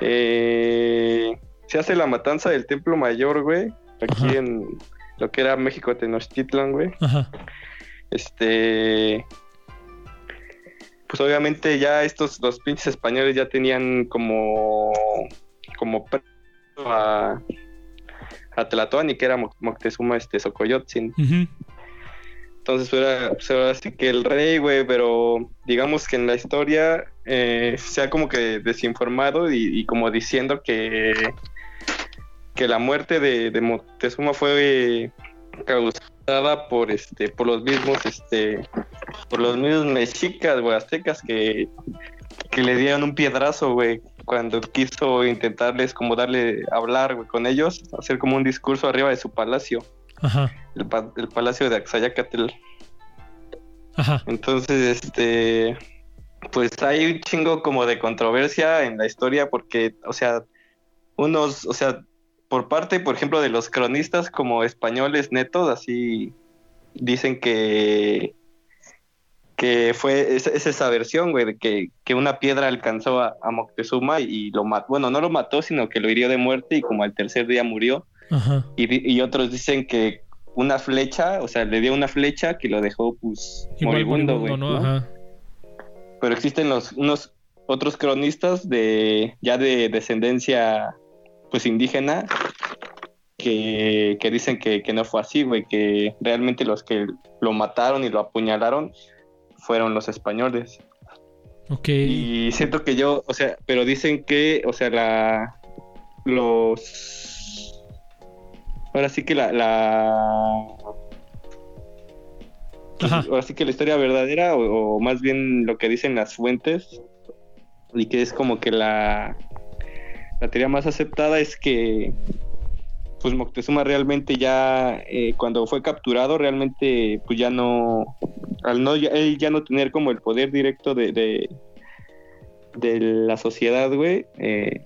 Speaker 5: eh, se hace la matanza del Templo Mayor, güey, aquí
Speaker 1: Ajá.
Speaker 5: en lo que era México Tenochtitlan, güey.
Speaker 1: Ajá.
Speaker 5: Este. Pues obviamente ya estos, los pinches españoles ya tenían como. como a. a Tlatoani, que era Mo- Moctezuma este, Xocoyotzin.
Speaker 1: Ujú.
Speaker 5: Entonces era, pues ahora sí que el rey, güey, pero digamos que en la historia eh, se ha como que desinformado y, y como diciendo que, que la muerte de, de Moctezuma fue causada por este, por los mismos, este, por los mismos mexicas, güey, aztecas que, que le dieron un piedrazo, güey, cuando quiso intentarles como darle hablar, güey, con ellos, hacer como un discurso arriba de su palacio
Speaker 1: Ajá.
Speaker 5: el, pa- el palacio de Axayacatl.
Speaker 1: Ajá.
Speaker 5: Entonces, este, pues hay un chingo como de controversia en la historia porque, o sea, unos, o sea, por parte, por ejemplo, de los cronistas como españoles netos, así dicen que que fue es, es esa versión, güey, de que, que una piedra alcanzó a, a Moctezuma y lo mató, bueno, no lo mató, sino que lo hirió de muerte y como al tercer día murió.
Speaker 1: Ajá.
Speaker 5: Y, otros dicen que una flecha, o sea, le dio una flecha que lo dejó, pues,
Speaker 1: Igual
Speaker 5: moribundo, güey.
Speaker 1: ¿no?
Speaker 5: ¿no?
Speaker 1: Ajá.
Speaker 5: Pero existen los, unos otros cronistas de ya de descendencia, pues, indígena, que, que dicen que, que no fue así, güey, que realmente los que lo mataron y lo apuñalaron fueron los españoles.
Speaker 1: Ok.
Speaker 5: Y siento que yo, o sea, pero dicen que, o sea, la. Los. Ahora sí que la. la pues, ahora sí que la historia verdadera, o, o más bien lo que dicen las fuentes, y que es como que la. La teoría más aceptada es que. Pues Moctezuma realmente ya. eh, cuando fue capturado, realmente, pues ya no. Al no ya, él ya no tener como el poder directo de, de, de la sociedad, güey, eh,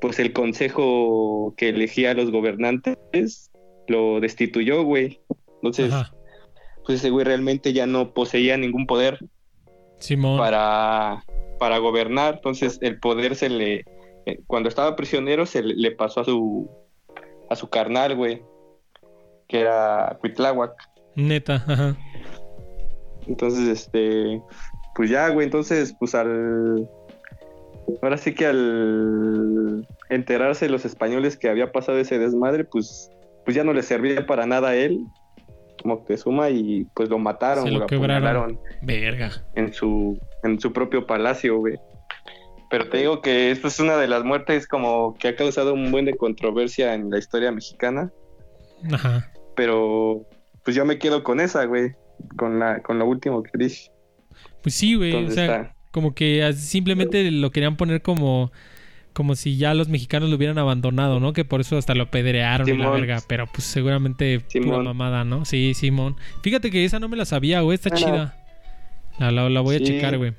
Speaker 5: pues el consejo que elegía a los gobernantes lo destituyó, güey. Entonces,
Speaker 1: Ajá.
Speaker 5: pues ese güey realmente ya no poseía ningún poder
Speaker 1: Simón.
Speaker 5: para, para gobernar. Entonces, el poder se le. Eh, cuando estaba prisionero, se le, le pasó a su, a su carnal, güey, que era Cuitláhuac.
Speaker 1: Neta. Ajá.
Speaker 5: Entonces, este, pues ya, güey, entonces, pues al... Ahora sí que al enterarse los españoles que había pasado ese desmadre, pues, pues ya no le servía para nada a él, Moctezuma, y pues lo mataron,
Speaker 1: Se lo
Speaker 5: lo
Speaker 1: quebraron. Verga.
Speaker 5: en su, en su propio palacio, güey. Pero te digo que esto es una de las muertes como que ha causado un buen de controversia en la historia mexicana,
Speaker 1: Ajá.
Speaker 5: pero pues yo me quedo con esa, güey, con la, con lo último que dije.
Speaker 1: Pues sí, güey. O sea,
Speaker 5: está-
Speaker 1: como que simplemente lo querían poner como como si ya los mexicanos lo hubieran abandonado, ¿no? Que por eso hasta lo pedrearon y la
Speaker 5: Simón.
Speaker 1: verga. Pero pues seguramente pura
Speaker 5: Simón.
Speaker 1: mamada, ¿no? Sí, Simón. Fíjate que esa no me la sabía, güey. Está
Speaker 5: Ah.
Speaker 1: chida. La, la, la voy a
Speaker 5: Sí.
Speaker 1: checar, güey.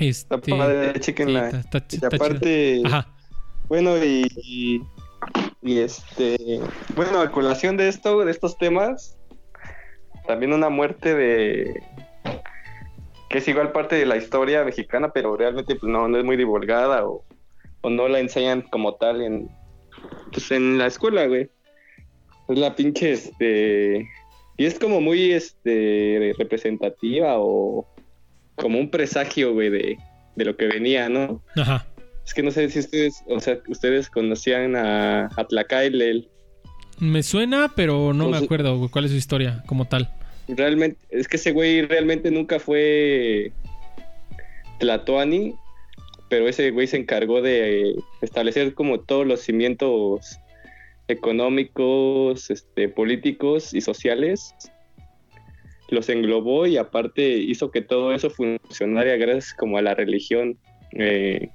Speaker 1: Este,
Speaker 5: Está padre,
Speaker 1: sí,
Speaker 5: chequenla.
Speaker 1: está, está,
Speaker 5: Y
Speaker 1: está chida.
Speaker 5: aparte,
Speaker 1: Ajá.
Speaker 5: bueno, y, y, y este, bueno, a colación de esto, de estos temas, también una muerte de, que es igual parte de la historia mexicana, pero realmente pues, no, no es muy divulgada o, o no la enseñan como tal en, pues, en la escuela, güey. Es la pinche, este, y es como muy, este, representativa o como un presagio, güey, de, de lo que venía, ¿no?
Speaker 1: Ajá.
Speaker 5: Es que no sé si ustedes, o sea, ustedes conocían a, a Tlacaelel.
Speaker 1: Me suena, pero no me acuerdo, güey, cuál es su historia como tal.
Speaker 5: Realmente, es que ese güey realmente nunca fue Tlatoani, pero ese güey se encargó de establecer como todos los cimientos económicos, este, políticos y sociales. Los englobó y aparte hizo que todo eso funcionara gracias como a la religión, eh,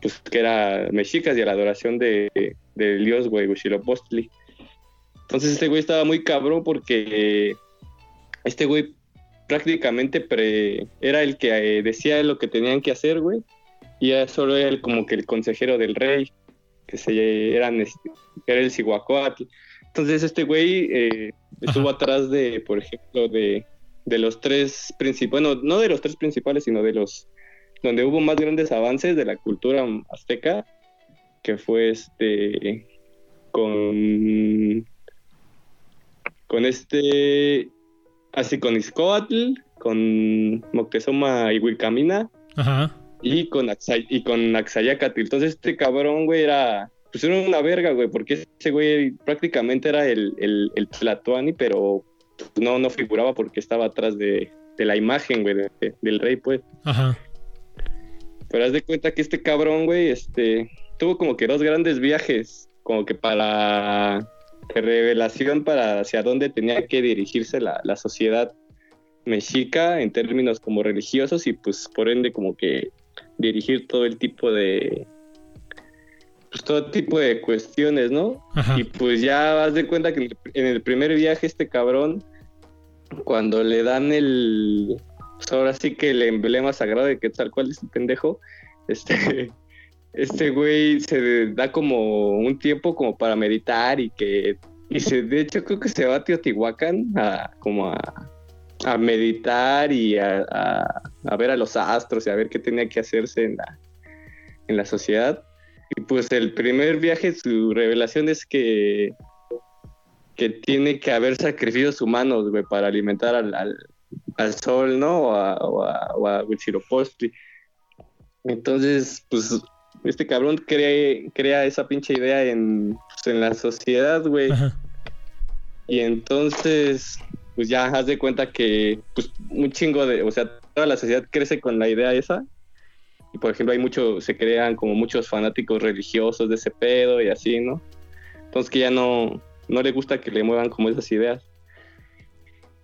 Speaker 5: pues que era mexicas y a la adoración de, del dios, güey, Huitzilopochtli. Entonces este güey estaba muy cabrón porque este güey prácticamente era el que eh, decía lo que tenían que hacer, güey. Y era solo era como que el consejero del rey, que se eran este, era el Cihuacóatl. Entonces este güey eh, estuvo atrás de, por ejemplo, de, de los tres principales, bueno, no de los tres principales, sino de los donde hubo más grandes avances de la cultura azteca, que fue este con con este así con Izcoatl, con Moctezuma y Wilcamina
Speaker 1: Ajá.
Speaker 5: y con Axay- y con Axayacatl. Entonces este cabrón, güey, era pues era una verga, güey, porque ese güey prácticamente era el, el, el Tlatoani, pero no, no figuraba porque estaba atrás de, de la imagen, güey, de- de- del rey, pues.
Speaker 1: Ajá.
Speaker 5: Pero haz de cuenta que este cabrón, güey, este, tuvo como que dos grandes viajes, como que para revelación para hacia dónde tenía que dirigirse la, la sociedad mexica en términos como religiosos y pues por ende como que dirigir todo el tipo de pues todo tipo de cuestiones, ¿no?
Speaker 1: Ajá.
Speaker 5: Y pues ya vas de cuenta que en el- primer viaje este cabrón, cuando le dan el, pues ahora sí que el emblema sagrado de Quetzalcóatl, este pendejo, este, este güey se da como un tiempo como para meditar y que, y se, de hecho creo que se va a Teotihuacán a, como a, a meditar y a, a- a ver a los astros y a ver qué tenía que hacerse en la, en la sociedad. Y pues el primer viaje, su revelación es que, que tiene que haber sacrificios humanos, güey, para alimentar al, al, al sol, ¿no? O a, o a, o a. Entonces, pues, este cabrón crea, crea esa pinche idea en, pues, en la sociedad, güey. Y entonces, pues ya haz de cuenta que, pues, un chingo de, o sea, toda la sociedad crece con la idea esa. Y por ejemplo, hay mucho, se crean como muchos fanáticos religiosos de ese pedo y así, ¿no? Entonces que ya no, no le gusta que le muevan como esas ideas.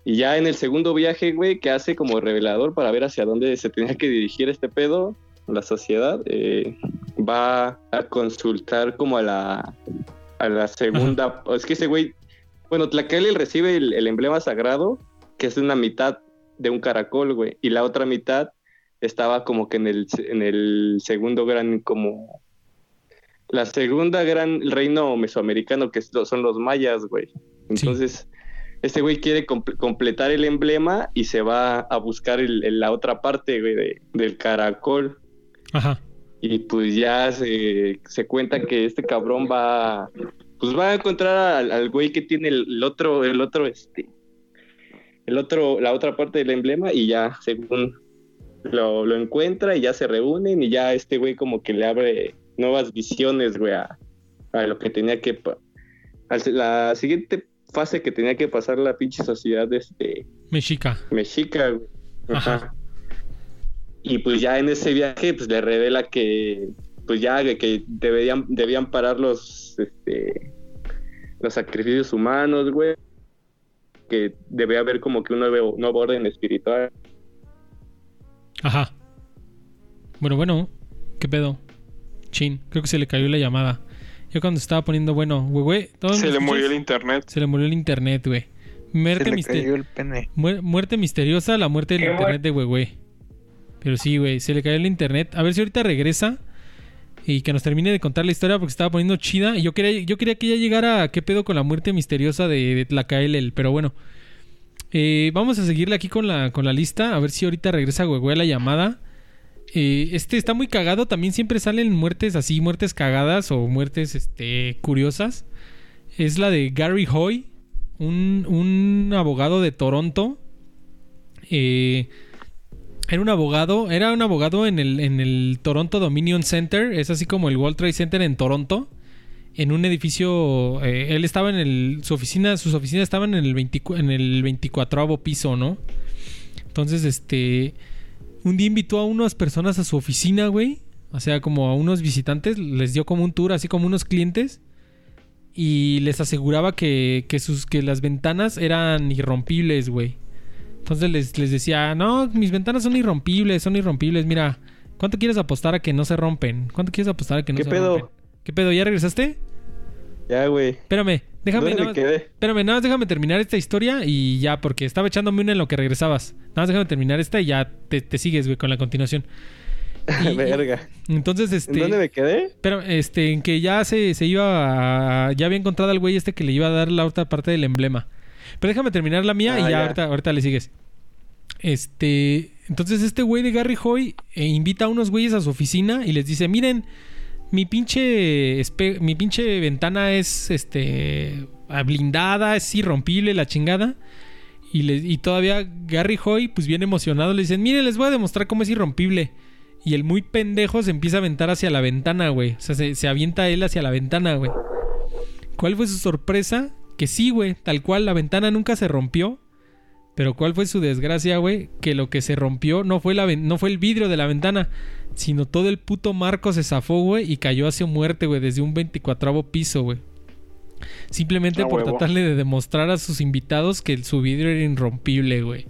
Speaker 5: Y ya en el segundo viaje, güey, que hace como revelador para ver hacia dónde se tenía que dirigir este pedo, la sociedad, eh, va a consultar como a la, a la segunda, es que ese güey, bueno, Tlacaelel recibe el, el emblema sagrado, que es una mitad de un caracol, güey, y la otra mitad estaba como que en el, en el segundo gran, como, la segunda gran reino mesoamericano, que son los mayas, güey. Entonces, este güey quiere comple- completar el emblema y se va a buscar el- el- la otra parte, güey, de- del caracol.
Speaker 1: Ajá.
Speaker 5: Y pues ya se, se cuenta que este cabrón va, pues va a encontrar al, al güey que tiene el, el otro, el otro, este, el otro, la otra parte del emblema y ya, según lo, lo encuentra y ya se reúnen y ya este güey como que le abre nuevas visiones, güey, a, a lo que tenía que, la siguiente fase que tenía que pasar la pinche sociedad, este,
Speaker 1: Mexica.
Speaker 5: mexica, güey.
Speaker 1: Ajá.
Speaker 5: Ajá. Y pues ya en ese viaje, pues le revela que, pues ya que, que deberían, debían parar los, este, los sacrificios humanos, güey. Que debe haber como que un nuevo, nuevo orden espiritual.
Speaker 1: Ajá. Bueno, bueno. ¿Qué pedo? Chin. Creo que se le cayó la llamada. Yo cuando estaba poniendo, bueno, güey, güey. ¿todos
Speaker 4: Se le murió el internet.
Speaker 1: Se le murió el internet, güey. Muerte,
Speaker 2: Se le
Speaker 1: mister-
Speaker 2: cayó el pene.
Speaker 1: muer- muerte misteriosa, la muerte del internet de güey. Pero sí, güey, se le cayó el internet. A ver si ahorita regresa y que nos termine de contar la historia porque estaba poniendo chida. Y yo quería, yo quería que ya llegara a qué pedo con la muerte misteriosa de, de Tlacaelel. Pero bueno, Eh, vamos a seguirle aquí con la, con la lista. A ver si ahorita regresa güey a la llamada. Eh, este está muy cagado. También siempre salen muertes así, muertes cagadas o muertes este, curiosas. Es la de Gary Hoy, un, un abogado de Toronto. Eh, era un abogado, era un abogado en el, en el Toronto Dominion Center. Es así como el World Trade Center en Toronto. En un edificio. eh, él estaba en el. Su oficina. Sus oficinas estaban en el, 20 en el 24 piso, ¿no? Entonces, este. Un día invitó a unas personas a su oficina, güey. O sea, como a unos visitantes. Les dio como un tour, así como unos clientes. Y les aseguraba que, que, sus, que las ventanas eran irrompibles, güey. Entonces les, les decía, no, mis ventanas son irrompibles, son irrompibles. Mira, ¿cuánto quieres apostar a que no se rompen? ¿Cuánto quieres apostar a que no
Speaker 5: ¿Qué
Speaker 1: se
Speaker 5: pedo?
Speaker 1: rompen? ¿Qué pedo? ¿Ya regresaste?
Speaker 5: Ya, güey.
Speaker 1: Espérame, déjame,
Speaker 5: ¿Dónde
Speaker 1: nada
Speaker 5: me
Speaker 1: más,
Speaker 5: quedé?
Speaker 1: espérame, nada más déjame terminar esta historia y ya, porque estaba echándome una en lo que regresabas. Nada más déjame terminar esta y ya te, te sigues, güey, con la continuación. Y-
Speaker 5: Verga.
Speaker 1: Entonces, este...
Speaker 5: ¿En dónde me quedé?
Speaker 1: Pero, este, en que ya se, se iba a... Ya había encontrado al güey este que le iba a dar la otra parte del emblema. Pero déjame terminar la mía
Speaker 5: Ah,
Speaker 1: y ya,
Speaker 5: ya.
Speaker 1: Ahorita, ahorita le sigues. Este... Entonces este güey de Gary Hoy eh, invita a unos güeyes a su oficina y les dice, miren, mi pinche, mi pinche ventana es este blindada, es irrompible, la chingada. Y, le- y todavía Gary Hoy, pues bien emocionado, le dicen, miren, les voy a demostrar cómo es irrompible. Y el muy pendejo se empieza a aventar hacia la ventana, güey. O sea, se, se avienta él hacia la ventana, güey. ¿Cuál fue su sorpresa? Que sí, güey, tal cual, la ventana nunca se rompió. Pero ¿cuál fue su desgracia, güey? Que lo que se rompió no fue, la, no fue el vidrio de la ventana, sino todo el puto marco se zafó, güey, y cayó hacia muerte, güey, desde un 24 piso, güey. Simplemente por
Speaker 4: huevo.
Speaker 1: tratarle de demostrar a sus invitados que su vidrio era irrompible, güey.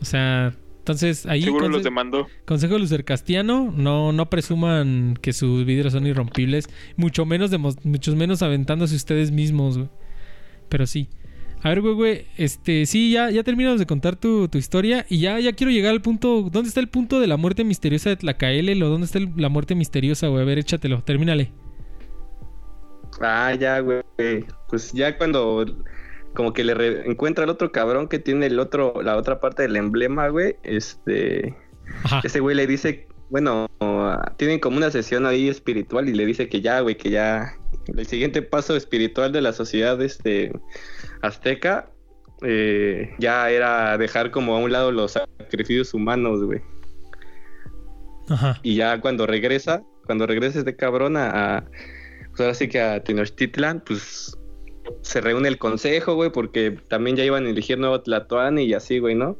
Speaker 1: O sea, entonces ahí...
Speaker 4: Seguro
Speaker 1: conse-
Speaker 4: los demandó.
Speaker 1: Consejo de Lucer Castiano, no, no presuman que sus vidrios son irrompibles, mucho menos, muchos menos aventándose ustedes mismos, güey. Pero sí. A ver, güey, güey, este, sí, ya, ya terminamos de contar tu, tu historia y ya, ya quiero llegar al punto, ¿dónde está el punto de la muerte misteriosa de Tlacaele? ¿O dónde está el- la muerte misteriosa, güey? A ver, échatelo, termínale.
Speaker 5: Ah, ya, güey. Pues ya cuando como que le re- encuentra al otro cabrón que tiene el otro, la otra parte del emblema, güey. Este,
Speaker 1: Ajá.
Speaker 5: ese güey le dice, bueno, tienen como una sesión ahí espiritual y le dice que ya, güey, que ya el siguiente paso espiritual de la sociedad este azteca eh, ya era dejar como a un lado los sacrificios humanos, güey.
Speaker 1: Ajá.
Speaker 5: Y ya cuando regresa, cuando regresa este cabrón a, pues ahora sí que a Tenochtitlan, pues se reúne el consejo, güey, porque también ya iban a elegir nuevo Tlatoani y así, güey, ¿no?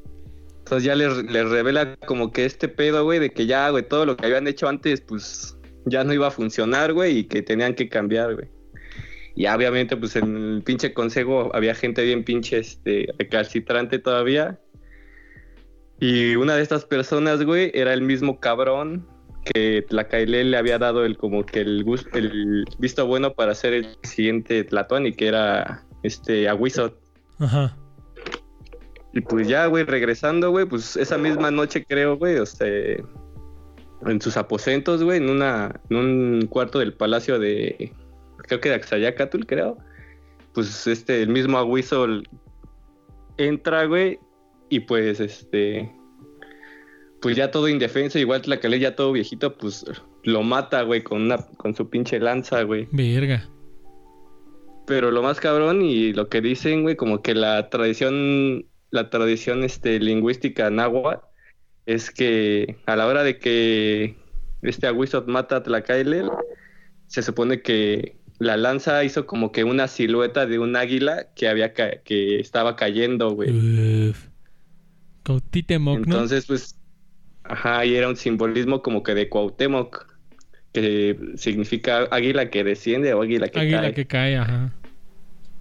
Speaker 5: Entonces ya les, les revela como que este pedo, güey, de que ya, güey, todo lo que habían hecho antes, pues ya no iba a funcionar, güey, y que tenían que cambiar, güey. Y obviamente, pues en el pinche consejo había gente bien pinche, este, recalcitrante todavía. Y una de estas personas, güey, era el mismo cabrón que Tlacailé le había dado el como que el, gus- el visto bueno para ser el siguiente Tlatoani, que era este Aguizot.
Speaker 1: Ajá.
Speaker 5: Y pues ya, güey, regresando, güey, pues esa misma noche creo, güey, o sea, en sus aposentos, güey, en una en un cuarto del palacio de creo que de Axayacatl, creo. Pues este el mismo Aguizol entra, güey, y pues este pues ya todo indefenso, igual Tlacalé ya todo viejito, pues lo mata, güey, con una con su pinche lanza, güey.
Speaker 1: Verga.
Speaker 5: Pero lo más cabrón y lo que dicen, güey, como que la tradición, la tradición este, lingüística náhuatl es que a la hora de que este Aguizot mata a Tlacaelel, se supone que la lanza hizo como que una silueta de un águila que había ca- que estaba cayendo, güey.
Speaker 1: Cuauhtémoc, ¿no?
Speaker 5: Entonces, pues, ajá, y era un simbolismo como que de Cuauhtémoc, que significa águila que desciende o águila que
Speaker 1: Águila
Speaker 5: cae.
Speaker 1: que cae, ajá.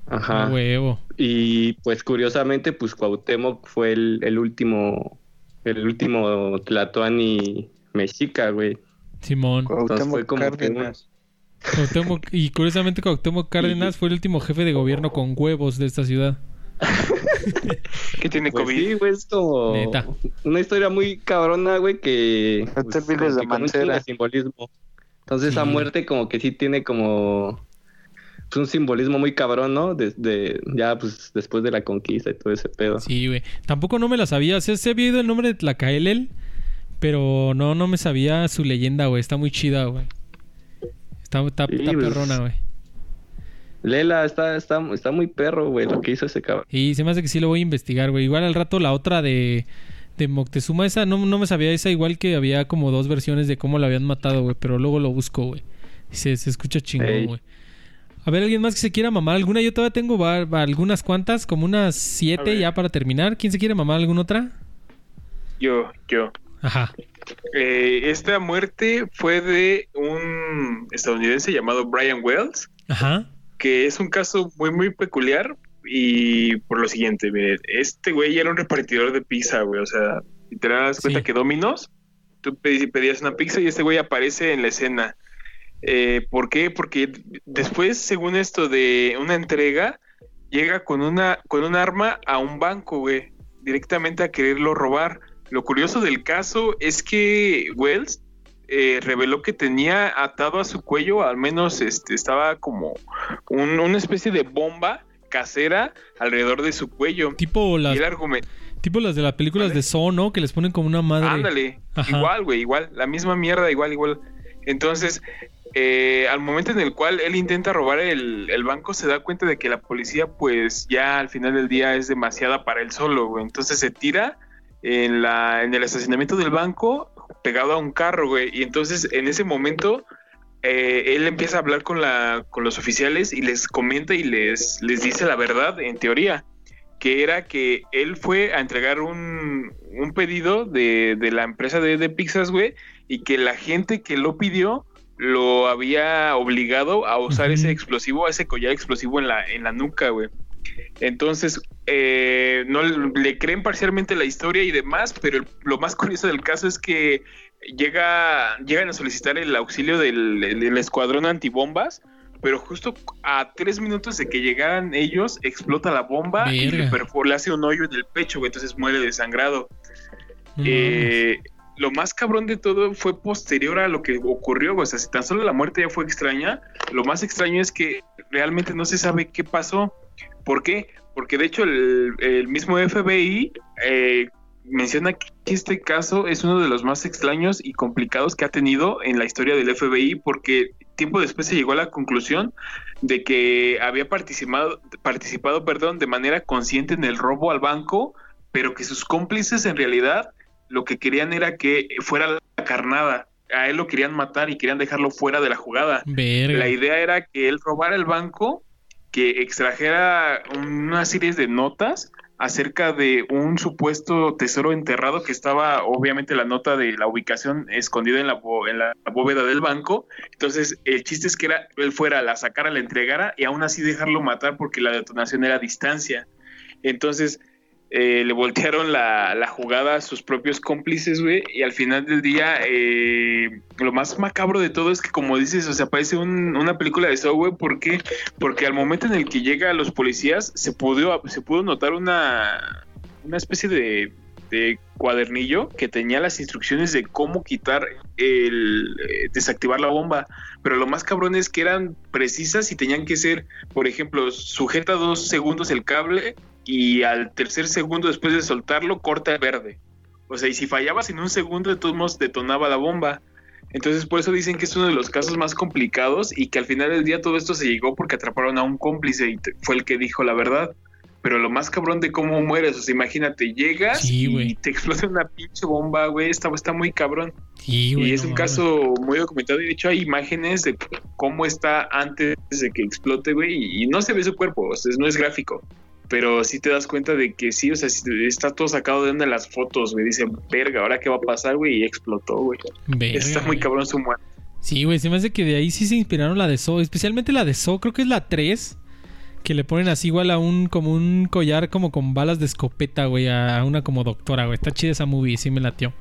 Speaker 5: Ajá.
Speaker 1: Huevo.
Speaker 5: Y pues curiosamente, pues Cuauhtémoc fue el, el último, el último Tlatoani mexica, güey.
Speaker 1: Simón.
Speaker 5: Entonces fue como que
Speaker 2: Cárdenas.
Speaker 1: Cuauhtémoc- y curiosamente Cuauhtémoc Cárdenas fue el último jefe de gobierno con huevos de esta ciudad.
Speaker 4: Que tiene
Speaker 5: Pues
Speaker 4: COVID.
Speaker 5: sí, güey, es como
Speaker 1: Neta.
Speaker 5: una historia muy cabrona, güey, que
Speaker 2: No te
Speaker 5: pues, chingo de simbolismo. Entonces esa
Speaker 1: Sí.
Speaker 5: muerte como que sí tiene como pues, un simbolismo muy cabrón, ¿no? Desde ya pues después de la conquista y todo ese pedo.
Speaker 1: Sí, güey. Tampoco no me la sabía. Se, se había oído el nombre de Tlacaelel, pero no, no me sabía su leyenda, güey. Está muy chida, güey. Está, está,
Speaker 5: Sí,
Speaker 1: está
Speaker 5: pues,
Speaker 1: perrona, güey.
Speaker 5: Lela está, está, está muy perro, güey, lo que hizo ese cabrón.
Speaker 1: Y se me hace que sí lo voy a investigar, güey. Igual al rato la otra de, de Moctezuma, esa no, no me sabía esa, igual que había como dos versiones de cómo la habían matado, güey. Pero luego lo busco, güey. Se, se escucha chingón,
Speaker 5: Ey.
Speaker 1: güey. A ver, ¿alguien más que se quiera mamar alguna? Yo todavía tengo va- va- algunas cuantas, como unas siete ya para terminar. ¿Quién se quiere mamar alguna otra?
Speaker 4: Yo, yo.
Speaker 1: Ajá.
Speaker 4: Eh, esta muerte fue de un estadounidense llamado Brian Wells,
Speaker 1: Ajá.
Speaker 4: que es un caso muy, muy peculiar. Y por lo siguiente, este güey era un repartidor de pizza, güey. O sea, te das cuenta
Speaker 1: Sí.
Speaker 4: que Domino's, tú pedías una pizza y este güey aparece en la escena. Eh, ¿Por qué? Porque después, según esto de una entrega, llega con una con un arma a un banco, güey, directamente a quererlo robar. Lo curioso del caso es que Wells eh, reveló que tenía atado a su cuello, al menos este, estaba como un- una especie de bomba casera alrededor de su cuello.
Speaker 1: Tipo las, tipo las de las películas
Speaker 4: ¿Vale?
Speaker 1: de Saw, ¿no? Que les ponen como una madre.
Speaker 4: ándale,
Speaker 1: Ajá.
Speaker 4: igual, güey, igual, la misma mierda, igual, igual. Entonces, eh, al momento en el cual él intenta robar el, el banco, se da cuenta de que la policía, pues ya al final del día es demasiada para él solo, güey. Entonces se tira en, la, en el estacionamiento del banco pegado a un carro, güey. Y entonces en ese momento eh, él empieza a hablar con, la, con los oficiales y les comenta y les, les dice la verdad, en teoría, que era que él fue a entregar un, un pedido de, de la empresa de, de pizzas, güey, y que la gente que lo pidió lo había obligado a usar ese explosivo, ese collar explosivo en la, en la nuca, güey. Entonces, eh, no le creen parcialmente la historia y demás, pero el- lo más curioso del caso es que llega, llegan a solicitar el auxilio del, del escuadrón antibombas, pero justo a tres minutos de que llegaran ellos, explota la bomba y le,
Speaker 1: Verga.
Speaker 4: perfora- le hace un hoyo en el pecho, güey, entonces muere desangrado.
Speaker 1: No
Speaker 4: Eh, lo más cabrón de todo fue posterior a lo que ocurrió, güey. o sea, si tan solo la muerte ya fue extraña, lo más extraño es que realmente no se sabe qué pasó. ¿Por qué? Porque de hecho el, el mismo FBI eh, menciona que este caso es uno de los más extraños y complicados que ha tenido en la historia del FBI porque tiempo después se llegó a la conclusión de que había participado, participado perdón, de manera consciente en el robo al banco, pero que sus cómplices en realidad lo que querían era que fuera la carnada. A él lo querían matar y querían dejarlo fuera de la jugada.
Speaker 1: Verga.
Speaker 4: La idea era que él robara el banco, que extrajera una serie de notas acerca de un supuesto tesoro enterrado que estaba, obviamente, la nota de la ubicación escondida en la, bóveda del banco. Entonces, el chiste es que era, él fuera, la sacara, la entregara y aún así dejarlo matar porque la detonación era a distancia. Entonces, eh, le voltearon la, la jugada a sus propios cómplices, güey, y al final del día, eh, lo más macabro de todo es que, como dices, o sea, parece un- una película de Saw, güey, ¿por qué? Porque al momento en el que llega a los policías, se pudo, se pudo notar una, una especie de, de cuadernillo que tenía las instrucciones de cómo quitar el, eh, desactivar la bomba, pero lo más cabrón es que eran precisas y tenían que ser, por ejemplo, sujeta dos segundos el cable y al tercer segundo después de soltarlo corta el verde. O sea, y si fallabas en un segundo, de todos modos detonaba la bomba. Entonces, por eso dicen que es uno de los casos más complicados y que al final del día todo esto se llegó porque atraparon a un cómplice y fue el que dijo la verdad. Pero lo más cabrón de cómo mueres, o sea, imagínate, llegas
Speaker 1: Sí,
Speaker 4: y te explota una pinche bomba, güey, está, está muy cabrón.
Speaker 1: Sí, güey,
Speaker 4: y es
Speaker 1: no
Speaker 4: un
Speaker 1: mames.
Speaker 4: caso muy documentado y de hecho hay imágenes de cómo está antes de que explote, güey, y, y no se ve su cuerpo, o sea, no es gráfico. Pero sí te das cuenta de que sí, o sea, está todo sacado de una de las fotos, güey. Dice, verga, ¿ahora qué va a pasar, güey? Y explotó, güey.
Speaker 1: Verga,
Speaker 4: Está muy cabrón su muerte.
Speaker 1: Sí, güey, se me hace que de ahí sí se inspiraron la de So, especialmente la de So, creo que es la 3, que le ponen así igual a un como un collar como con balas de escopeta, güey, a una como doctora, güey. Está chida esa movie, sí me latió.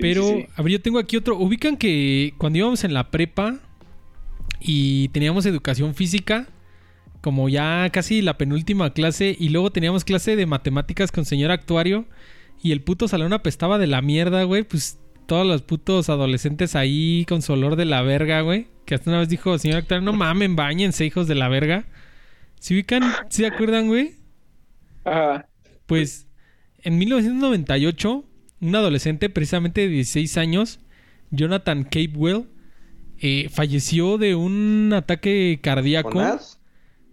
Speaker 1: Pero,
Speaker 4: Sí, sí.
Speaker 1: a ver, yo tengo aquí otro. Ubican que cuando íbamos en la prepa y teníamos educación física, como ya casi la penúltima clase, y luego teníamos clase de matemáticas con señor actuario, y el puto salón apestaba de la mierda, güey, pues todos los putos adolescentes ahí con su olor de la verga, güey. Que hasta una vez dijo, señor actuario, no mamen, bañense, hijos de la verga. ¿Se ubican? ¿Sí se acuerdan, güey?
Speaker 5: Ajá.
Speaker 1: Pues en 1998, un adolescente precisamente de 16 años, Jonathan Capewell, eh, falleció de un ataque cardíaco.
Speaker 5: ¿Jonás?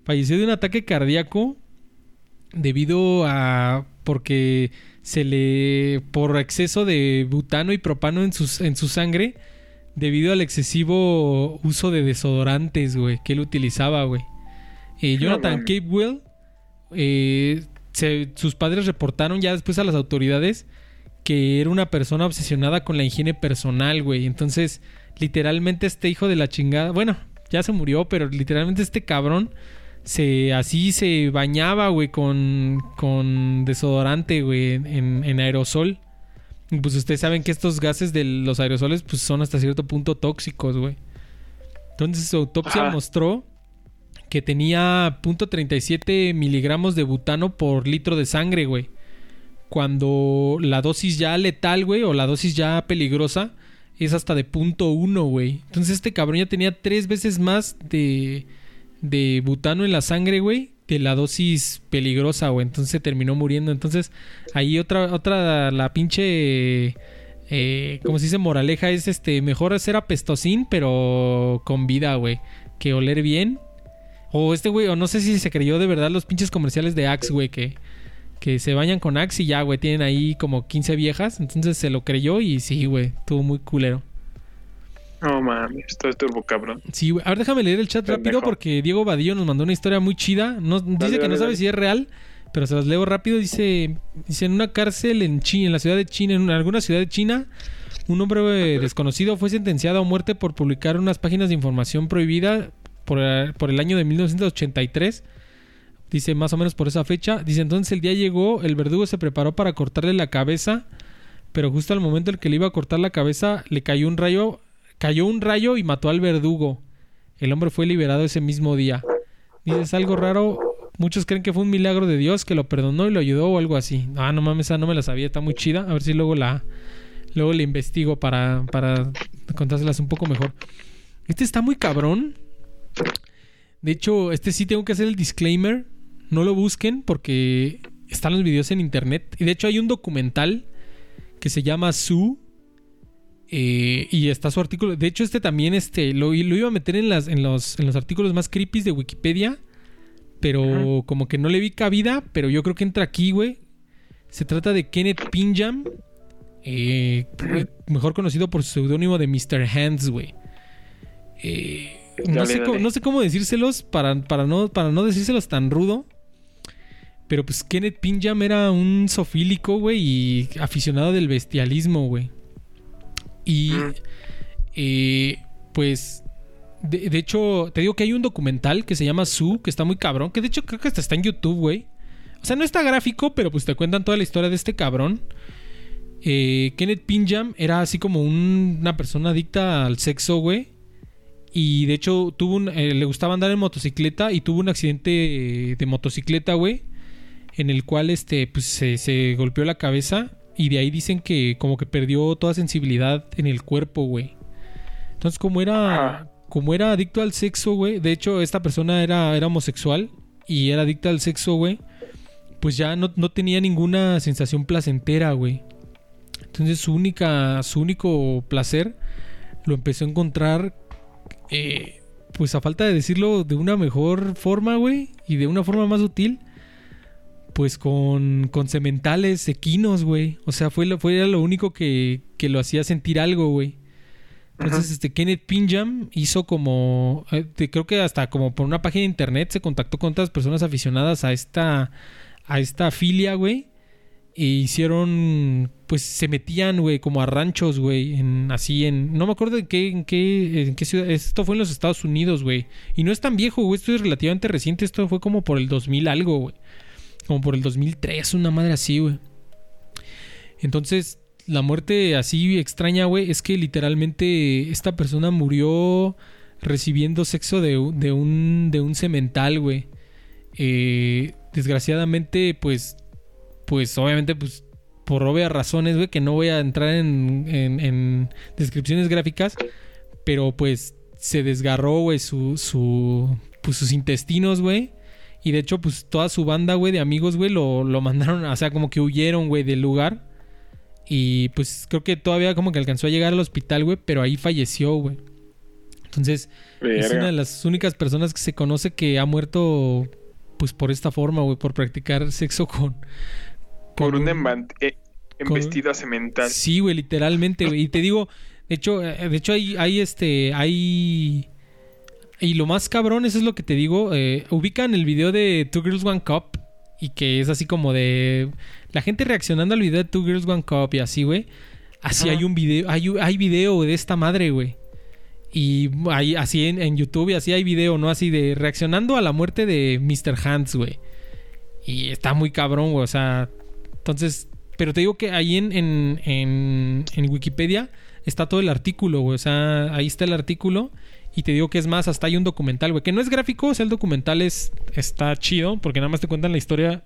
Speaker 1: Falleció de un ataque cardíaco debido a porque se le por exceso de butano y propano en sus en su sangre debido al excesivo uso de desodorantes, güey, que él utilizaba, güey. Eh, Jonathan
Speaker 5: mames.
Speaker 1: Capewell eh, se- sus padres reportaron ya después a las autoridades que era una persona obsesionada con la higiene personal, güey. Entonces, literalmente este hijo de la chingada, bueno, ya se murió, pero literalmente este cabrón se así se bañaba, güey, con, con desodorante, güey, en, en aerosol. Y pues ustedes saben que estos gases de los aerosoles pues son hasta cierto punto tóxicos, güey. Entonces su autopsia
Speaker 4: Ajá.
Speaker 1: mostró que tenía .37 miligramos de butano por litro de sangre, güey. Cuando la dosis ya letal, güey, o la dosis ya peligrosa, es hasta de .1, güey. Entonces este cabrón ya tenía tres veces más de, de butano en la sangre, güey, que la dosis peligrosa, güey. Entonces se terminó muriendo. Entonces ahí otra, otra, la pinche eh, como se dice, moraleja es este, mejor ser apestosín, pero con vida, güey, que oler bien. O este güey, o no sé si se creyó de verdad los pinches comerciales de Axe, güey, que, que se bañan con Axe y ya, güey, tienen ahí como 15 viejas. Entonces se lo creyó y sí, güey, estuvo muy culero.
Speaker 4: No mames, esto es turbo cabrón.
Speaker 1: Sí, güey. A ver, déjame leer el chat
Speaker 4: Pendejo.
Speaker 1: rápido porque Diego Vadillo nos mandó una historia muy chida. No, dice que
Speaker 5: dale,
Speaker 1: no sabe
Speaker 5: dale.
Speaker 1: si es real, pero se las leo rápido. Dice, dice en una cárcel en China, en la ciudad de China, en una- alguna ciudad de China, un hombre eh, desconocido fue sentenciado a muerte por publicar unas páginas de información prohibida por, eh, por el año de 1983. Dice más o menos por esa fecha. Dice entonces el día llegó, el verdugo se preparó para cortarle la cabeza, pero justo al momento en que le iba a cortar la cabeza le cayó un rayo, cayó un rayo y mató al verdugo. El hombre fue liberado ese mismo día. Dice, es algo raro. Muchos creen que fue un milagro de Dios que lo perdonó y lo ayudó o algo así. Ah, no mames, esa no me la sabía, está muy chida. A ver si luego la luego la investigo para, para contárselas un poco mejor. Este está muy cabrón. De hecho, este sí tengo que hacer el disclaimer. No lo busquen porque están los videos en internet. Y de hecho hay un documental que se llama Sue. Eh, y está su artículo. De hecho, este también este, lo, lo iba a meter en, las, en, los, en los artículos más creepy de Wikipedia. Pero como que no le vi cabida. Pero yo creo que entra aquí, güey. Se trata de Kenneth Pinjam. eh, mejor conocido por su seudónimo de Mr. Hands, güey. Eh, no, sé no sé cómo decírselos para, para, no, para no decírselos tan rudo. Pero pues Kenneth Pinjam era un sofílico, güey, y aficionado del bestialismo, güey. Y
Speaker 4: Mm.
Speaker 1: eh, pues, de, de hecho, te digo que hay un documental que se llama Su, que está muy cabrón, que de hecho creo que hasta está en YouTube, güey. O sea, no está gráfico, pero pues te cuentan toda la historia de este cabrón. Eh, Kenneth Pinjam era así como un- una persona adicta al sexo, güey. Y de hecho tuvo un, eh, le gustaba andar en motocicleta y tuvo un accidente de motocicleta, güey. En el cual este, pues, se, se golpeó la cabeza. Y de ahí dicen que como que perdió toda sensibilidad en el cuerpo, güey. Entonces, como era. Como era adicto al sexo, güey. De hecho, esta persona era, era homosexual. Y era adicta al sexo, güey. Pues ya no, no tenía ninguna sensación placentera, güey. Entonces su única. Su único placer lo empezó a encontrar. eh, pues a falta de decirlo de una mejor forma, güey. Y de una forma más útil. Pues con, con sementales equinos, güey. O sea, fue lo, fue lo único que, que lo hacía sentir algo, güey. Entonces, este Kenneth Pinjam hizo como. eh, creo que hasta como por una página de internet se contactó con otras personas aficionadas a esta. a esta filia, güey. E hicieron. Pues se metían, güey, como a ranchos, güey. En, así en. No me acuerdo en qué, en qué. en qué ciudad. Esto fue en los Estados Unidos, güey. Y no es tan viejo, güey. Esto es relativamente reciente. Esto fue como por el 2000 algo, güey. Como por el 2003, una madre así, güey. Entonces, la muerte así extraña, güey, es que literalmente esta persona murió recibiendo sexo de, de un, de un semental, güey. Eh, desgraciadamente, pues, pues obviamente, pues, por obvias razones, güey, que no voy a entrar en, en- en descripciones gráficas, pero pues se desgarró, güey, su, su, pues, sus intestinos, güey. Y de hecho, pues toda su banda, güey, de amigos, güey, lo, lo mandaron, o sea, como que huyeron, güey, del lugar. Y pues creo que todavía como que alcanzó a llegar al hospital, güey, pero ahí falleció, güey. Entonces, es una de las únicas personas que se conoce que ha muerto, pues por esta forma, güey, por practicar sexo con.
Speaker 4: Por un eh,
Speaker 1: con-
Speaker 4: embestido cemental.
Speaker 1: Sí, güey, literalmente, güey. Y te digo, de hecho, eh, de hecho hay, hay este, hay... Y lo más cabrón, eso es lo que te digo, eh, ubican el video de Two Girls One Cup y que es así como de... La gente reaccionando al video de Two Girls One Cup y así, güey. Así hay un video, hay, hay video de esta madre, güey. Y hay, así en, en YouTube y así hay video, ¿no? Así de reaccionando a la muerte de Mr. Hands, güey. Y está muy cabrón, güey. O sea, entonces, pero te digo que ahí en, en, en, en Wikipedia está todo el artículo, güey. O sea, ahí está el artículo. Y te digo que es más, hasta hay un documental, güey. Que no es gráfico, o sea, el documental es, está chido. Porque nada más te cuentan la historia,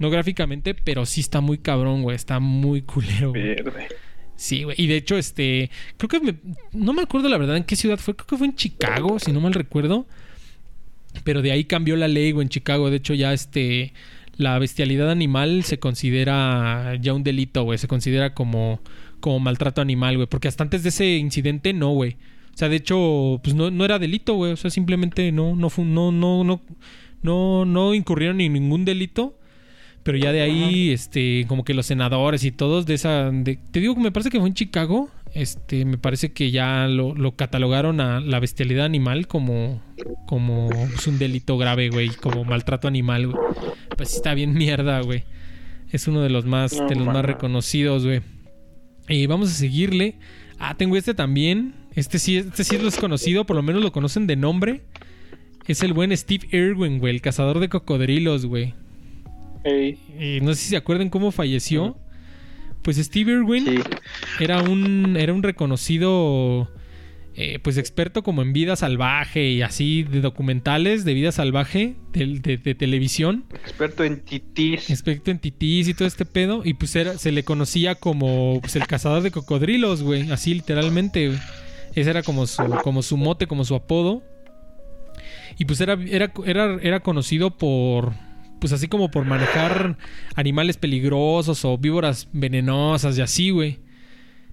Speaker 1: no gráficamente, pero sí está muy cabrón, güey. Está muy culero, güey.
Speaker 4: Verde.
Speaker 1: Sí, güey. Y de hecho, este. Creo que me- no me acuerdo la verdad en qué ciudad fue. Creo que fue en Chicago, si no mal recuerdo. Pero de ahí cambió la ley, güey, en Chicago. De hecho, ya este. La bestialidad animal se considera ya un delito, güey. Se considera como, como maltrato animal, güey. Porque hasta antes de ese incidente, no, güey. O sea, de hecho, pues no, no era delito, güey. O sea, simplemente no, no, fu- no, no, no, no, no incurrieron en ningún delito. Pero ya de ahí, este, como que los senadores y todos de esa. de- te digo que me parece que fue en Chicago. Este, me parece que ya lo, lo catalogaron a la bestialidad animal como, como pues, un delito grave, güey. Como maltrato animal, güey. Pues está bien mierda, güey. Es uno de los más, de los más reconocidos, güey. Y vamos a seguirle. Ah, tengo este también. Este sí, este sí es conocido, por lo menos lo conocen de nombre. Es el buen Steve Irwin, güey, el cazador de cocodrilos, güey.
Speaker 5: Ey,
Speaker 1: Eh, no sé si se acuerdan cómo falleció. Pues Steve Irwin
Speaker 2: Sí.
Speaker 1: era un era un reconocido eh, pues experto como en vida salvaje y así de documentales de vida salvaje de, de- de televisión
Speaker 5: experto en titis.
Speaker 1: experto en titís y todo este pedo y pues era, se le conocía como pues, el cazador de cocodrilos güey así literalmente güey. Ese era como su como su mote como su apodo y pues era era era, era conocido por pues así como por manejar animales peligrosos o víboras venenosas y así, güey.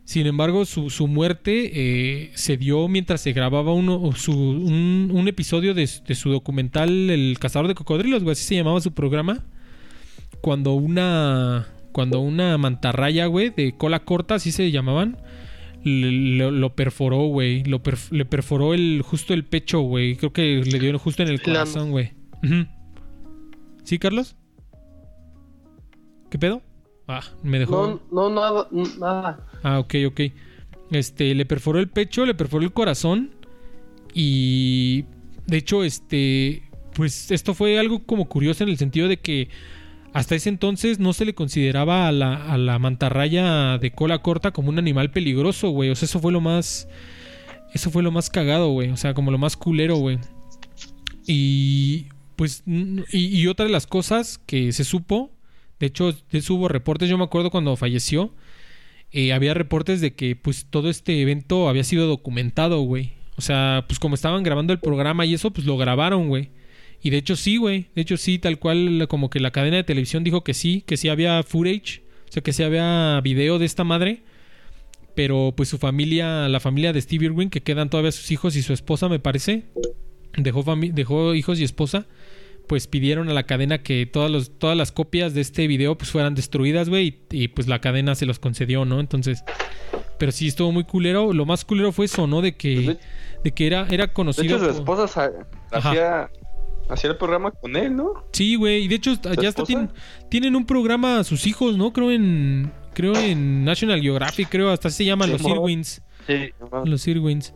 Speaker 1: Sin embargo, su, su muerte eh, se dio mientras se grababa uno, su, un, episodio de, de su documental El cazador de cocodrilos, güey, así se llamaba su programa. Cuando una, cuando una mantarraya, güey, de cola corta, así se llamaban, lo, lo perforó, güey. Perf- le perforó el, justo el pecho, güey. Creo que le dio justo en el corazón, güey. ¿Sí, Carlos? ¿Qué pedo? Ah, me dejó.
Speaker 8: No, no, nada, nada.
Speaker 1: Ah, ok, ok. Este, le perforó el pecho, le perforó el corazón. Y. De hecho, este. Pues esto fue algo como curioso en el sentido de que. Hasta ese entonces no se le consideraba a la, a la mantarraya de cola corta como un animal peligroso, güey. O sea, eso fue lo más. Eso fue lo más cagado, güey. O sea, como lo más culero, güey. Y. Pues. Y, y otra de las cosas que se supo. De hecho, de hubo reportes. Yo me acuerdo cuando falleció eh, había reportes de que pues todo este evento había sido documentado, güey. O sea, pues como estaban grabando el programa y eso, pues lo grabaron, güey. Y de hecho sí, güey. De hecho sí, tal cual como que la cadena de televisión dijo que sí, que sí había footage, o sea, que sí había video de esta madre. Pero pues su familia, la familia de Steve Irwin, que quedan todavía sus hijos y su esposa, me parece, dejó, dejó hijos y esposa, pues pidieron a la cadena que todas, los, todas las copias de este video pues fueran destruidas, güey, y, y, pues la cadena se los concedió, ¿no? Entonces, pero sí estuvo muy culero. Lo más culero fue eso, ¿no? De que, de que era, era
Speaker 5: De
Speaker 1: conocido.
Speaker 5: hecho, su esposa hacía, hacía el programa con él, ¿no?
Speaker 1: Sí, güey, y de hecho ya hasta tienen, tienen un programa sus hijos, ¿no? Creo en creo en National Geographic, creo, hasta se llaman
Speaker 5: Sí,
Speaker 1: los
Speaker 5: mo-
Speaker 1: Irwins.
Speaker 5: Sí.
Speaker 1: Los Irwins.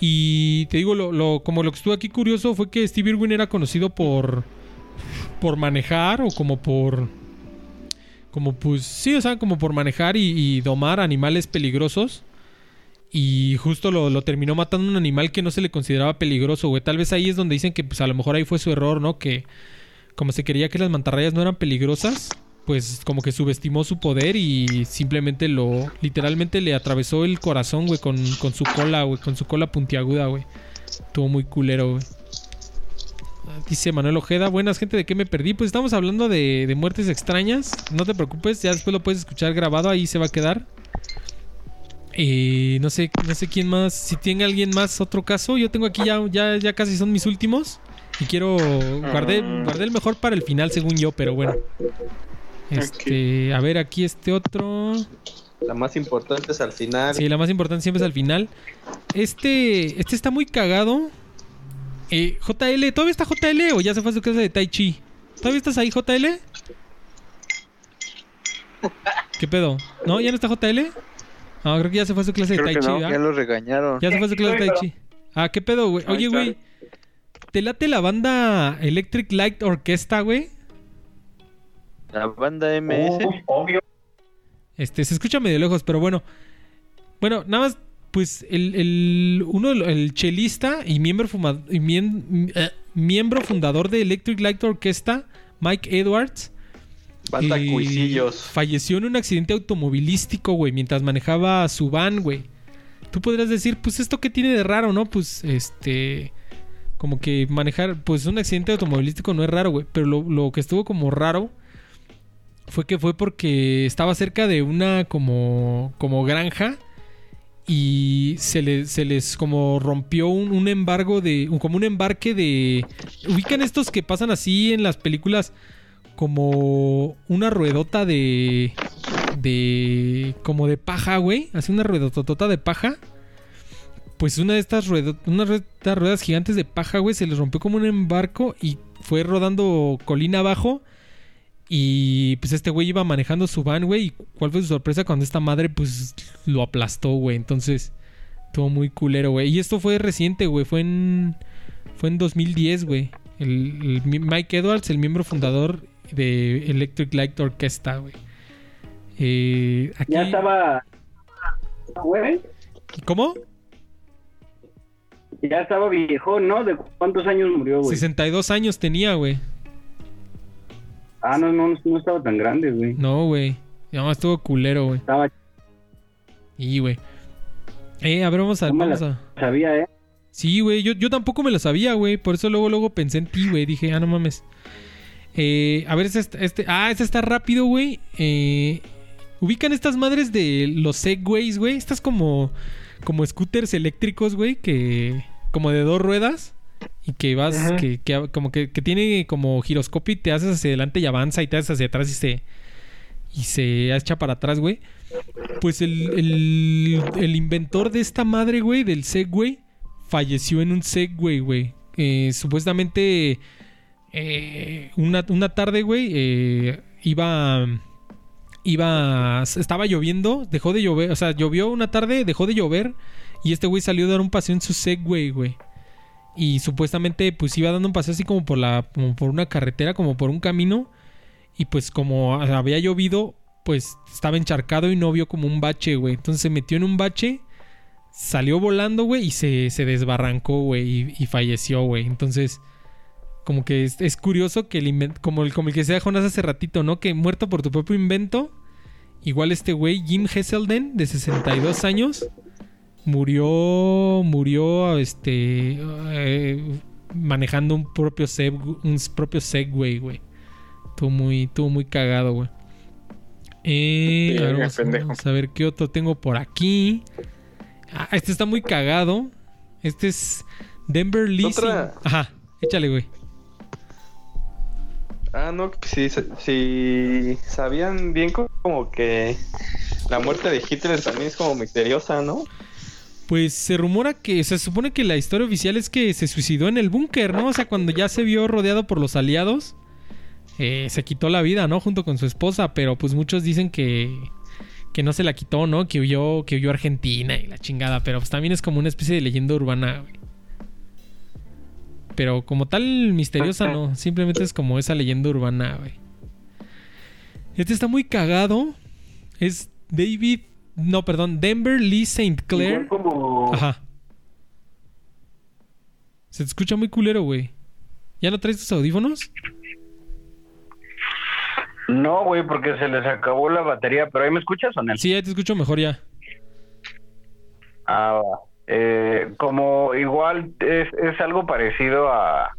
Speaker 1: Y te digo, lo, lo- como lo que estuvo aquí curioso fue que Steve Irwin era conocido por. por manejar o como por. Como pues. Sí, o sea, como por manejar y, y domar animales peligrosos. Y justo lo, lo terminó matando un animal que no se le consideraba peligroso, güey. Tal vez ahí es donde dicen que pues a lo mejor ahí fue su error, ¿no? Que como se creía que las mantarrayas no eran peligrosas, pues como que subestimó su poder y simplemente lo, literalmente le atravesó el corazón, güey, con, con su cola, güey, con su cola puntiaguda, güey. Estuvo muy culero, güey. Dice Manuel Ojeda, buenas gente, ¿de qué me perdí? Pues estamos hablando de, de muertes extrañas. No te preocupes, ya después lo puedes escuchar grabado, ahí se va a quedar. Eh, no sé, no sé quién más. Si tiene alguien más otro caso, yo tengo aquí ya, ya, ya casi son mis últimos. Y quiero. Guardé, guardé el mejor para el final, según yo, pero bueno. Este, a ver, aquí este otro.
Speaker 5: La más importante es al final.
Speaker 1: Sí, la más importante siempre es al final. Este, este está muy cagado. Eh, JL, ¿todavía está JL o ya se fue a su clase de Tai Chi? ¿Todavía estás ahí, JL? ¿Qué pedo? ¿No? ¿Ya no está JL? No, creo que ya se fue a su clase de Tai Chi,
Speaker 2: ya lo regañaron.
Speaker 1: Ya se fue a su clase de Tai Chi. Ah, ¿qué pedo, güey? Oye, güey. ¿Te late la banda Electric Light Orchestra, güey?
Speaker 2: La banda MS.
Speaker 3: Obvio.
Speaker 1: Este, se escucha medio lejos, pero bueno. Bueno, nada más, pues, el, el uno, el chelista y miembro, fuma- y mien- eh, miembro fundador de Electric Light Orchestra, Mike Edwards,
Speaker 5: Banda
Speaker 1: eh,
Speaker 5: Cuisillos.
Speaker 1: falleció en un accidente automovilístico, güey, mientras manejaba su van, güey. Tú podrías decir, pues, ¿esto qué tiene de raro, no? Pues, este... Como que manejar, pues un accidente automovilístico no es raro, güey. Pero lo, lo que estuvo como raro fue que fue porque estaba cerca de una como, como granja y se, le- se les como rompió un, un embargo de, como un embarque de... Ubican estos que pasan así en las películas como una ruedota de... de... como de paja, güey. Así una ruedototota de paja. Pues una de estas estas ruedas gigantes de paja, güey, se les rompió como un embarco y fue rodando colina abajo. Y pues este güey iba manejando su van, güey. ¿Y cuál fue su sorpresa cuando esta madre, pues, lo aplastó, güey? Entonces, estuvo muy culero, güey. Y esto fue reciente, güey. Fue en. Fue en 2010, güey. El, el mi- Mike Edwards, el miembro fundador de Electric Light Orchestra, güey. Eh, aquí...
Speaker 9: Ya estaba. Güey,
Speaker 1: ¿Cómo?
Speaker 9: ya estaba viejo, ¿no? ¿De cuántos años murió, güey?
Speaker 1: 62 años tenía, güey.
Speaker 9: Ah, no, no, no estaba tan grande, güey.
Speaker 1: No, güey. No, estuvo culero, güey.
Speaker 9: Estaba,
Speaker 1: Y, güey. Eh, a ver, vamos a...
Speaker 9: No me
Speaker 1: Vamos
Speaker 9: la-
Speaker 1: a...
Speaker 9: sabía, ¿eh?
Speaker 1: Sí, güey, yo, yo tampoco me lo sabía, güey. Por eso luego, luego pensé en ti, güey. Dije, ah, no mames. Eh, a ver, este, este. Ah, este está rápido, güey. Eh, Ubican estas madres de los Segways, güey. Estas como. Como scooters eléctricos, güey. Que. Como de dos ruedas. Y que vas.
Speaker 5: Ajá.
Speaker 1: Que, que- como que, que tiene como giroscopio y te haces hacia adelante y avanza. Y te haces hacia atrás y se. Y se echa para atrás, güey. Pues el, el, el inventor de esta madre, güey, del Segway, falleció en un Segway, güey. Eh, supuestamente, eh, una, una tarde, güey, eh, iba. Iba. Estaba lloviendo, dejó de llover. O sea, llovió una tarde, dejó de llover. Y este güey salió a dar un paseo en su Segway, güey. Y supuestamente, pues iba dando un paseo así como por la. como por una carretera, como por un camino. Y pues como había llovido, pues estaba encharcado y no vio como un bache, güey. Entonces se metió en un bache, salió volando, güey, y se, se desbarrancó, güey, y, y falleció, güey. Entonces, como que es, es curioso que el invento, como el, como el que se Jonas hace ratito, ¿no? Que muerto por tu propio invento, igual este güey, Jim Hesselden, de 62 años, murió, murió, este, eh, manejando un propio, seg- un propio Segway, güey. Estuvo muy, estuvo muy cagado, güey. Eh, a, ver, vamos, a ver qué otro tengo por aquí. Ah, este está muy cagado. Este es Denver. Sin- Ajá, échale, güey.
Speaker 5: Ah, no, si, si sabían bien co- como que la muerte de Hitler también es como misteriosa, ¿no?
Speaker 1: Pues se rumora que se supone que la historia oficial es que se suicidó en el búnker, ¿no? O sea, cuando ya se vio rodeado por los aliados, eh, se quitó la vida, ¿no? Junto con su esposa, pero pues muchos dicen que que no se la quitó, ¿no? Que huyó, que huyó a Argentina y la chingada, pero pues también es como una especie de leyenda urbana, güey. Pero como tal misteriosa, no. Simplemente es como esa leyenda urbana, güey. Este está muy cagado. Es David. No, perdón. Denver Lee St. Clair.
Speaker 9: Como...
Speaker 1: Ajá. Se te escucha muy culero, güey. ¿Ya no traes tus audífonos?
Speaker 9: No, güey, porque se les acabó la batería, pero ahí me escuchas o no?
Speaker 1: Sí, ya te escucho mejor ya.
Speaker 9: Ah, va. Eh, como igual es, es algo parecido a,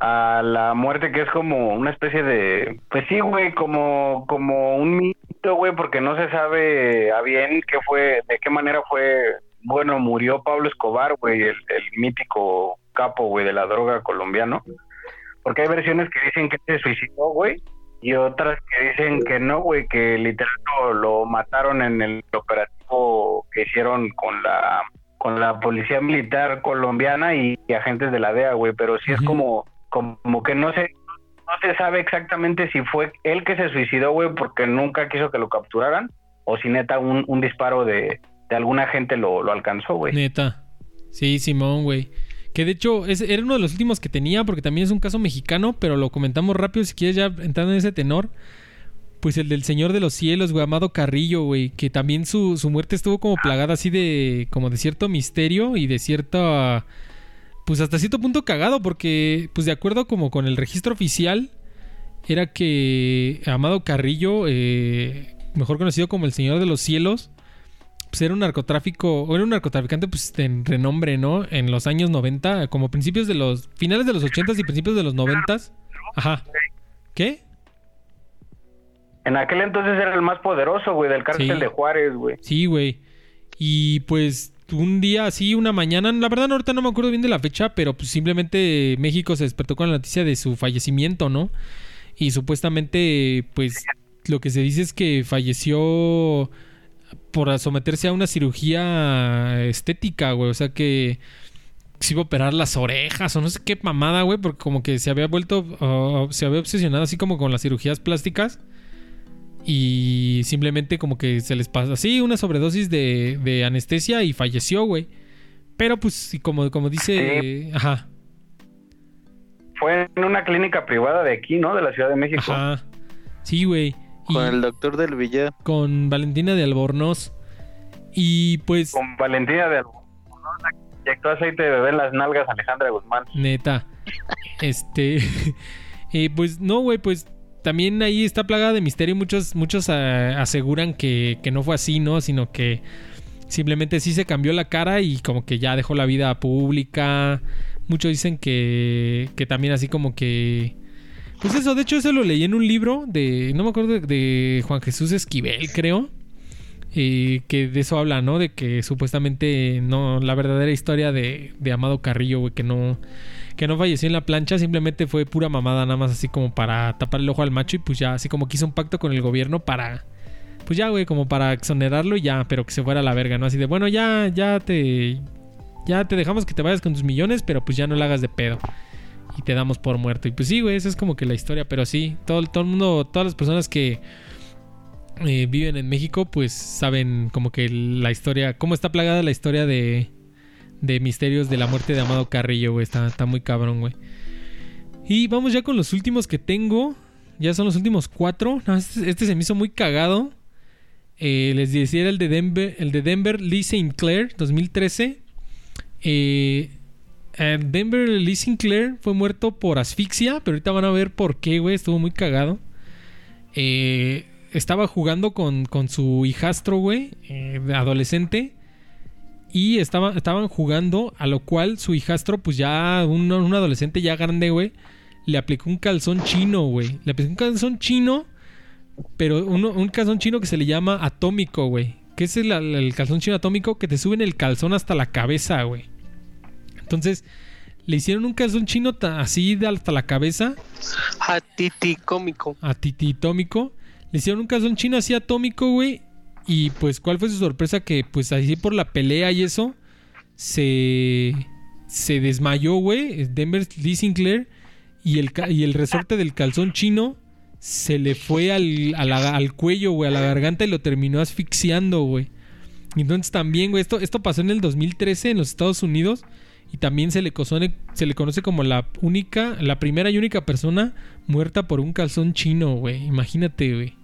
Speaker 9: a la muerte que es como una especie de, pues sí, güey, como, como un mito, güey, porque no se sabe a bien qué fue, de qué manera fue, bueno, murió Pablo Escobar, güey, el, el mítico capo, güey, de la droga colombiano, porque hay versiones que dicen que se suicidó, güey, y otras que dicen que no, güey, que literal lo, lo mataron en el operativo que hicieron con la con la policía militar colombiana y, y agentes de la DEA, güey, pero sí es como como que no se no se sabe exactamente si fue él que se suicidó, güey, porque nunca quiso que lo capturaran o si neta un, un disparo de, de alguna gente lo, lo alcanzó, güey.
Speaker 1: Neta. Sí, Simón, güey. Que de hecho es, era uno de los últimos que tenía porque también es un caso mexicano, pero lo comentamos rápido si quieres ya entrando en ese tenor. Pues el del Señor de los Cielos, güey, Amado Carrillo, güey, que también su, su muerte estuvo como plagada así de como de cierto misterio y de cierta pues hasta cierto punto cagado porque pues de acuerdo como con el registro oficial era que Amado Carrillo, eh, mejor conocido como el Señor de los Cielos, pues era un narcotráfico, o era un narcotraficante pues en renombre, ¿no? En los años 90, como principios de los, finales de los 80 y principios de los 90. Ajá. ¿Qué?
Speaker 9: En aquel entonces era el más poderoso, güey, del cártel
Speaker 1: Sí.
Speaker 9: de Juárez, güey.
Speaker 1: Sí, güey. Y pues un día así, una mañana, la verdad ahorita no me acuerdo bien de la fecha, pero pues simplemente México se despertó con la noticia de su fallecimiento, ¿no? Y supuestamente, pues lo que se dice es que falleció por someterse a una cirugía estética, güey. O sea que se iba a operar las orejas o no sé qué mamada, güey, porque como que se había vuelto, ah, se había obsesionado así como con las cirugías plásticas. Y simplemente como que se les pasa así una sobredosis de, de anestesia y falleció, güey. Pero pues como, como dice... Ajá,
Speaker 9: Fue en una clínica privada de aquí, ¿no? De la Ciudad de México.
Speaker 1: ajá. Sí, güey.
Speaker 2: Con el doctor del Villar.
Speaker 1: con Valentina de Albornoz. Y pues...
Speaker 9: Con Valentina de Albornoz, inyectó aceite de bebé en las nalgas Alejandra Guzmán.
Speaker 1: Neta. Este. eh, pues no, güey, pues también ahí está plagada de misterio. Muchos, muchos ah, aseguran que, que no fue así, ¿no? Sino que simplemente sí se cambió la cara y como que ya dejó la vida pública. Muchos dicen que, que también así como que... Pues eso, de hecho eso lo leí en un libro de... No me acuerdo de, Juan Jesús Esquivel, creo. eh, que de eso habla, ¿no? De que supuestamente no... La verdadera historia de, de Amado Carrillo, güey, que no... Que no falleció en la plancha, simplemente fue pura mamada, nada más así como para tapar el ojo al macho y pues ya, así como que hizo un pacto con el gobierno para... Pues ya, güey, como para exonerarlo y ya, pero que se fuera a la verga, ¿no? Así de, bueno, ya, ya te... Ya te dejamos que te vayas con tus millones, pero pues ya no la hagas de pedo. Y te damos por muerto. Y pues sí, güey, esa es como que la historia. Pero sí, todo, todo el mundo, todas las personas que eh, viven en México, pues saben como que la historia, cómo está plagada la historia de, de misterios de la muerte de Amado Carrillo, güey. Está, está muy cabrón, güey. Y vamos ya con los últimos que tengo. Ya son los últimos cuatro. Este, este se me hizo muy cagado. Eh, les decía era el de Denver, el de Denver Lee St. Clair, 2013. Eh, eh, Denver Lee Sinclair fue muerto por asfixia, pero ahorita van a ver por qué, güey. Estuvo muy cagado. Eh, estaba jugando con, con su hijastro, güey, adolescente. Y estaba, estaban jugando, a lo cual su hijastro, pues ya, un, un adolescente ya grande, güey, le aplicó un calzón chino, güey. Le aplicó un calzón chino, pero uno- un calzón chino que se le llama atómico, güey. Que es el, el calzón chino atómico que te suben el calzón hasta la cabeza, güey. Entonces, le hicieron un calzón chino así de hasta la cabeza
Speaker 8: A Titi cómico.
Speaker 1: a Titi Tómico. Le hicieron un calzón chino así atómico, güey. Y pues, ¿cuál fue su sorpresa? Que pues así por la pelea y eso, se, se desmayó, güey. Denver Lee Sinclair. Y el, y el resorte del calzón chino se le fue al, al cuello, güey, a la garganta y lo terminó asfixiando, güey. Entonces también, güey, esto, esto pasó en el 2013 en los Estados Unidos. Y también se le, se le conoce como la única, la primera y única persona muerta por un calzón chino, güey. Imagínate, güey.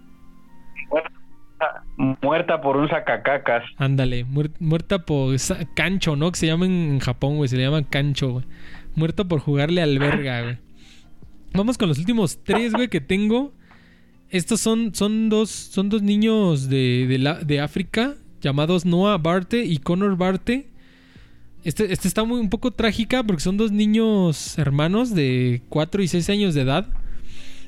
Speaker 9: Muerta por un sacacacas.
Speaker 1: Ándale, muer- muerta por cancho, ¿no? Que se llama en Japón, güey. Se le llama cancho, güey. Muerta por jugarle al verga, güey. Vamos con los últimos tres, güey, que tengo. Estos son, son, dos, son dos niños de, de, la- de África llamados Noah Barte y Connor Barte. Este, este está muy un poco trágica porque son dos niños hermanos de 4 y 6 años de edad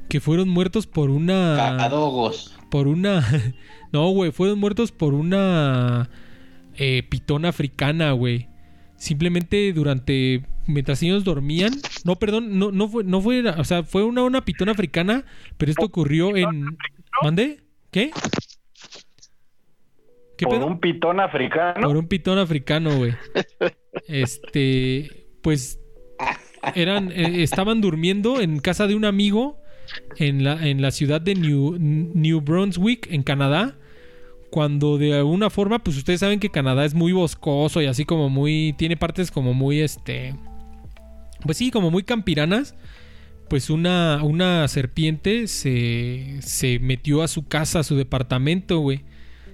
Speaker 1: que fueron muertos por una
Speaker 3: Cacadogos.
Speaker 1: Por una. No, güey, fueron muertos por una eh, pitona africana, güey. Simplemente durante. Mientras ellos dormían. No, perdón, no, no fue, no fue. O sea, fue una, una pitona africana. Pero esto ocurrió en. ¿Mande? ¿Qué? ¿Qué
Speaker 9: por
Speaker 1: pedo?
Speaker 9: un pitón africano.
Speaker 1: Por un pitón africano, güey. Este, pues eran eh, estaban durmiendo en casa de un amigo en la, en la ciudad de New, New Brunswick, en Canadá. Cuando de alguna forma, pues ustedes saben que Canadá es muy boscoso y así como muy. Tiene partes como muy este. Pues sí, como muy campiranas. Pues una, una serpiente se, se metió a su casa, a su departamento, güey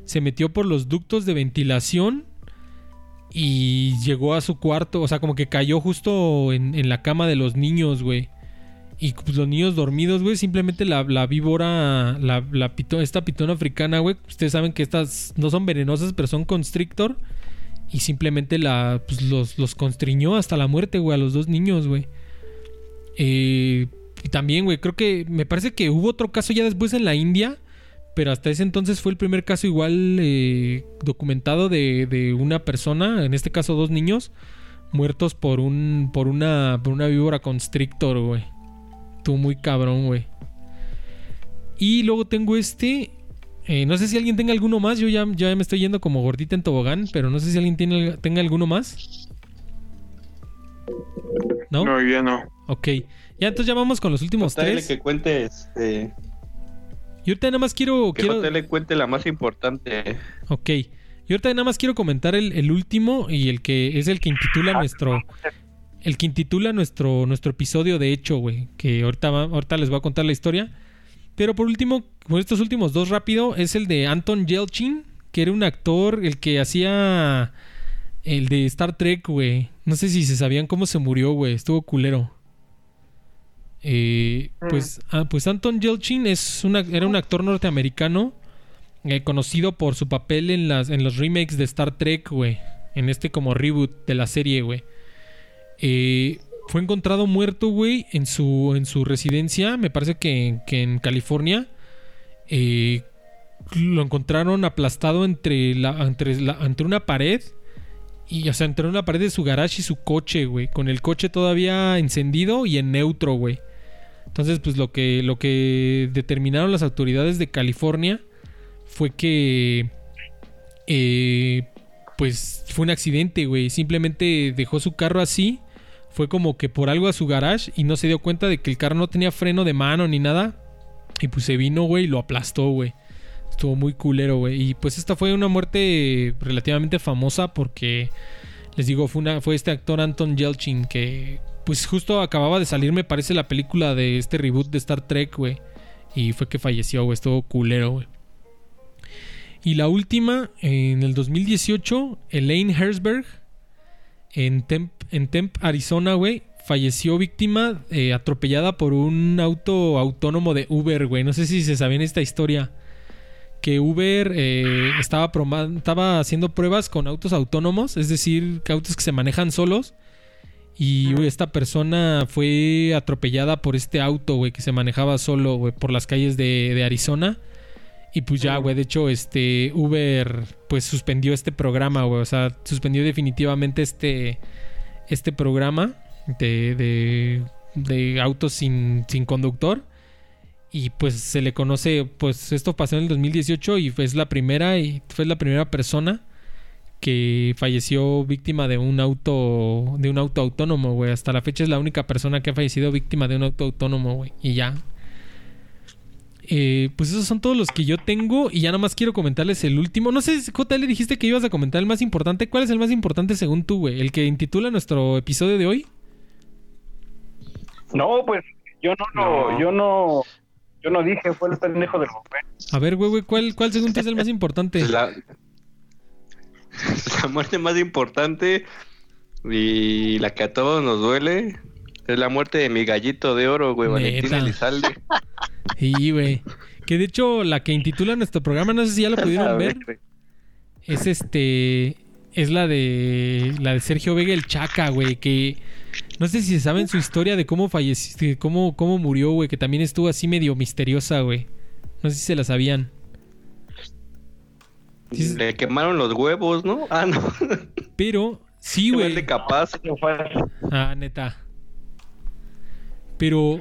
Speaker 1: se metió por los ductos de ventilación y llegó a su cuarto, o sea, como que cayó justo en, en la cama de los niños, güey. Y pues, los niños dormidos, güey, simplemente la, la víbora, la, la esta pitona africana, güey, ustedes saben que estas no son venenosas, pero son constrictor. Y simplemente la, pues, los, los constriñó hasta la muerte, güey, a los dos niños, güey. Eh, y también, güey, creo que me parece que hubo otro caso ya después en la India pero hasta ese entonces fue el primer caso igual eh, documentado de, de una persona, en este caso dos niños, muertos por un por una por una víbora constrictor, güey. Estuvo muy cabrón, güey. Y luego tengo este. eh, no sé si alguien tenga alguno más. Yo ya, ya me estoy yendo como gordita en tobogán. Pero no sé si alguien tiene, tenga alguno más. ¿No?
Speaker 4: No, ya no.
Speaker 1: Ok. Ya entonces ya vamos con los últimos
Speaker 5: JL
Speaker 1: tres.
Speaker 5: que cuente, este,
Speaker 1: Y ahorita nada más quiero.
Speaker 5: que
Speaker 1: quiero...
Speaker 5: JL cuente la más importante.
Speaker 1: Ok. Y ahorita nada más quiero comentar el, el último y el que es el que intitula nuestro. El que intitula nuestro, nuestro episodio, de hecho, güey. Que ahorita, va- ahorita les voy a contar la historia. Pero por último, por estos últimos dos rápido, es el de Anton Yelchin, que era un actor, el que hacía el de Star Trek, güey. No sé si se sabían cómo se murió, güey. Estuvo culero. Eh, pues, ah, pues Anton Yelchin es una, era un actor norteamericano eh, conocido por su papel en, las, en los remakes de Star Trek, güey. En este como reboot de la serie, güey. Eh, fue encontrado muerto, güey, en su, en su residencia, me parece que, que en California. Eh, lo encontraron aplastado entre, la, entre, la- entre una pared. Y, o sea, entre una pared de su garage y su coche, güey. Con el coche todavía encendido y en neutro, güey. Entonces, pues lo que, lo que determinaron las autoridades de California fue que. eh, pues fue un accidente, güey. Simplemente dejó su carro así. Fue como que por algo a su garage y no se dio cuenta de que el carro no tenía freno de mano ni nada. Y pues se vino, güey, y lo aplastó, güey. Estuvo muy culero, güey. Y pues esta fue una muerte relativamente famosa porque, les digo, fue, una, fue este actor Anton Yelchin que, pues justo acababa de salir, me parece, la película de este reboot de Star Trek, güey. Y fue que falleció, güey. Estuvo culero, güey. Y la última, en el 2018, Elaine Herzberg, en Temp, en Temp Arizona, güey, falleció víctima eh, atropellada por un auto autónomo de Uber, güey. No sé si se sabían esta historia. Que Uber eh, estaba, estaba haciendo pruebas con autos autónomos, es decir, autos que se manejan solos. Y güey, esta persona fue atropellada por este auto, güey, que se manejaba solo, güey, por las calles de, de Arizona. Y pues ya, güey, de hecho, este Uber, pues suspendió este programa, güey. O sea, suspendió definitivamente este, este programa de, de, de autos sin, sin conductor. Y pues se le conoce, pues esto pasó en el 2018 y fue la primera, y fue la primera persona que falleció víctima de un auto, de un auto autónomo, güey. Hasta la fecha es la única persona que ha fallecido víctima de un auto autónomo, güey. Y ya, eh, pues esos son todos los que yo tengo. Y ya nada más quiero comentarles el último. No sé, JL, dijiste que ibas a comentar el más importante. ¿Cuál es el más importante según tú, güey? ¿El que intitula nuestro episodio de hoy?
Speaker 9: No, pues yo no, lo-
Speaker 4: No.
Speaker 9: yo no, yo no dije, fue el pendejo del Rubén.
Speaker 1: A ver, güey, güey, ¿cuál, ¿cuál según tú es el más importante?
Speaker 5: La, la muerte más importante y la que a todos nos duele es la muerte de mi gallito de oro, güey, Valentín. Elizalde.
Speaker 1: Sí, güey. Que de hecho, la que intitula nuestro programa, no sé si ya lo pudieron ver. Es este. Es la de. La de Sergio Vega el Chaca, güey. Que. No sé si saben su historia de cómo falleció. Cómo, cómo murió, güey. Que también estuvo así medio misteriosa, güey. No sé si se la sabían. Sí,
Speaker 5: Le quemaron los huevos, ¿no? Ah, no.
Speaker 1: Pero. Sí, güey.
Speaker 5: de capaz.
Speaker 1: Ah, neta. Pero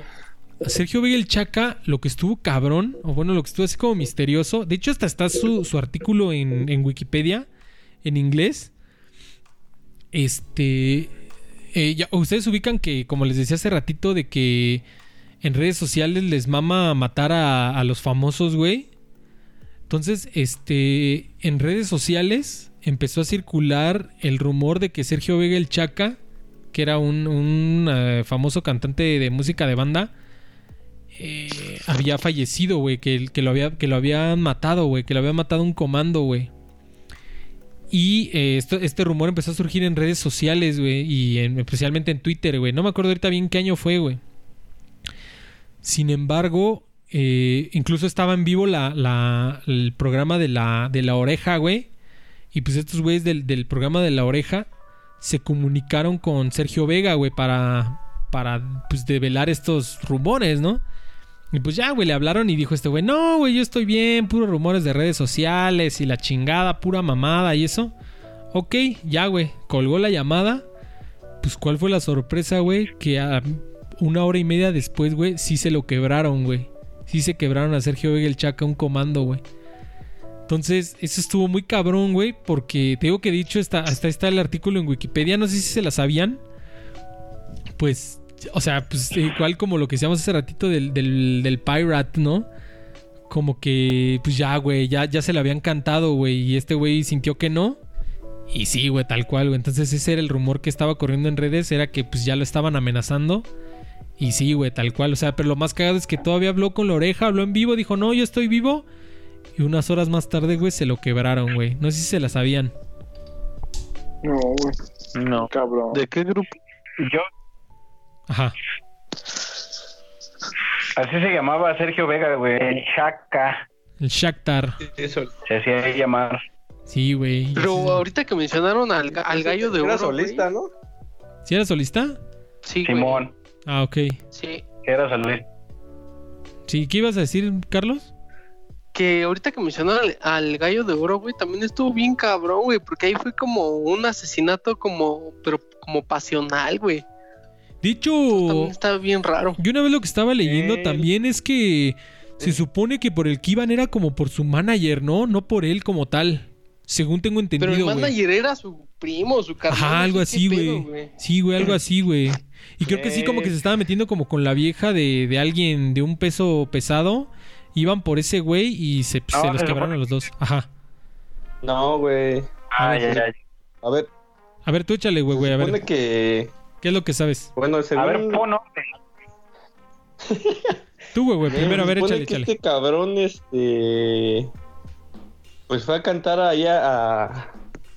Speaker 1: Sergio Vega el Chaca, lo que estuvo cabrón, o bueno, lo que estuvo así como misterioso. De hecho, hasta está su, artículo en, Wikipedia, en inglés. Este. eh, ustedes ubican que, como les decía hace ratito, de que en redes sociales les mama matar a, los famosos, güey. Entonces, este, en redes sociales empezó a circular el rumor de que Sergio Vega el Chaca, que era un, un, eh, famoso cantante de música de banda, eh, había fallecido, güey, que, lo había, que lo habían matado, güey, que lo había matado un comando, güey. Y eh, este rumor empezó a surgir en redes sociales, güey, y en- especialmente en Twitter, güey. No me acuerdo ahorita bien qué año fue, güey. Sin embargo, eh, incluso estaba en vivo la- el programa de la, de la oreja, güey. Y pues estos güeyes del, del programa de la oreja se comunicaron con Sergio Vega, güey, para, para pues develar estos rumores, ¿no? Y pues ya, güey, le hablaron y dijo este güey, no, güey, yo estoy bien, puros rumores de redes sociales y la chingada, pura mamada y eso. Ok, ya, güey, colgó la llamada. Pues cuál fue la sorpresa, güey, que a una hora y media después, güey, sí se lo quebraron, güey. Sí se quebraron a Sergio Vega el Chaca un comando, güey. Entonces, eso estuvo muy cabrón, güey, porque te digo que dicho, está, hasta está el artículo en Wikipedia, no sé si se la sabían. Pues, o sea, pues igual como lo que decíamos hace ratito del, del, del Pirate, ¿no? Como que, pues ya, güey, ya, ya se le habían cantado, güey, y este güey sintió que no. Y sí, güey, tal cual, güey. Entonces ese era el rumor que estaba corriendo en redes, era que pues ya lo estaban amenazando. Y sí, güey, tal cual. O sea, pero lo más cagado es que todavía habló con la oreja, habló en vivo, dijo, no, yo estoy vivo. Y unas horas más tarde, güey, se lo quebraron, güey. No sé si se la sabían.
Speaker 10: No, güey.
Speaker 2: No.
Speaker 10: Cabrón.
Speaker 9: ¿De qué grupo? Yo,
Speaker 1: Ajá.
Speaker 9: así se llamaba Sergio Vega, güey. El Chaca.
Speaker 1: El Shakhtar.
Speaker 5: Eso.
Speaker 9: Se hacía llamar.
Speaker 1: Sí, güey.
Speaker 8: Pero
Speaker 1: Sí.
Speaker 8: ahorita que mencionaron al, al gallo de oro.
Speaker 5: Era solista, ¿no?
Speaker 1: ¿Sí era solista?
Speaker 8: Sí.
Speaker 9: Simón.
Speaker 1: Ah, ok.
Speaker 8: Sí.
Speaker 9: Era solista.
Speaker 1: Sí, ¿qué ibas a decir, Carlos?
Speaker 8: Que ahorita que mencionaron al, al gallo de oro, güey, también estuvo bien cabrón, güey, porque ahí fue como un asesinato como, pero como pasional, güey.
Speaker 1: De hecho,
Speaker 8: También está bien raro.
Speaker 1: yo una vez lo que estaba leyendo también es que se supone que por el que iban era como por su manager, ¿no? No por él como tal. Según tengo entendido,
Speaker 8: Pero el manager era su primo, su carnal.
Speaker 1: Ajá, algo así, güey. Sí, güey, algo así, güey. Y creo que sí, como que se estaba metiendo como con la vieja de, de alguien de un peso pesado. Iban por ese güey y se, se los quebraron a los dos. Ajá.
Speaker 5: No, güey. A ver,
Speaker 1: A ver, tú échale, güey, güey. A
Speaker 5: supone
Speaker 1: ver,
Speaker 5: que...
Speaker 1: ¿qué es lo que sabes?
Speaker 5: Bueno, según...
Speaker 9: A ver, pon
Speaker 1: Tú, güey, güey. Primero, a ver, échale,
Speaker 5: que
Speaker 1: échale.
Speaker 5: Este cabrón, este. Pues fue a cantar allá a,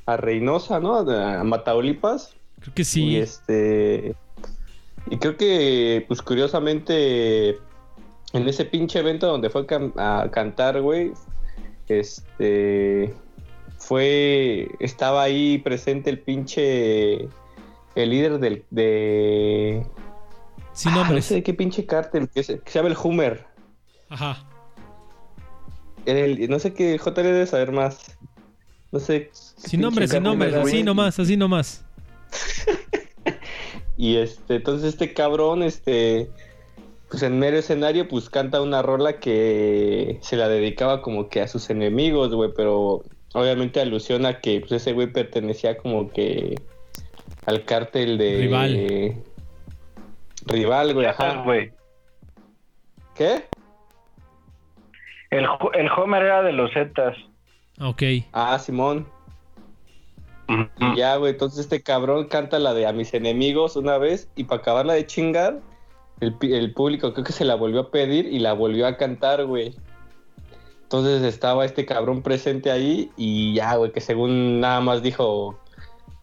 Speaker 5: a Reynosa, ¿no? A Mataulipas.
Speaker 1: Creo que
Speaker 5: Y
Speaker 1: sí.
Speaker 5: este. Y creo que, pues curiosamente, en ese pinche evento donde fue a, a cantar, güey, este. Fue. Estaba ahí presente el pinche. El líder del. De.
Speaker 1: Sin
Speaker 5: Ah, no
Speaker 1: nombres.
Speaker 5: sé de qué pinche cártel, que se, llama el Hummer.
Speaker 1: Ajá.
Speaker 5: El- no sé qué J le debe saber más. No sé.
Speaker 1: Sin nombres, sin nombres. Así nomás, así nomás.
Speaker 5: Y este, entonces este cabrón, este, pues en mero escenario, pues canta una rola que se la dedicaba como que a sus enemigos, güey, pero obviamente alusión a que pues ese güey pertenecía como que al cártel de
Speaker 1: Rival.
Speaker 5: rival, güey,
Speaker 9: Zetas,
Speaker 5: ajá.
Speaker 9: güey.
Speaker 5: ¿Qué?
Speaker 9: El, el Homer era de los Zetas.
Speaker 1: Ok.
Speaker 5: Ah, Simón. Y ya, güey, entonces este cabrón canta la de a mis enemigos una vez y para acabarla de chingar, el, el público creo que se la volvió a pedir y la volvió a cantar, güey. Entonces estaba este cabrón presente ahí y ya, güey, que según nada más dijo,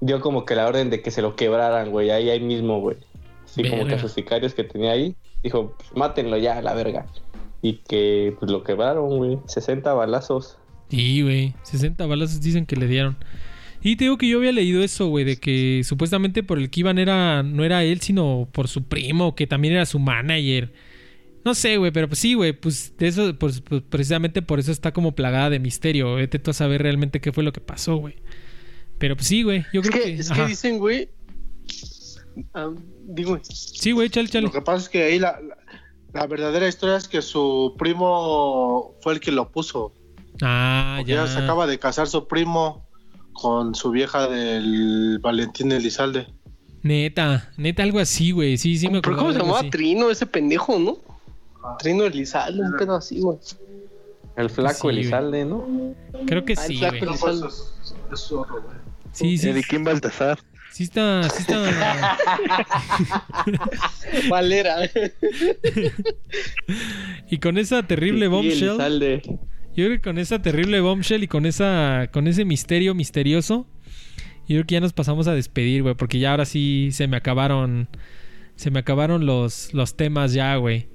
Speaker 5: dio como que la orden de que se lo quebraran, güey, ahí, ahí mismo, güey. Así como que a sus sicarios que tenía ahí, dijo, pues mátenlo ya, la verga. Y que pues lo quebraron, güey, 60 balazos.
Speaker 1: Sí, güey. 60 balazos dicen que le dieron. Y te digo que yo había leído eso, güey, de que supuestamente por el que iban era, no era él, sino por su primo, que también era su manager. No sé, güey, pero pues sí, güey, pues de eso, pues, pues, precisamente por eso está como plagada de misterio. Vete tú a saber realmente qué fue lo que pasó, güey. Pero pues sí, güey, yo
Speaker 8: Es
Speaker 1: creo
Speaker 8: que,
Speaker 1: que...
Speaker 8: es que dicen, güey. ah, digo,
Speaker 1: Sí, güey, chale, chale.
Speaker 7: Lo que pasa es que ahí la, la, la verdadera historia es que su primo fue el que lo puso.
Speaker 1: Ah,
Speaker 7: Porque
Speaker 1: ya.
Speaker 7: ya se acaba de casar su primo con su vieja del Valentín Elizalde.
Speaker 1: Neta, neta, algo así, güey. Sí, sí me
Speaker 8: ¿Pero
Speaker 1: acuerdo.
Speaker 8: cómo se llamaba Trino ese pendejo, no? Trino Elizalde, un pedo así, güey.
Speaker 5: El flaco
Speaker 1: Sí.
Speaker 5: Elizalde, ¿no?
Speaker 1: Creo que
Speaker 8: Ah, el
Speaker 1: sí,
Speaker 8: flaco
Speaker 1: güey.
Speaker 8: Elizalde.
Speaker 7: Es zorro, güey.
Speaker 1: Sí, sí.
Speaker 2: Ediquín Baltasar.
Speaker 1: Sí está, sí está.
Speaker 8: Valera.
Speaker 1: y con esa terrible bombshell.
Speaker 5: Elizalde.
Speaker 1: Yo creo que con esa terrible bombshell y con esa con ese misterio misterioso, yo creo que ya nos pasamos a despedir, güey, porque ya ahora sí se me acabaron se me acabaron los los temas ya, güey.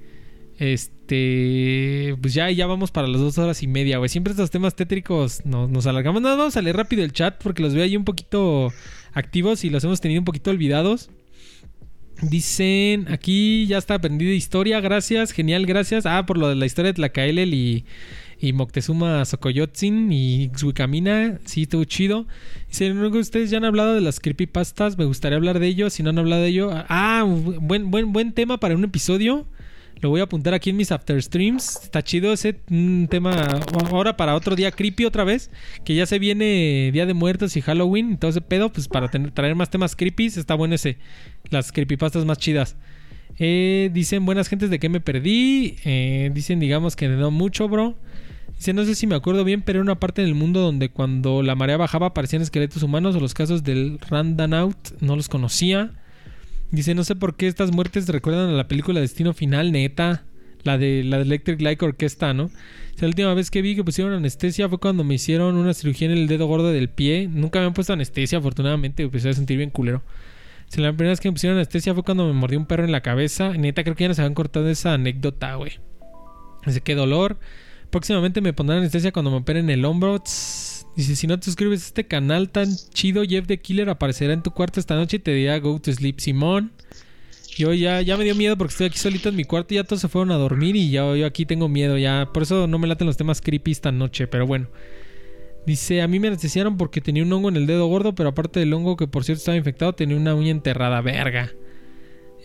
Speaker 1: Este, pues ya ya vamos para las dos horas y media, güey. Siempre estos temas tétricos nos, nos alargamos. Nada, vamos a leer rápido el chat porque los veo ahí un poquito activos y los hemos tenido un poquito olvidados. Dicen, aquí ya está aprendida historia, gracias, genial, gracias. Ah, por lo de la historia de Tlacaelel y, y Moctezuma Xocoyotzin y Xuicamina, sí, estuvo chido. Dice, "No, ustedes ya han hablado de las creepypastas, me gustaría hablar de ello, si no han hablado de ello. Ah, buen, buen, buen tema para un episodio. Lo voy a apuntar aquí en mis after streams. Está chido ese un tema. Ahora para otro día creepy otra vez. Que ya se viene Día de Muertos y Halloween. Ese pedo. Pues para tener- traer más temas creepy. Está bueno ese. Las creepypastas más chidas. Eh, dicen buenas gentes de que me perdí. Eh, dicen digamos que no mucho, bro. Dice, no sé si me acuerdo bien, pero era una parte del mundo donde cuando la marea bajaba aparecían esqueletos humanos o los casos del Randanaut no los conocía. Dice, no sé por qué estas muertes recuerdan a la película Destino Final, neta. La de la de Electric Light Orquesta, ¿no? La última vez que vi que pusieron anestesia fue cuando me hicieron una cirugía en el dedo gordo del pie. Nunca me han puesto anestesia, afortunadamente, empecé a sentir bien culero. O la primera vez que me pusieron anestesia fue cuando me mordió un perro en la cabeza. Neta, creo que ya nos habían cortado esa anécdota, güey. Dice, qué dolor. Próximamente me pondrán anestesia cuando me operen el hombro. Tss. Dice, si no te suscribes a este canal tan chido, Jeff the Killer aparecerá en tu cuarto esta noche y te dirá go to sleep, Simón. Yo ya, ya me dio miedo porque estoy aquí solito en mi cuarto y ya todos se fueron a dormir y ya, yo aquí tengo miedo ya. Por eso no me laten los temas creepy esta noche, pero bueno. Dice, a mí me anestesiaron porque tenía un hongo en el dedo gordo, pero aparte del hongo que por cierto estaba infectado, tenía una uña enterrada, verga.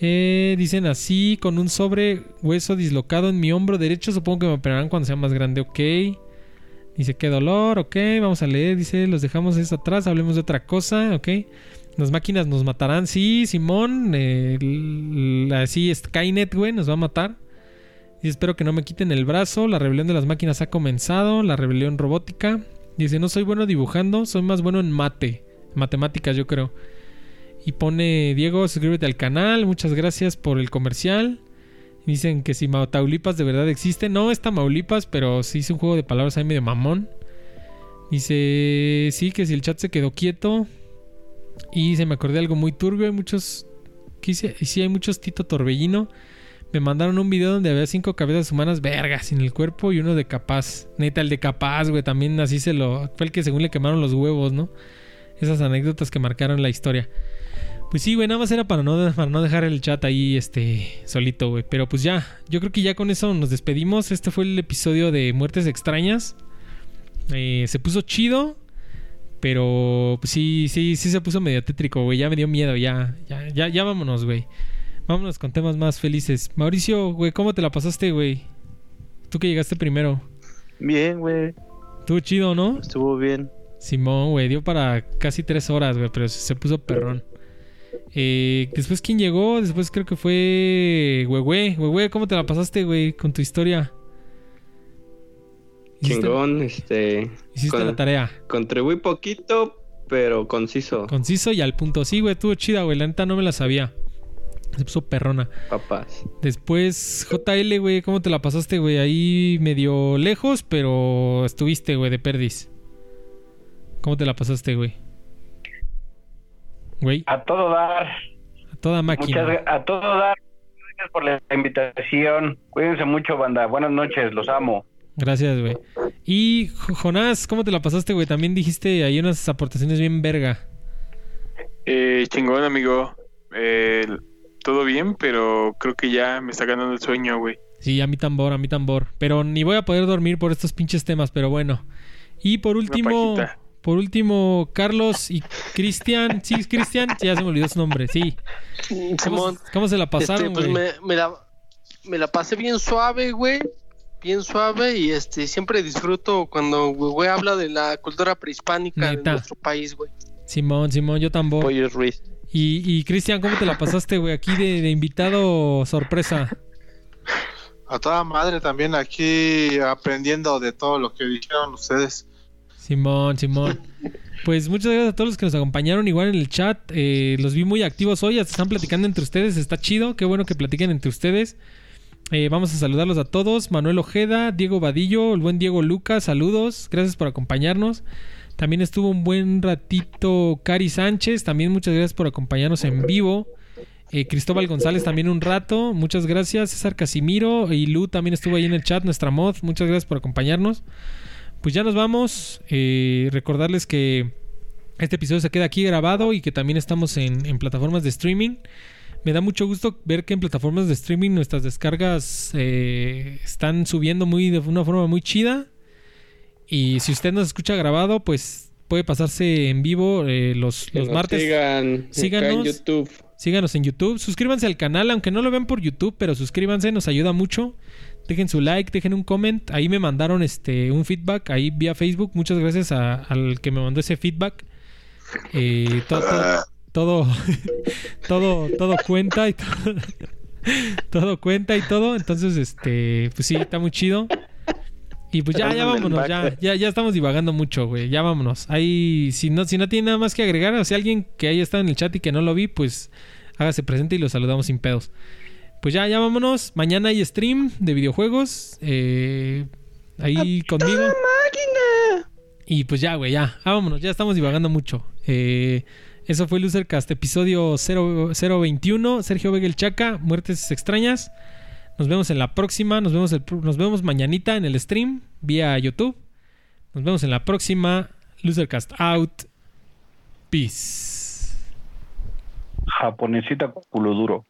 Speaker 1: Eh, dicen así, con un sobre hueso dislocado en mi hombro derecho, supongo que me operarán cuando sea más grande, ok. Dice, qué dolor, ok, vamos a leer, dice, los dejamos eso atrás, hablemos de otra cosa, ok. Las máquinas nos matarán, sí, Simón, así Skynet, güey, nos va a matar. Y espero que no me quiten el brazo, la rebelión de las máquinas ha comenzado, la rebelión robótica. Dice, no soy bueno dibujando, soy más bueno en mate, matemáticas yo creo. Y pone, Diego, suscríbete al canal, muchas gracias por el comercial. Dicen que si Tamaulipas de verdad existe. No, es Tamaulipas, pero sí es un juego de palabras ahí medio mamón. Dice, sí, que si el chat se quedó quieto. Y se me acordé de algo muy turbio. Hay muchos... Sí, hay muchos Tito Torbellino. Me mandaron un video donde había cinco cabezas humanas vergas sin el cuerpo y uno de capaz. Neta, el de capaz, güey. También así se lo... Fue el que según le quemaron los huevos, ¿no? Esas anécdotas que marcaron la historia. Pues sí, güey, nada más era para no, para no dejar el chat ahí, este, solito, güey. Pero pues ya, yo creo que ya con eso nos despedimos. Este fue el episodio de Muertes Extrañas. Eh, se puso chido, pero pues sí, sí, sí se puso medio tétrico, güey. Ya me dio miedo, ya, ya, ya, ya vámonos, güey. Vámonos con temas más felices. Mauricio, güey, ¿cómo te la pasaste, güey? Tú que llegaste primero.
Speaker 2: Bien, güey.
Speaker 1: Estuvo chido, ¿no?
Speaker 2: Estuvo bien.
Speaker 1: Simón, güey, dio para casi tres horas, güey, pero se puso perrón. Eh, después, ¿quién llegó? Después creo que fue Huehue. Huehue, ¿cómo te la pasaste, güey, con tu historia? ¿Hiciste-
Speaker 5: Chingón, este.
Speaker 1: Hiciste
Speaker 5: con-
Speaker 1: la tarea.
Speaker 5: Contribuí poquito, pero conciso,
Speaker 1: Conciso y al punto. Sí, güey, estuvo chida, güey. La neta no me la sabía. Se puso perrona.
Speaker 5: papás.
Speaker 1: Después, JL, güey, ¿cómo te la pasaste, güey? Ahí medio lejos, pero estuviste, güey, de perdiz. ¿Cómo te la pasaste, güey? Güey,
Speaker 9: A todo dar.
Speaker 1: a toda máquina.
Speaker 9: Muchas, a todo dar. Gracias por la invitación. Cuídense mucho, banda. Buenas noches, los amo.
Speaker 1: Gracias, güey. Y Jo- Jonás, ¿cómo te la pasaste, güey? También dijiste ahí unas aportaciones bien verga.
Speaker 4: Eh, chingón, amigo. Eh, todo bien, pero creo que ya me está ganando el sueño, güey.
Speaker 1: Sí, a mí tambor, a mí tambor. Pero ni voy a poder dormir por estos pinches temas, pero bueno. Y por último. Por último, Carlos y Cristian. Sí, es Cristian, ya se me olvidó su nombre, sí. ¿Cómo,
Speaker 8: Simón,
Speaker 1: cómo se la
Speaker 8: este,
Speaker 1: pasaron,
Speaker 8: pues
Speaker 1: güey?
Speaker 8: me, me la, me la pasé bien suave, güey. Bien suave y este siempre disfruto cuando güey habla de la cultura prehispánica
Speaker 1: Neta.
Speaker 8: de nuestro país, güey.
Speaker 1: Simón, Simón, yo tambor.
Speaker 2: Pollo Ruiz.
Speaker 1: Y, y Cristian, ¿cómo te la pasaste, güey? Aquí de, de invitado sorpresa.
Speaker 7: A toda madre también aquí aprendiendo de todo lo que dijeron ustedes.
Speaker 1: Simón, Simón. Pues muchas gracias a todos los que nos acompañaron igual en el chat. Eh, los vi muy activos hoy, están platicando entre ustedes. Está chido, qué bueno que platiquen entre ustedes. Eh, vamos a saludarlos a todos. Manuel Ojeda, Diego Vadillo, el buen Diego Lucas, saludos. Gracias por acompañarnos. También estuvo un buen ratito Cari Sánchez. También muchas gracias por acompañarnos en vivo. Eh, Cristóbal González también un rato. Muchas gracias. César Casimiro y Lu también estuvo ahí en el chat, nuestra mod. Muchas gracias por acompañarnos. Pues ya nos vamos. Eh, recordarles que este episodio se queda aquí grabado y que también estamos en, en plataformas de streaming. Me da mucho gusto ver que en plataformas de streaming nuestras descargas eh, están subiendo muy de una forma muy chida. Y si usted nos escucha grabado, pues puede pasarse en vivo eh, los, martes.
Speaker 11: Sigan
Speaker 1: Síganos.
Speaker 11: en YouTube.
Speaker 1: Síganos en YouTube. Suscríbanse al canal, aunque no lo vean por YouTube, pero suscríbanse, nos ayuda mucho. Dejen su like, dejen un comment. Ahí me mandaron este un feedback, ahí vía Facebook. Muchas gracias a- al que me mandó ese feedback. Eh, to- to- todo, todo, todo cuenta y todo, todo cuenta y todo. Entonces, este, pues sí, está muy chido. Y pues ya, ya vámonos, ya, ya estamos divagando mucho, güey. Ya vámonos. Ahí, si no, si no tiene nada más que agregar, o si alguien que haya estado en el chat y que no lo vi, pues hágase presente y lo saludamos sin pedos. Pues ya, ya vámonos. Mañana hay stream de videojuegos. eh, ahí conmigo. Y pues ya, güey, ya. Ah, vámonos, ya estamos divagando mucho. Eh, eso fue Losercast, episodio 0, 021. Sergio Vega el Chaca, Muertes Extrañas. Nos vemos en la próxima. Nos vemos, el, nos vemos mañanita en el stream vía YouTube. Nos vemos en la próxima. Losercast out. Peace.
Speaker 9: Japonesita culo duro.